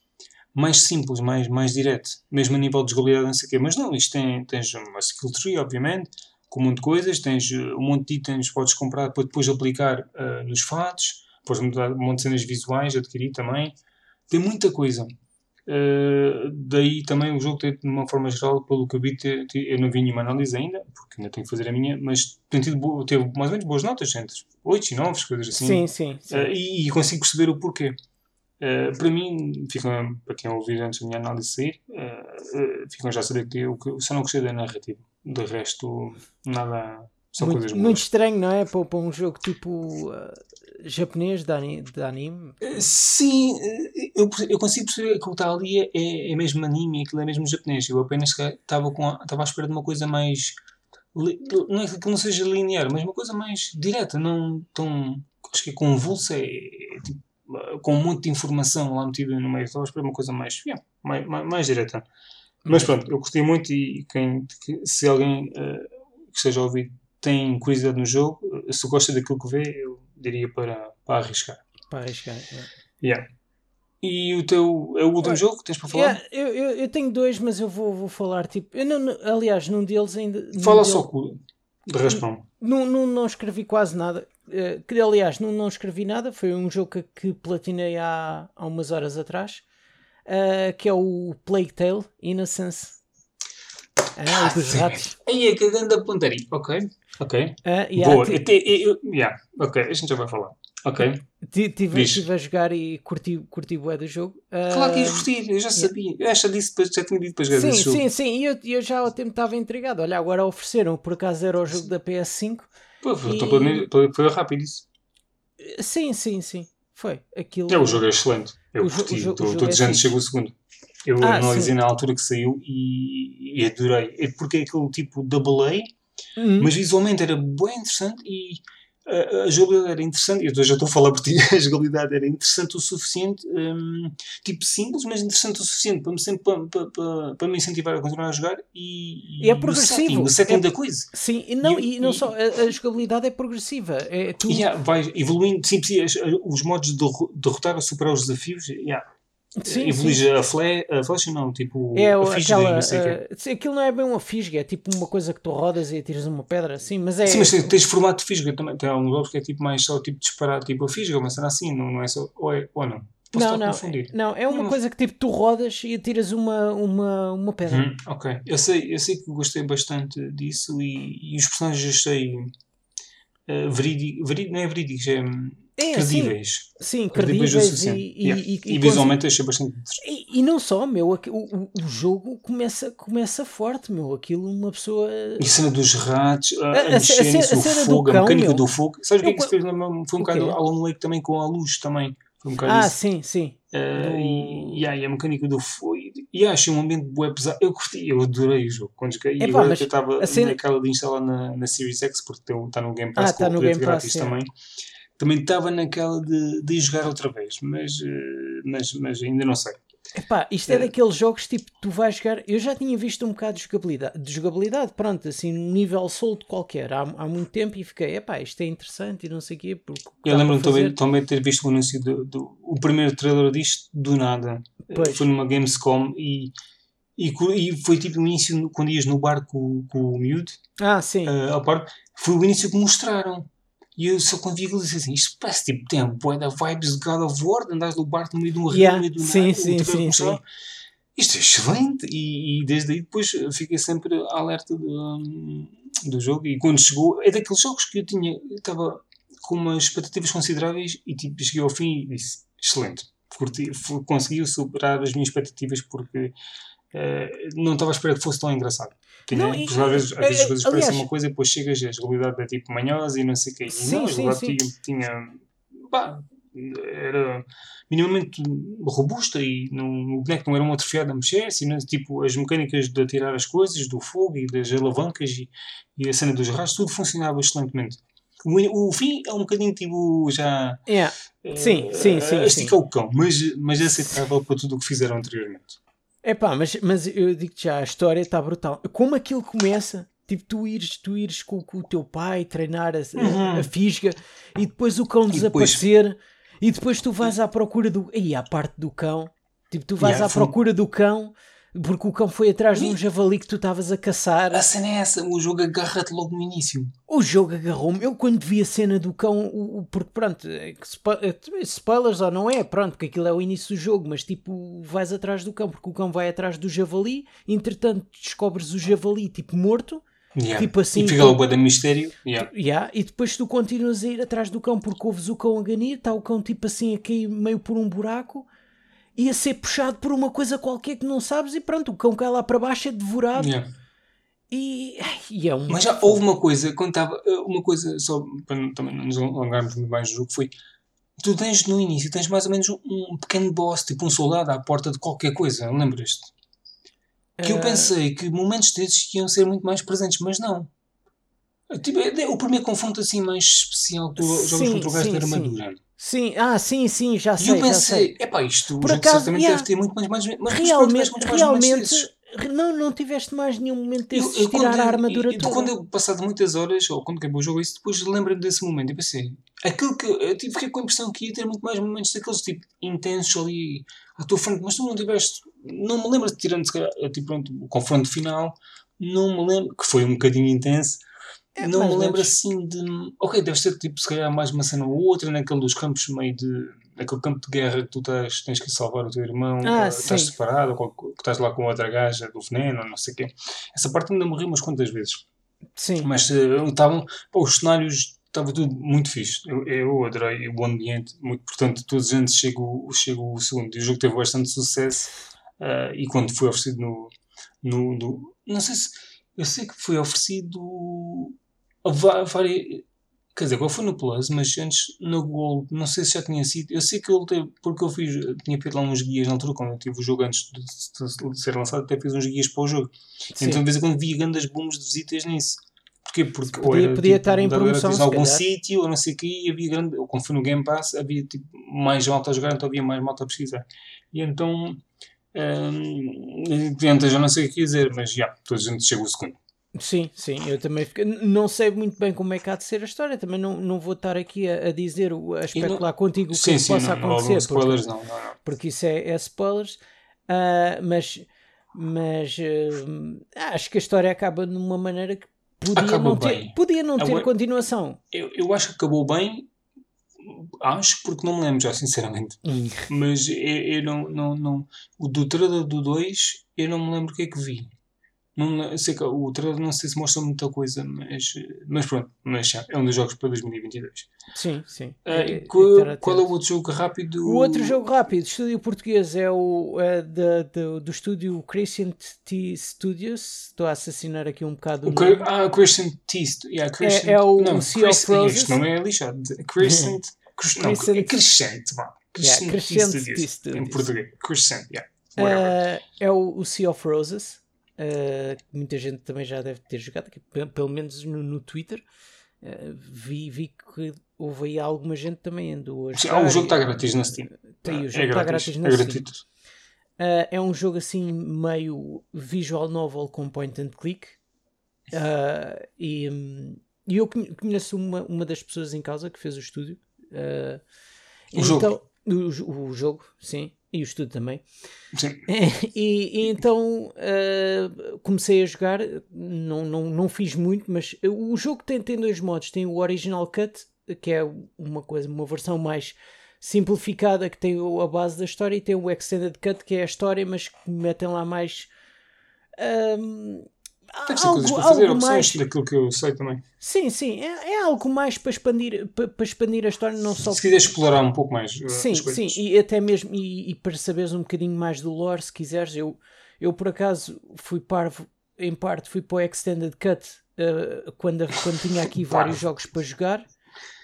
mais simples, mais, mais direto, mesmo a nível de jogabilidade, não sei o quê. Mas não, isto tem, tens uma skill tree, obviamente, com um monte de coisas, tens eh, um monte de itens que podes comprar para depois aplicar uh, nos fatos depois um monte de cenas visuais adquiri também. Tem muita coisa. Uh, daí também o jogo tem, de uma forma geral, pelo que eu vi, te, te, eu não vi nenhuma análise ainda, porque ainda tenho que fazer a minha, mas tem tido, teve mais ou menos boas notas, entre 8 e 9, coisas assim. Sim, sim. sim. Uh, e, e, consigo perceber o porquê. Uh, para mim, ficam, para quem ouvir antes da minha análise sair, ficam já a saber que eu, que eu só não gostei da narrativa. De resto, nada. São muito, coisas boas. Muito estranho, não é? Para, para um jogo tipo japonês de, anime, de anime? Sim, eu, eu consigo perceber que o que está ali é, é mesmo anime, aquilo é mesmo japonês. Eu apenas estava, à espera de uma coisa mais. Não é que não seja linear, mas uma coisa mais direta, não tão. Acho que é convulsa, é, é tipo, com um monte de informação lá metida no meio. Estava à espera de uma coisa mais, mais, mais, mais direta. Mas pronto, eu curti muito e quem, que, se alguém uh, que esteja a ouvir tem curiosidade no jogo, se gosta daquilo que vê, eu diria para, para arriscar. Para arriscar, é. Yeah. E o teu é o último jogo que tens para falar? Yeah, eu, eu, eu, tenho dois, mas eu vou, vou falar tipo. Eu não, aliás, num deles ainda. Fala só com de raspão. Não, não, não escrevi quase nada. Uh, que, aliás, não, não escrevi nada. Foi um jogo que, que platinei há, há umas horas atrás. Uh, que é o Plague Tale Innocence. Ah, ah dos ratos. Aí é que anda pontaria. Ok. Ok. Uh, yeah, Boa. Eu, eu, eu, yeah. Ok, a gente já vai falar. Ok. Estive a jogar e curti, curti o do jogo. Uh, claro que ia curtir, eu já sabia. Eu disse depois, já tinha dito para jogar sim, jogo. Sim, sim, e eu, eu já ao tempo estava intrigado. Olha, agora ofereceram, por acaso era o jogo da PS5. Pô, e... então, foi rápido isso. Sim, sim, sim. Foi. Aquilo... É, o jogo é excelente. Eu o curti. Estou dizendo que chegou o segundo. Eu ah, analisei sim. na altura que saiu e, e adorei. É porque é aquele tipo double A, uhum. mas visualmente era bem interessante e a, a jogabilidade era interessante, eu já estou a falar por ti, a jogabilidade era interessante o suficiente, um, tipo simples, mas interessante o suficiente para me, sempre, para, para, para me incentivar a continuar a jogar e, e é progressivo. O setting, o setting é, da coisa. Sim, e não, e, e não só, a, a, jogabilidade é progressiva. É, tu... yeah, vai evoluindo, sim, sim, os modos de derrotar ou superar os desafios, yeah, Sim, Evolui a, fle a flecha, não, tipo é, a fisga, aquela, não sei uh, Aquilo não é bem uma fisga, é tipo uma coisa que tu rodas e atiras uma pedra, sim, mas é. Sim, mas tens formato de fisga também. Tem alguns jogos que é tipo mais só tipo disparar, tipo a fisga, mas será assim, não, não é só. Ou, é, ou não. Posso não, não, não, é uma não, coisa que tipo tu rodas e atiras uma, uma, uma pedra. Hum, ok, eu sei, eu sei que gostei bastante disso e, e os personagens achei uh, verídico, verídico, não é verídico, é é, credíveis. Sim, sim credíveis e, e, yeah. e, e, visualmente achei bastante interessante. E, não só, meu, o, o, o, jogo começa, começa forte, meu, aquilo uma pessoa... E a cena dos ratos, a, a, a, cena, o fogo, a mecânica do fogo. Sabes o que é que se fez? Foi um bocado Alan Wake também com a luz também. Foi um bocado ah, isso. sim, sim. Uh, e, yeah, e a mecânica do fogo. E achei um ambiente bué pesado. Eu curti, eu adorei o jogo. Quando joguei, e agora eu estava cena... naquela de instalar na, na Series X, porque está no Game Pass, ah, tá no Game Pass, também também estava naquela de, de jogar outra vez, mas, eh, mas, mas ainda não sei. Epá, isto é, é daqueles jogos tipo, tu vais jogar. Eu já tinha visto um bocado de jogabilidade, de jogabilidade pronto, assim, num nível solto qualquer, há, há muito tempo e fiquei, epá, isto é interessante e não sei o quê. Porque eu lembro-me também, também de ter visto o anúncio do, do, o primeiro trailer disto do nada. Pois. Foi numa Gamescom e, e, e foi tipo o início quando ias no bar com, com o miúdo. Ah, sim. Uh, parte, foi o início que mostraram. E eu só quando vi aquilo disse assim: isto parece tipo, tem a da vibes de God of War, andas no barco no meio de um rio, no meio do sim, nada, sim, sim, sim. Isto é excelente! E, e, desde aí depois fiquei sempre alerta do, do jogo. E quando chegou, é daqueles jogos que eu tinha, estava com umas expectativas consideráveis e tipo, cheguei ao fim e disse: excelente! Curti, conseguiu superar as minhas expectativas porque não estava a esperar que fosse tão engraçado. Tinha, não, e, às vezes, às vezes as coisas aliás, parecem uma coisa e depois chegas e a jogabilidade é tipo manhosa e não sei o que. Sim, não, a jogabilidade tinha, tinha pá, era minimamente robusta e não, o boneco não era uma atrofiado a mexer, assim, tipo as mecânicas de atirar as coisas, do fogo e das alavancas e, e a cena dos rastros, tudo funcionava excelentemente. O, o fim é um bocadinho tipo já. Yeah. sim, sim, sim. Estica o cão, mas, mas é aceitável para tudo o que fizeram anteriormente. É pá, mas, mas eu digo já, a história está brutal. Como aquilo começa, tipo, tu ires, tu ires com, com o teu pai treinar a, uhum. a, a, fisga e depois o cão e desaparecer depois... e depois tu vais à procura do. Aí, à parte do cão, tipo, tu vais yeah, à procura do cão porque o cão foi atrás de um javali que tu estavas a caçar. A cena é essa, o jogo agarra-te logo no início. O jogo agarrou-me. Eu quando vi a cena do cão, o, o porque pronto, é é, spoilers ou não é, pronto, que aquilo é o início do jogo, mas tipo, vais atrás do cão, porque o cão vai atrás do javali, entretanto descobres o javali tipo morto. Yeah. Tipo assim, e fica o da mistério. Yeah. Yeah. E depois tu continuas a ir atrás do cão porque ouves o cão a ganir, está o cão tipo assim a cair meio por um buraco ia ser puxado por uma coisa qualquer que não sabes e pronto, o cão cai lá para baixo é devorado. Yeah. E, e, é um. Mas já houve uma coisa, quando estava. Eh, uma coisa, só para também não nos alongarmos muito mais no jogo, foi. Tu tens no início, tens mais ou menos um, pequeno boss, tipo um soldado à porta de qualquer coisa, lembras-te? Que uh... eu eh, pensei que momentos desses iam ser muito mais presentes, mas não. Tipo, é, é o primeiro confronto assim mais especial que tu jogas contra o gajo de armadura. Sim. Sim, ah, sim, sim, já sei. E eu pensei, é pá, isto Por acaso, certamente yeah, deve ter muito mais, mais, mas realmente, muito mais realmente, Não, não tiveste mais nenhum momento de tirar a armadura toda. Quando eu, passado muitas horas, ou quando acabou o jogo, isso, depois lembro-me desse momento. Eu pensei, aquilo que eu, eu fiquei com a impressão que ia ter muito mais momentos daqueles tipo intensos ali à tua frente, mas tu não tiveste. Não me lembro de tirando se calhar, tipo, pronto, o confronto final, não me lembro, que foi um bocadinho intenso. É, não me lembro assim de. Ok, deve ser tipo, se calhar mais uma cena ou outra, naquele dos campos meio de naquele campo de guerra que tu tens, tens que salvar o teu irmão, ah, estás separado, ou que estás lá com outra gaja do veneno, não sei o quê. Essa parte ainda morri umas quantas vezes. Sim. Mas uh, estavam, os cenários estava tudo muito fixe. Eu, eu adorei o ambiente, muito, portanto, todos os anos chego, chego o segundo. E o jogo teve bastante sucesso. Uh, e quando foi oferecido no, no, no, Não sei se. Eu sei que foi oferecido. Várias, Quer dizer, agora foi no Plus, mas antes no Gold, não sei se já tinha sido. Eu sei que eu teve, porque eu fiz, tinha feito lá uns guias na altura, quando eu tive o jogo antes de, de, de ser lançado, até fiz uns guias para o jogo. Sim. Então de vez em quando via grandes booms de visitas nisso. Porquê? Porque podia, era, podia tipo, estar em promoção. Em algum sítio, ou não sei o que, havia grande. Ou quando fui no Game Pass, havia tipo, mais malta a jogar, então havia mais malta a pesquisar. E então. Hum, já não sei o que dizer, mas já, toda a gente chega o segundo. Sim, sim, eu também fico... não sei muito bem como é que há de ser a história, também não, não vou estar aqui a, a dizer, a especular não... contigo o que sim, sim, possa não, acontecer. Não, spoilers, porque, não, não. Porque isso é, é spoilers, uh, mas, mas uh, acho que a história acaba de uma maneira que podia acabou não ter. Podia não ter continuação. Eu, eu acho que acabou bem, acho porque não me lembro já, sinceramente. Hum. Mas eu, eu, não, não, não. O do trailer do 2, eu não me lembro o que é que vi. Não, sei que o trailer não sei se mostra muita coisa, mas, mas pronto, mas já, é um dos jogos para 2022. Sim, sim. Uh, qual, qual, é o outro jogo rápido? O outro jogo rápido, estúdio português, é o é da, do, do estúdio Crescent T Studios. Estou a assassinar aqui um bocado o. o ah, Crescent T yeah, Crescent, é, é o, não, Sea of Roses. Este nome é lixado. Crescent. Crescent. Não, é Crescent, vá. Crescent, yeah, Crescent T Studios. Studios. Em português. Crescent, yeah. Uh, é o, o Sea of Roses. Uh, muita gente também já deve ter jogado, aqui, pelo menos no, no Twitter. Uh, vi, vi que houve aí alguma gente também andou a jogar. o jogo está grátis na Steam. Tem, o jogo está é grátis, na é Steam. Uh, é um jogo assim meio visual novel com point and click. Uh, e, eu conheço uma, uma das pessoas em causa que fez o estúdio. Uh, o então, jogo? O, o, jogo, sim. E o estudo também. Sim. E, e então uh, comecei a jogar, não, não, não fiz muito, mas o jogo tem, tem dois modos. Tem o Original Cut, que é uma coisa, uma versão mais simplificada que tem a base da história, e tem o Extended Cut, que é a história, mas que metem lá mais. Um, tem que ser algo, coisas para fazer, opções mais... daquilo que eu sei também. Sim, sim, é, é algo mais para expandir, para, para, expandir a história, não só. Se quiseres explorar um pouco mais. Uh, sim, sim, e até mesmo e, e, para saberes um bocadinho mais do lore, se quiseres. Eu, eu por acaso fui parvo, em parte, fui para o Extended Cut uh, quando, quando tinha aqui vários jogos para jogar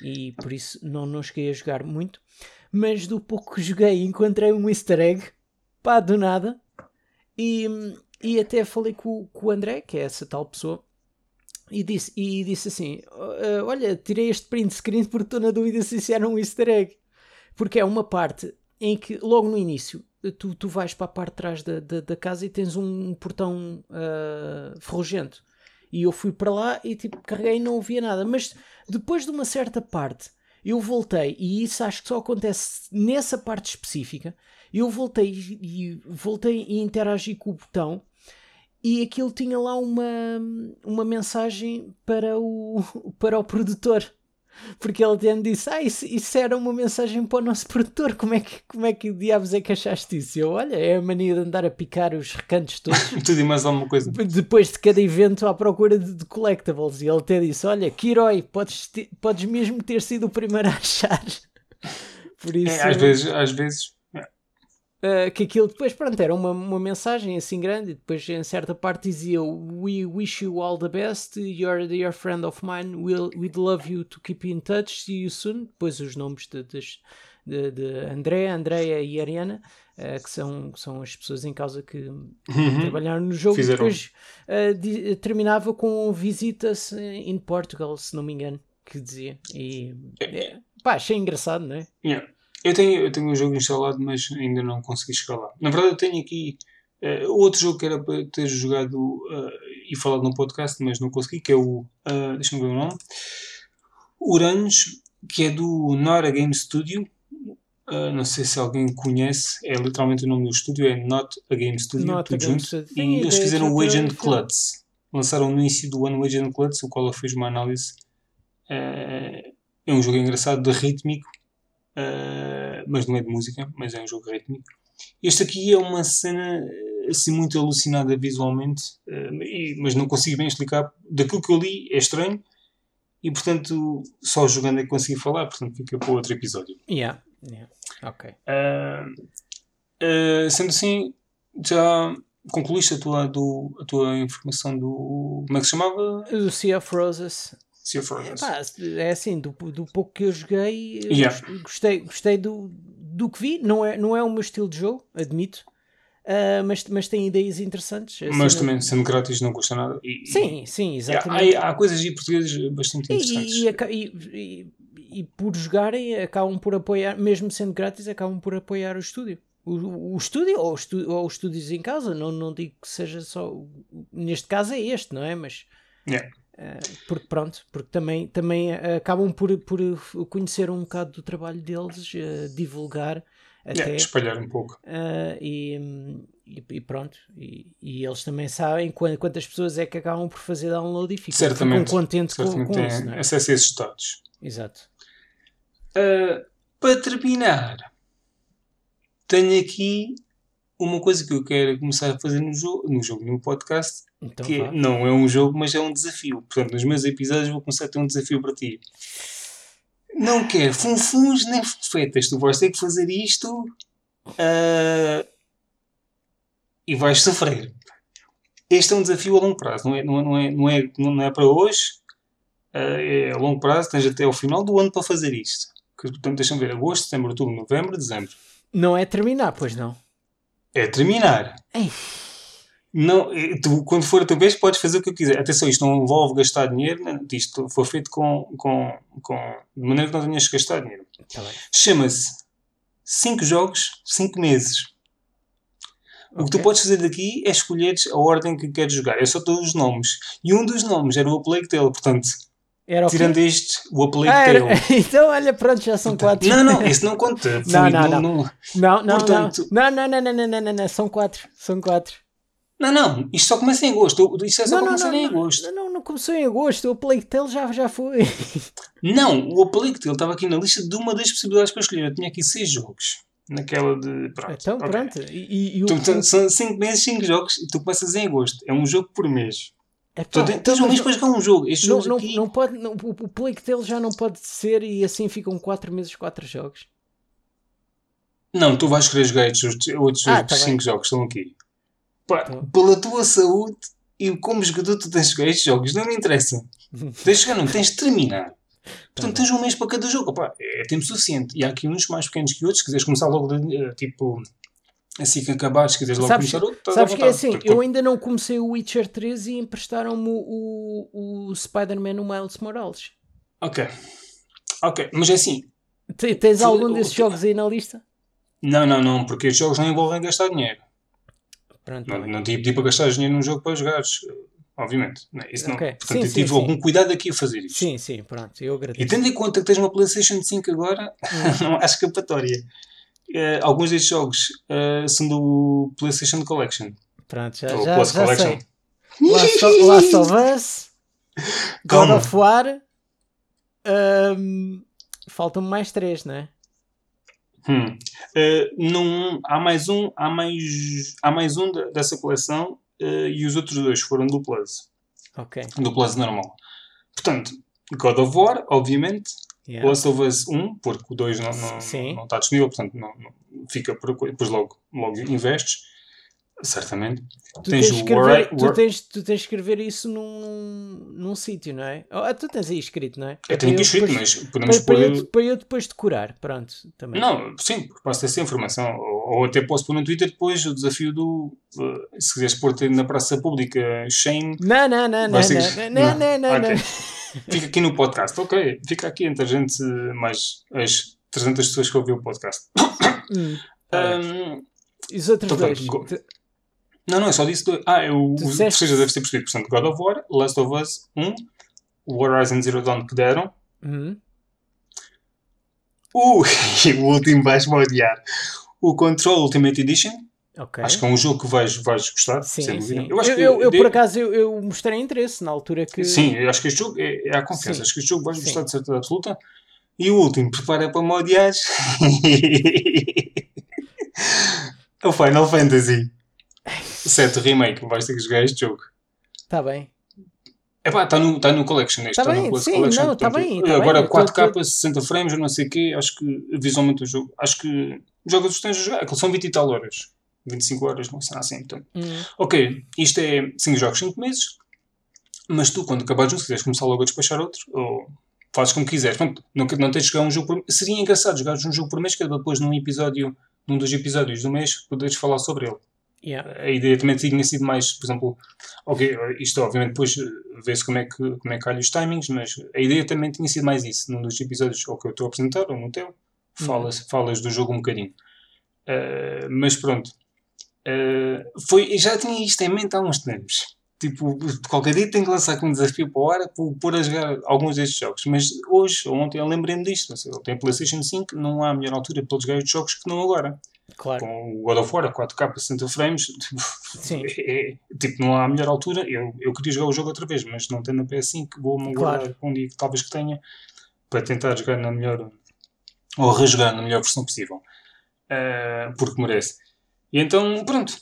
e por isso não, não cheguei a jogar muito. Mas do pouco que joguei, encontrei um easter egg, pá, do nada. E, e até falei com, com o André, que é essa tal pessoa, e disse, e disse assim: uh, Olha, tirei este print screen porque estou na dúvida se isso era um easter egg. Porque é uma parte em que, logo no início, tu, tu vais para a parte de trás da, da, da casa e tens um portão uh, ferrugento. E eu fui para lá e tipo, carreguei e não ouvia nada. Mas depois de uma certa parte, eu voltei, e isso acho que só acontece nessa parte específica. Eu voltei e voltei e interagi com o botão e aquilo tinha lá uma, uma mensagem para o, para o produtor. Porque ele até me disse: Ah, isso, isso, era uma mensagem para o nosso produtor. Como é que, como é que diabos é que achaste isso? Eu, olha, é a mania de andar a picar os recantos todos. Tudo e mais alguma coisa. Depois de cada evento à procura de, de collectibles. E ele até disse: Olha, que herói, podes, podes mesmo ter sido o primeiro a achar. Por isso, é, às vezes, às vezes Uh, que aquilo depois, pronto, era uma, uma mensagem assim grande, e depois em certa parte dizia We wish you all the best, you're a dear friend of mine, we'll, we'd love you to keep in touch, see you soon. Depois os nomes de, de, de, André, Andrea e Ariana, uh, que, são, que são as pessoas em causa que uhum. trabalharam no jogo. Fizeram. E depois uh, de, terminava com visitas in Portugal, se não me engano, que dizia. E é, pá, achei engraçado, não é? Yeah. Eu tenho, eu tenho o jogo instalado, mas ainda não consegui chegar lá. Na verdade, eu tenho aqui Uh, outro jogo que era para ter jogado uh, e falado no podcast, mas não consegui, que é o. Uh, Deixa-me ver o nome. Uranus, que é do Nora Game Studio. Uh, não sei se alguém conhece, é literalmente o nome do estúdio, é Not a Game Studio, Not tudo junto. Studio. E eles fizeram o eu Agent Klutz. Lançaram no início do ano o Agent Klutz, o qual eu fiz uma análise. É um jogo engraçado, de rítmico, uh, mas não é de música, mas é um jogo rítmico. Este aqui é uma cena eh, assim muito alucinada visualmente, eh, e- mas não consigo bem explicar. Daquilo que eu li é estranho e portanto só jogando é que consegui falar, portanto fica para outro episódio. Yeah, yeah. Ok. Ah, ah, sendo assim, já concluíste a tua, do, a tua informação do. Como é que se chamava? O Sea of Roses. Sea of Roses. Pá, é assim, do, do pouco que eu joguei, Yeah. gos- gostei, gostei do, do que vi. Não é, não é o meu estilo de jogo, admito. Ah, mas, mas tem ideias interessantes. A Mas cena- também, sendo grátis, não custa nada. E, Sim, sim, e há, exatamente. há- há coisas em português bastante E, interessantes. e, e- e- e por jogarem, acabam por apoiar, mesmo sendo grátis, acabam por apoiar o estúdio. O, o estúdio ou, estu- ou os estúdios em casa, não, não digo que seja só. Neste caso é este, não é? Mas. Yeah. Eh, porque pronto, porque também, também eh, acabam por, por conhecer um bocado do trabalho deles, eh, divulgar até. Yeah, espalhar um pouco. E, e- pronto, e, e eles também sabem quan- quantas pessoas é que acabam por fazer download e ficam, ficam Certamente. contentes com, Certamente com tem isso, é? acesso a esses dados. Exato. Uh, para terminar, tenho aqui uma coisa que eu quero começar a fazer no jogo, no, jogo, no podcast, Então que vá. não é um jogo, mas é um desafio. Portanto, nos meus episódios vou começar a ter um desafio para ti. Não quero funfuns nem fufetas. Tu vais ter que fazer isto ah, e vais sofrer. Este é um desafio a longo prazo. Não é, não é, não é, não é, não é para hoje. ah, é a longo prazo. Tens até ao final do ano para fazer isto. Que, portanto, deixa-me ver. Agosto, setembro, outubro, novembro, dezembro. Não é terminar, pois não. É terminar. Ei. Não, tu, quando for a tua vez, podes fazer o que eu quiser. Atenção, isto não envolve gastar dinheiro. né? Isto foi feito com, com, com, de maneira que não tenhas que gastar dinheiro. Tá. Chama-se 5 jogos, 5 meses. O que tu podes fazer daqui é escolheres a ordem que queres jogar. Eu só dou os nomes. E um dos nomes era o A Plague Tale. Portanto, Era tirando este, o A Plague Ah, era- Então, olha, pronto, já são quatro. Não, não, esse não conta. Foi- Não, não, não. não. Não, não, Portanto- não. Não, não, não, não, não, não, não, São quatro. São quatro. Não, não, isto só começa em agosto. Isto é só Não, começar em agosto. não, não, não começou em agosto. O Plague Tale já, já foi. Não, o Aplicte, ele estava aqui na lista de uma das possibilidades para escolher. Eu tinha aqui seis jogos. Naquela de. Pronto. Então, ok. pronto. E, e, o, Tu- tu- são 5 meses, 5 jogos e tu começas em agosto. É um jogo por mês. Epá, Tu tens, então, tens um mês para jogar um jogo. Estes não, não, aqui. não pode, não, o, Plague Tale já não pode ser e assim ficam 4 meses, 4 jogos. Não, tu vais querer jogar estes outros- outros Ah, tá 5 jogos. Estão aqui. Pá, Tá. pela tua saúde e como jogador tu tens de jogar estes jogos. Não me interessa. Tens de jogar, não. Tens de terminar. Portanto, Tá bem. tens um mês para cada jogo. É tempo suficiente. E há aqui uns mais pequenos que outros. Se quiseres começar logo, eh, tipo, assim que acabares, se quiseres logo Sabes, começar outro, sabes que é assim, Portanto, eu ainda não comecei o Witcher 3 e emprestaram-me o, o, o Spider-Man, o Miles Morales. Ok. Ok, mas é assim. Te- Tens algum desses jogos aí na lista? Não, não, não, porque estes jogos não envolvem gastar dinheiro. Pronto, Não, não pedi para gastar dinheiro num jogo para jogares. Obviamente. Não, isso não. Ok. Portanto, Sim, eu sim, tive sim. algum cuidado aqui a fazer isto. Sim, sim, pronto, eu E agradeço. tendo em conta que tens uma PlayStation 5 agora, não há escapatória. Eh, alguns destes jogos eh, são do PlayStation Collection. Pronto, já, Ou já, Plus já Collection. sei. Last of, Us, God of War, ahm, faltam-me mais três, não é? Hum. Eh, não, há mais um, há mais, há mais um da- dessa coleção eh, e os outros dois foram do Plus. Ok. Do Plus normal. Portanto, God of War, obviamente. yeah. Last of Us 1, porque o 2 não, não, não está disponível, portanto não, não fica por depois logo, logo investes. Certamente. Tu Tens tens, escrever, tu, tens, tu tens escrever isso num, num sítio, não é? Oh, tu tens aí escrito, não é? Eu tenho Para aqui escrito, depois- mas podemos para, para, pôr. eu, para eu depois decorar, pronto. Também. Não, sim, passo essa informação. Ou, ou até posso pôr no Twitter depois o desafio do. uh, se quiseres pôr-te na praça pública, shame, Não, não, não, não, não, não, não, não, Ok. não. fica aqui no podcast. Ok, fica aqui entre a gente, mais as 300 pessoas que ouviram o podcast. Hum, tá. Um, E os outros então, dois? pronto, Te- Não, não, eu só disse dois. Ah, eu, Tu o disseste- seja deve ter percebido. Portanto, God of War, Last of Us 1, o Horizon Zero Dawn que deram. Uhum. Uh, e o último vais-me odiar. O Control Ultimate Edition. Ok. Acho que é um jogo que vais, vais gostar, sem Sim, dúvida. sim. Eu acho eu, que eu, eu, de- por acaso, eu, eu mostrei interesse na altura que. Sim, eu acho que este jogo é, é a confiança. Sim. Acho que este jogo vais gostar de certeza absoluta. E o último, prepara para me odiares. o Final Fantasy 7 Remake. Vais ter que jogar este jogo. Está bem. Epá, está no, tá no Collection. Este Tá está bem, no sim, Collection. não, tá portanto, bem, tá agora bem, eu 4K, tô- 60 frames, não sei o quê. Acho que visualmente o jogo. Acho que os jogos tens a jogar. Aqueles são 20 e tal horas. 25 horas, não sei assim. Então, Hum. ok, isto é 5 jogos, 5 meses. Mas tu, quando acabares um, se quiseres começar logo a despachar outro, ou fazes como quiseres. Pronto, não, não tens de jogar um jogo por Seria engraçado jogares um jogo por mês, que é depois num episódio, num dos episódios do mês, poderes falar sobre ele. Yeah. A ideia também tinha sido mais, por exemplo, ok, isto obviamente depois eh, vê-se como é que como é que calha os timings, mas a ideia também tinha sido mais isso, num dos episódios ou que eu estou a apresentar, ou no teu, falas, falas do jogo um bocadinho. Eh, mas pronto, Eh, foi, já tinha isto em mente há uns tempos. Tipo, qualquer dia tenho que lançar com um desafio para o ar para pôr a jogar alguns destes jogos. Mas hoje, ou ontem, eu lembrei-me disto. Ele tem PlayStation 5, não há melhor altura para jogar estes jogos que não agora Claro. com o God of War a 4K a 60 frames, tipo, Sim. é- tipo, não há melhor altura. Eu, eu queria jogar o jogo outra vez, mas não tendo a PS5, vou-me Claro. guardar um dia que talvez que tenha para tentar jogar na melhor ou rejogar na melhor versão possível, Ah, porque merece. E então, pronto,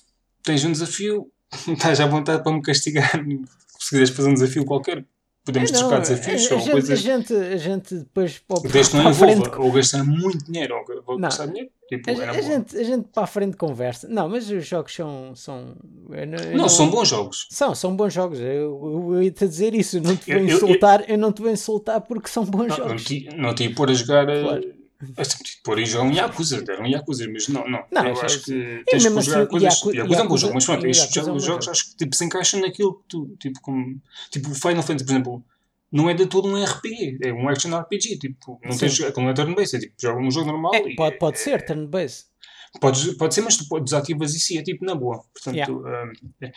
tens um desafio, estás à vontade para me castigar. Se quiseres fazer um desafio qualquer, podemos É, não, trocar a, desafios a ou gente, a, coisas. gente, a gente depois pode Desde não a frente envolva ou gastar muito dinheiro ou vou Não. gastar dinheiro, tipo, A, é a gente, a gente para a frente conversa. Não, mas os jogos são. são eu não, eu Não, são bons jogos. São, são bons jogos. Eu, eu, ia-te dizer isso. Eu não te vou insultar. Eu, não te vou insultar porque são bons Não, não jogos. te, não te ia pôr a jogar. eh, Claro. Ia pôr a jogar um Yakuza, era um Yakuza, mas não, não. Não, eu acho que e tens que jogar assim, coisas. Yaku- Yakuza, é um bom Yakuza- jogo, mas pronto, estes Yakuza é jogos jogo. acho que tipo, se encaixam naquilo que tu, tipo, como. Tipo, o Final Fantasy, por exemplo, não é de todo um RPG, é um action RPG, tipo, não tens. Não é turn-based, é tipo, joga um jogo normal É, e. pode, pode é- ser, turn base. Pode, pode ser, mas tu desativas isso e é tipo na boa. Portanto, Yeah. um, é.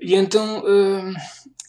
E então, um,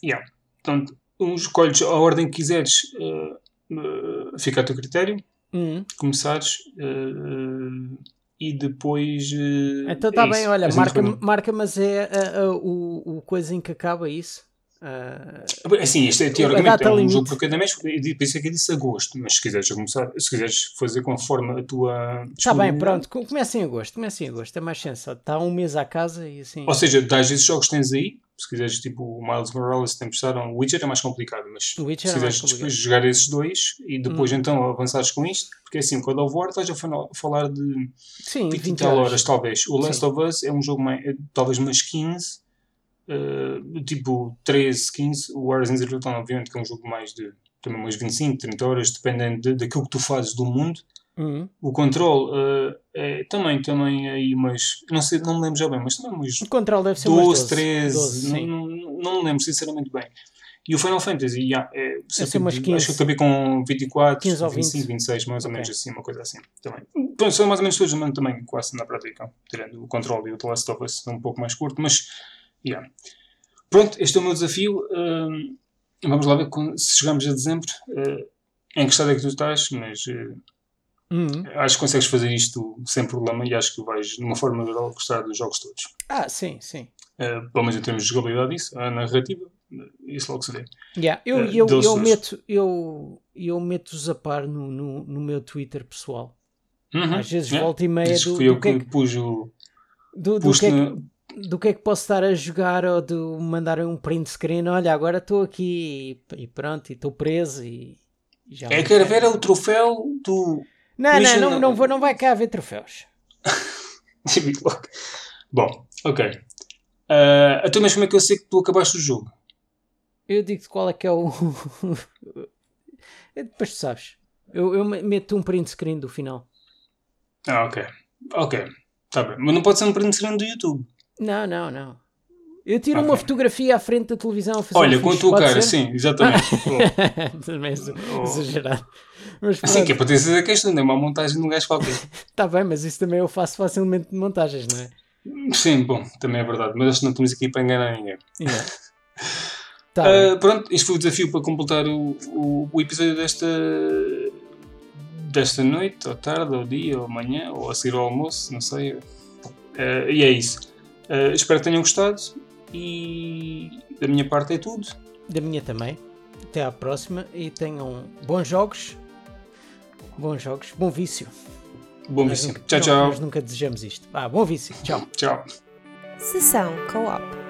yeah. Portanto, um, escolhes a ordem que quiseres, uh, uh, fica a teu critério, Hum. começares uh, e depois. uh, Então está é bem, isso. olha, marca, marca, mas é o, o coisa em que acaba isso. Ah, Assim, isto é teoricamente é um limite. jogo por cada mês, por isso é que eu disse agosto, mas se quiseres começar, se quiseres fazer conforme a tua. Está Tá bem, pronto. co- Começa em agosto. Começa em agosto. É mais sensato. Está um mês à casa e assim. Ou seja, das esses jogos que tens aí, se quiseres, tipo, o Miles Morales, te emprestaram, o Witcher é mais complicado, mas se é quiseres complicado. depois jogar esses dois e depois Hum. então avançares com isto, porque assim, o God of War estás a fal- falar de Sim, 20 e 20 tal horas. horas, talvez. O Last Sim. of Us é um jogo mais, é talvez mais 15, eh, tipo 13, 15. O Horizon Zero Dawn, obviamente, que é um jogo mais de também mais 25, 30 horas, dependendo de, daquilo que tu fazes do mundo. Hum. O Control eh, é também, também aí, mas não sei, não me lembro já bem, mas também umas O controle deve ser umas 12, 12. 13, 12, não, não, me lembro sinceramente bem. E o Final Fantasy, yeah, é, ser umas de- 15. acho que acabei com 24, 15 ou 25, 20. 26, mais ou Ok. menos assim, uma coisa assim. Também. Pronto, são mais ou menos todos mas também quase na prática, tirando o Control e o The Last of Us, um pouco mais curto, mas yeah. pronto, este é o meu desafio. hum, vamos lá ver se chegamos a dezembro. uh, em que estado é que tu estás, mas uh, Hum. acho que consegues fazer isto sem problema e acho que vais, de uma forma geral, gostar dos jogos todos. Ah, sim, sim. Uh, pelo menos em termos de jogabilidade, isso, a narrativa, uh, isso logo se vê. Yeah, eu, Eh, eu, eu meto eu, eu meto-os a par no, no, no meu Twitter pessoal. Uhum, Às vezes yeah. volta e meia Dizes do, que eu do, que é que pus o. do, do, que é que, do que é que posso estar a jogar ou de mandarem um print screen. Olha, agora estou aqui e, pronto, e estou preso e, já É, quero. ver é o troféu do. Não, não, não, não, vou, não vai cá haver troféus. Bom, ok. Uh, então, mas como é que eu sei que tu acabaste o jogo? Eu digo-te qual é que é o. Depois tu sabes. Eu, eu meto um print screen do final. Ah, ok. Ok. Tá bem. Mas não pode ser um print screen do YouTube. Não, não, não. Eu tiro Ok. uma fotografia à frente da televisão a fazer Olha, um com a fixe, tua cara, ser? sim, exatamente. Também é exa- exagerado. Mas Assim, que é para ter certeza que isto não é uma montagem de um gajo qualquer. está bem, mas isso também eu faço facilmente de montagens, não é? Sim, bom, também é verdade, mas acho que não estamos aqui para enganar ninguém. Yeah. Tá Uh, pronto, este foi o desafio para completar o, o, o episódio desta, desta noite, ou tarde, ou dia, ou amanhã, ou a seguir ao almoço, não sei. Uh, e é isso. Uh, espero que tenham gostado e da minha parte é tudo. Da minha também. Até à próxima e tenham bons jogos. Bons jogos. Bom vício. Bom vício. nunca- Tchau, não, tchau. Nós nunca desejamos isto. Ah, bom vício. Tchau. Tchau. Sessão Co-op.